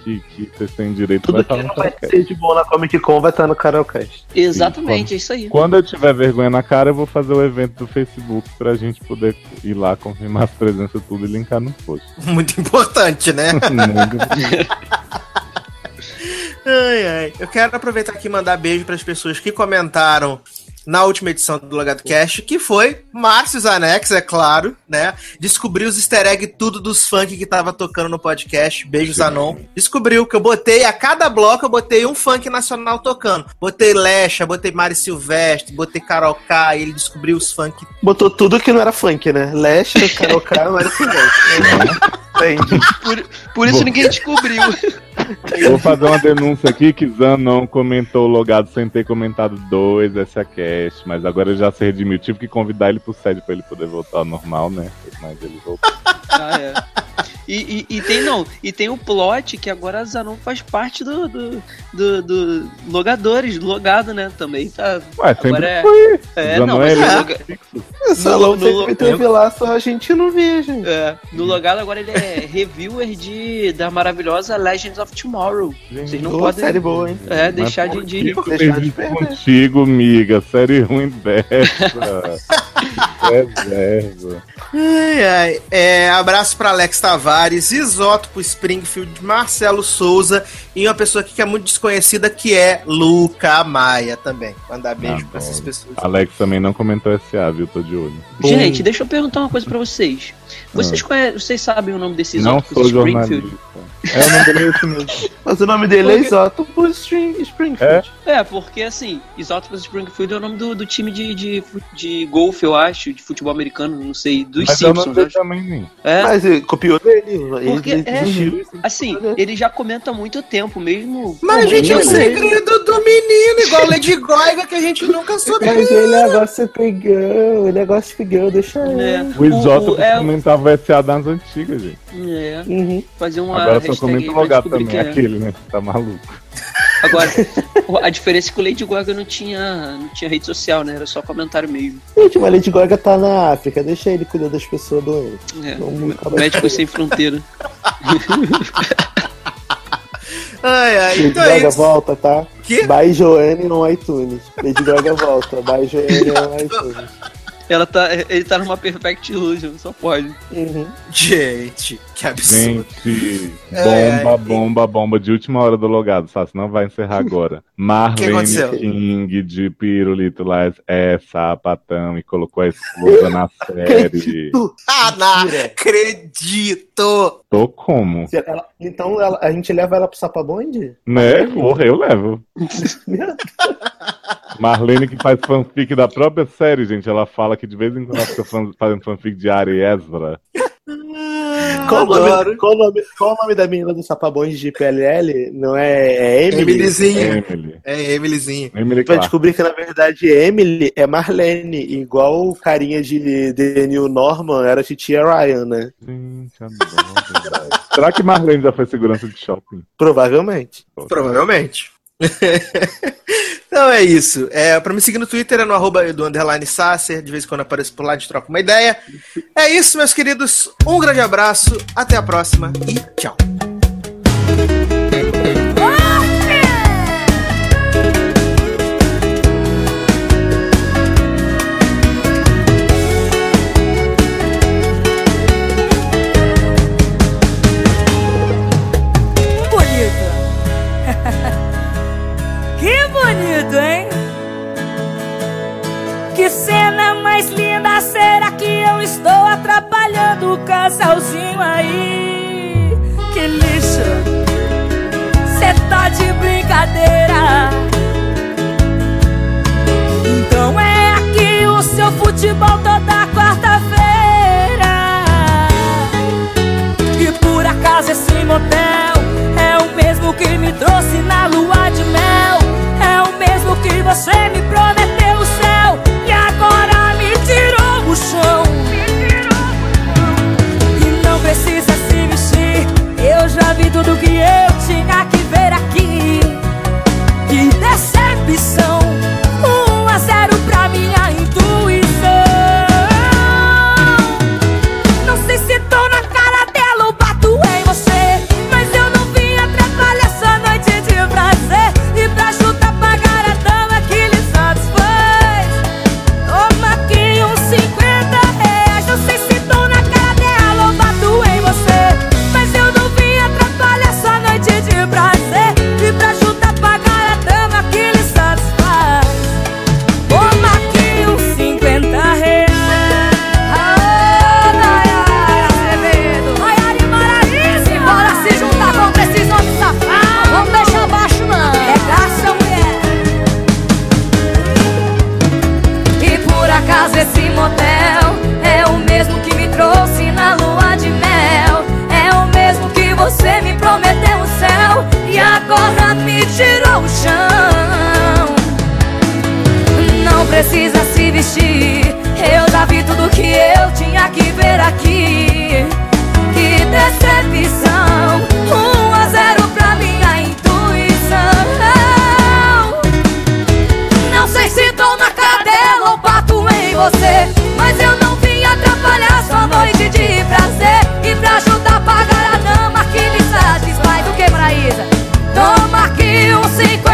que, que vocês têm direito vai tudo estar que no não vai ser de bom na Comic Con vai estar no Karaokê. Exatamente, é isso aí. Quando eu tiver vergonha na cara, eu vou fazer o evento do Facebook pra gente poder ir lá, confirmar as presenças tudo e linkar no post. Muito importante, né? Muito- Ai, ai. Eu quero aproveitar aqui e mandar beijo para as pessoas que comentaram na última edição do Logado Cast, que foi Márcio Zanex, é claro, né? Descobriu os easter egg tudo dos funk que tava tocando no podcast. Beijos, Anon. Descobriu que eu botei, a cada bloco eu botei um funk nacional tocando. Botei Lecha, botei Mari Silvestre, botei Carol K, e ele descobriu os funk. Botou tudo que não era funk, né? Leste, Carol K, era Silvestre. Entendi. Por, por isso Bom. ninguém descobriu. Vou fazer uma denúncia aqui que Zan não comentou o logado sem ter comentado dois essa cast, mas agora ele já se redimiu. Tive que convidar ele pro sede pra ele poder voltar ao normal, né? Mas ele voltou. Ah, é. E, e, e tem não, e tem o plot que agora a Zanon faz parte do, do, do, do logadores, do logado, né? Também tá. Ué, sempre Agora é- foi. É, Já não, não mas é é loga- salão No- no- sempre teve lá, só a gente não via, gente. é, no logado agora ele é reviewer de da maravilhosa Legends of Tomorrow. Vocês não Pô, podem série boa, hein? é, deixar de, de deixar de contigo, miga. Série ruim dessa. Reserva. Ai, ai. É, abraço para Alex Tavares, Isótopo Springfield, Marcelo Souza e uma pessoa aqui que é muito desconhecida que é Luca Maia também. Mandar beijo Ah, pra essas pessoas. Alex também não comentou SA, viu? Tô de olho. Gente, deixa eu perguntar uma coisa pra vocês. Vocês, conhe- vocês sabem o nome desses não óticos sou Springfield? jornalista. É, o nome dele é esse mesmo. Mas o nome dele é Porque- Isótopo String- Springfield. É, porque assim, Isótopos Springfield é o nome do, do time de, de, de golfe, eu acho, de futebol americano, não sei, dos Mas é o nome Simpsons, dele acho. também. É, Mas ele copiou dele. Porque ele é- desistiu. assim, ele já comenta há muito tempo, mesmo. Mas, Pô, gente, é o ele- segredo do menino, igual Lady Goiga, que a gente nunca soube. Mas ele negócio pegou, o negócio pegou, deixa É, ele. O Isótopo é, comentava o SA das antigas, gente. é, Uhum. fazer uma Agora só hashtag comenta aí o pra logado também, é. aquele, né? Tá maluco. Agora, a diferença é que o Lady Gaga não tinha, não tinha rede social, né? Era só comentário mesmo. Gente, mas Lady Gaga tá na África, deixa ele cuidar das pessoas doentes. É, Não, Médicos Sem Fronteira. Ai, ai. Lady Então é Gaga isso. volta, tá? Que? By Joanne no iTunes. Lady Gaga volta, by Joanne no iTunes. Ela tá, ele tá numa Perfect Illusion, só pode. Uhum. Gente, que absurdo. Gente, bomba, é. bomba, bomba de última hora do logado, sabe? Senão vai encerrar agora. Marlene? King de Pirulito lá é sapatão e colocou a esposa na série. Ah, não acredito. Tô como? Ela- então ela- a gente leva ela pro Sapabonde? Né? Porra, eu levo. Marlene que faz fanfic da própria série, gente. Ela fala que de vez em quando ela fica fan- fazendo fanfic de Ari Ezra. Qual o, nome, qual, o nome, qual o nome da menina do Sapabonde de PLL? Não é, é Emily? Emilyzinha. Emily. É, Emilyzinha. Emily Vai Clark. descobrir que na verdade Emily é Marlene, igual o carinha de The New Norman era Titia Ryan, né? Gente, adoro. Será que Marlene já foi segurança de shopping? Provavelmente. Provavelmente. então é isso. É, pra me seguir no Twitter é no arroba do underline Sasser. De vez em quando apareço por lá, a gente troca uma ideia. É isso, meus queridos. Um grande abraço, até a próxima e tchau. Atrapalhando o casalzinho aí? Que lixo. Cê tá de brincadeira. Então é aqui o seu futebol toda quarta-feira. E por acaso esse motel é o mesmo que me trouxe na lua de mel. É o mesmo que você me prometeu você Mas eu não vim atrapalhar sua noite de prazer E pra ajudar a pagar a dama que lhe satisfaz Do que, Maraísa? Toma aqui uns 50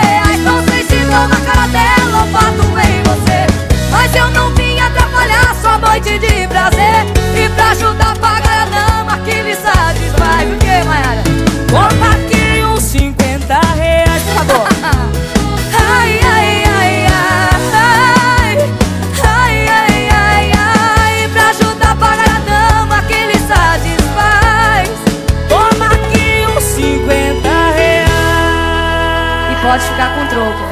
reais Não sei se dou na cara dela ou bato em você Mas eu não vim atrapalhar sua noite de prazer E pra ajudar a pagar a dama que lhe satisfaz Do que, Mayara? Toma aqui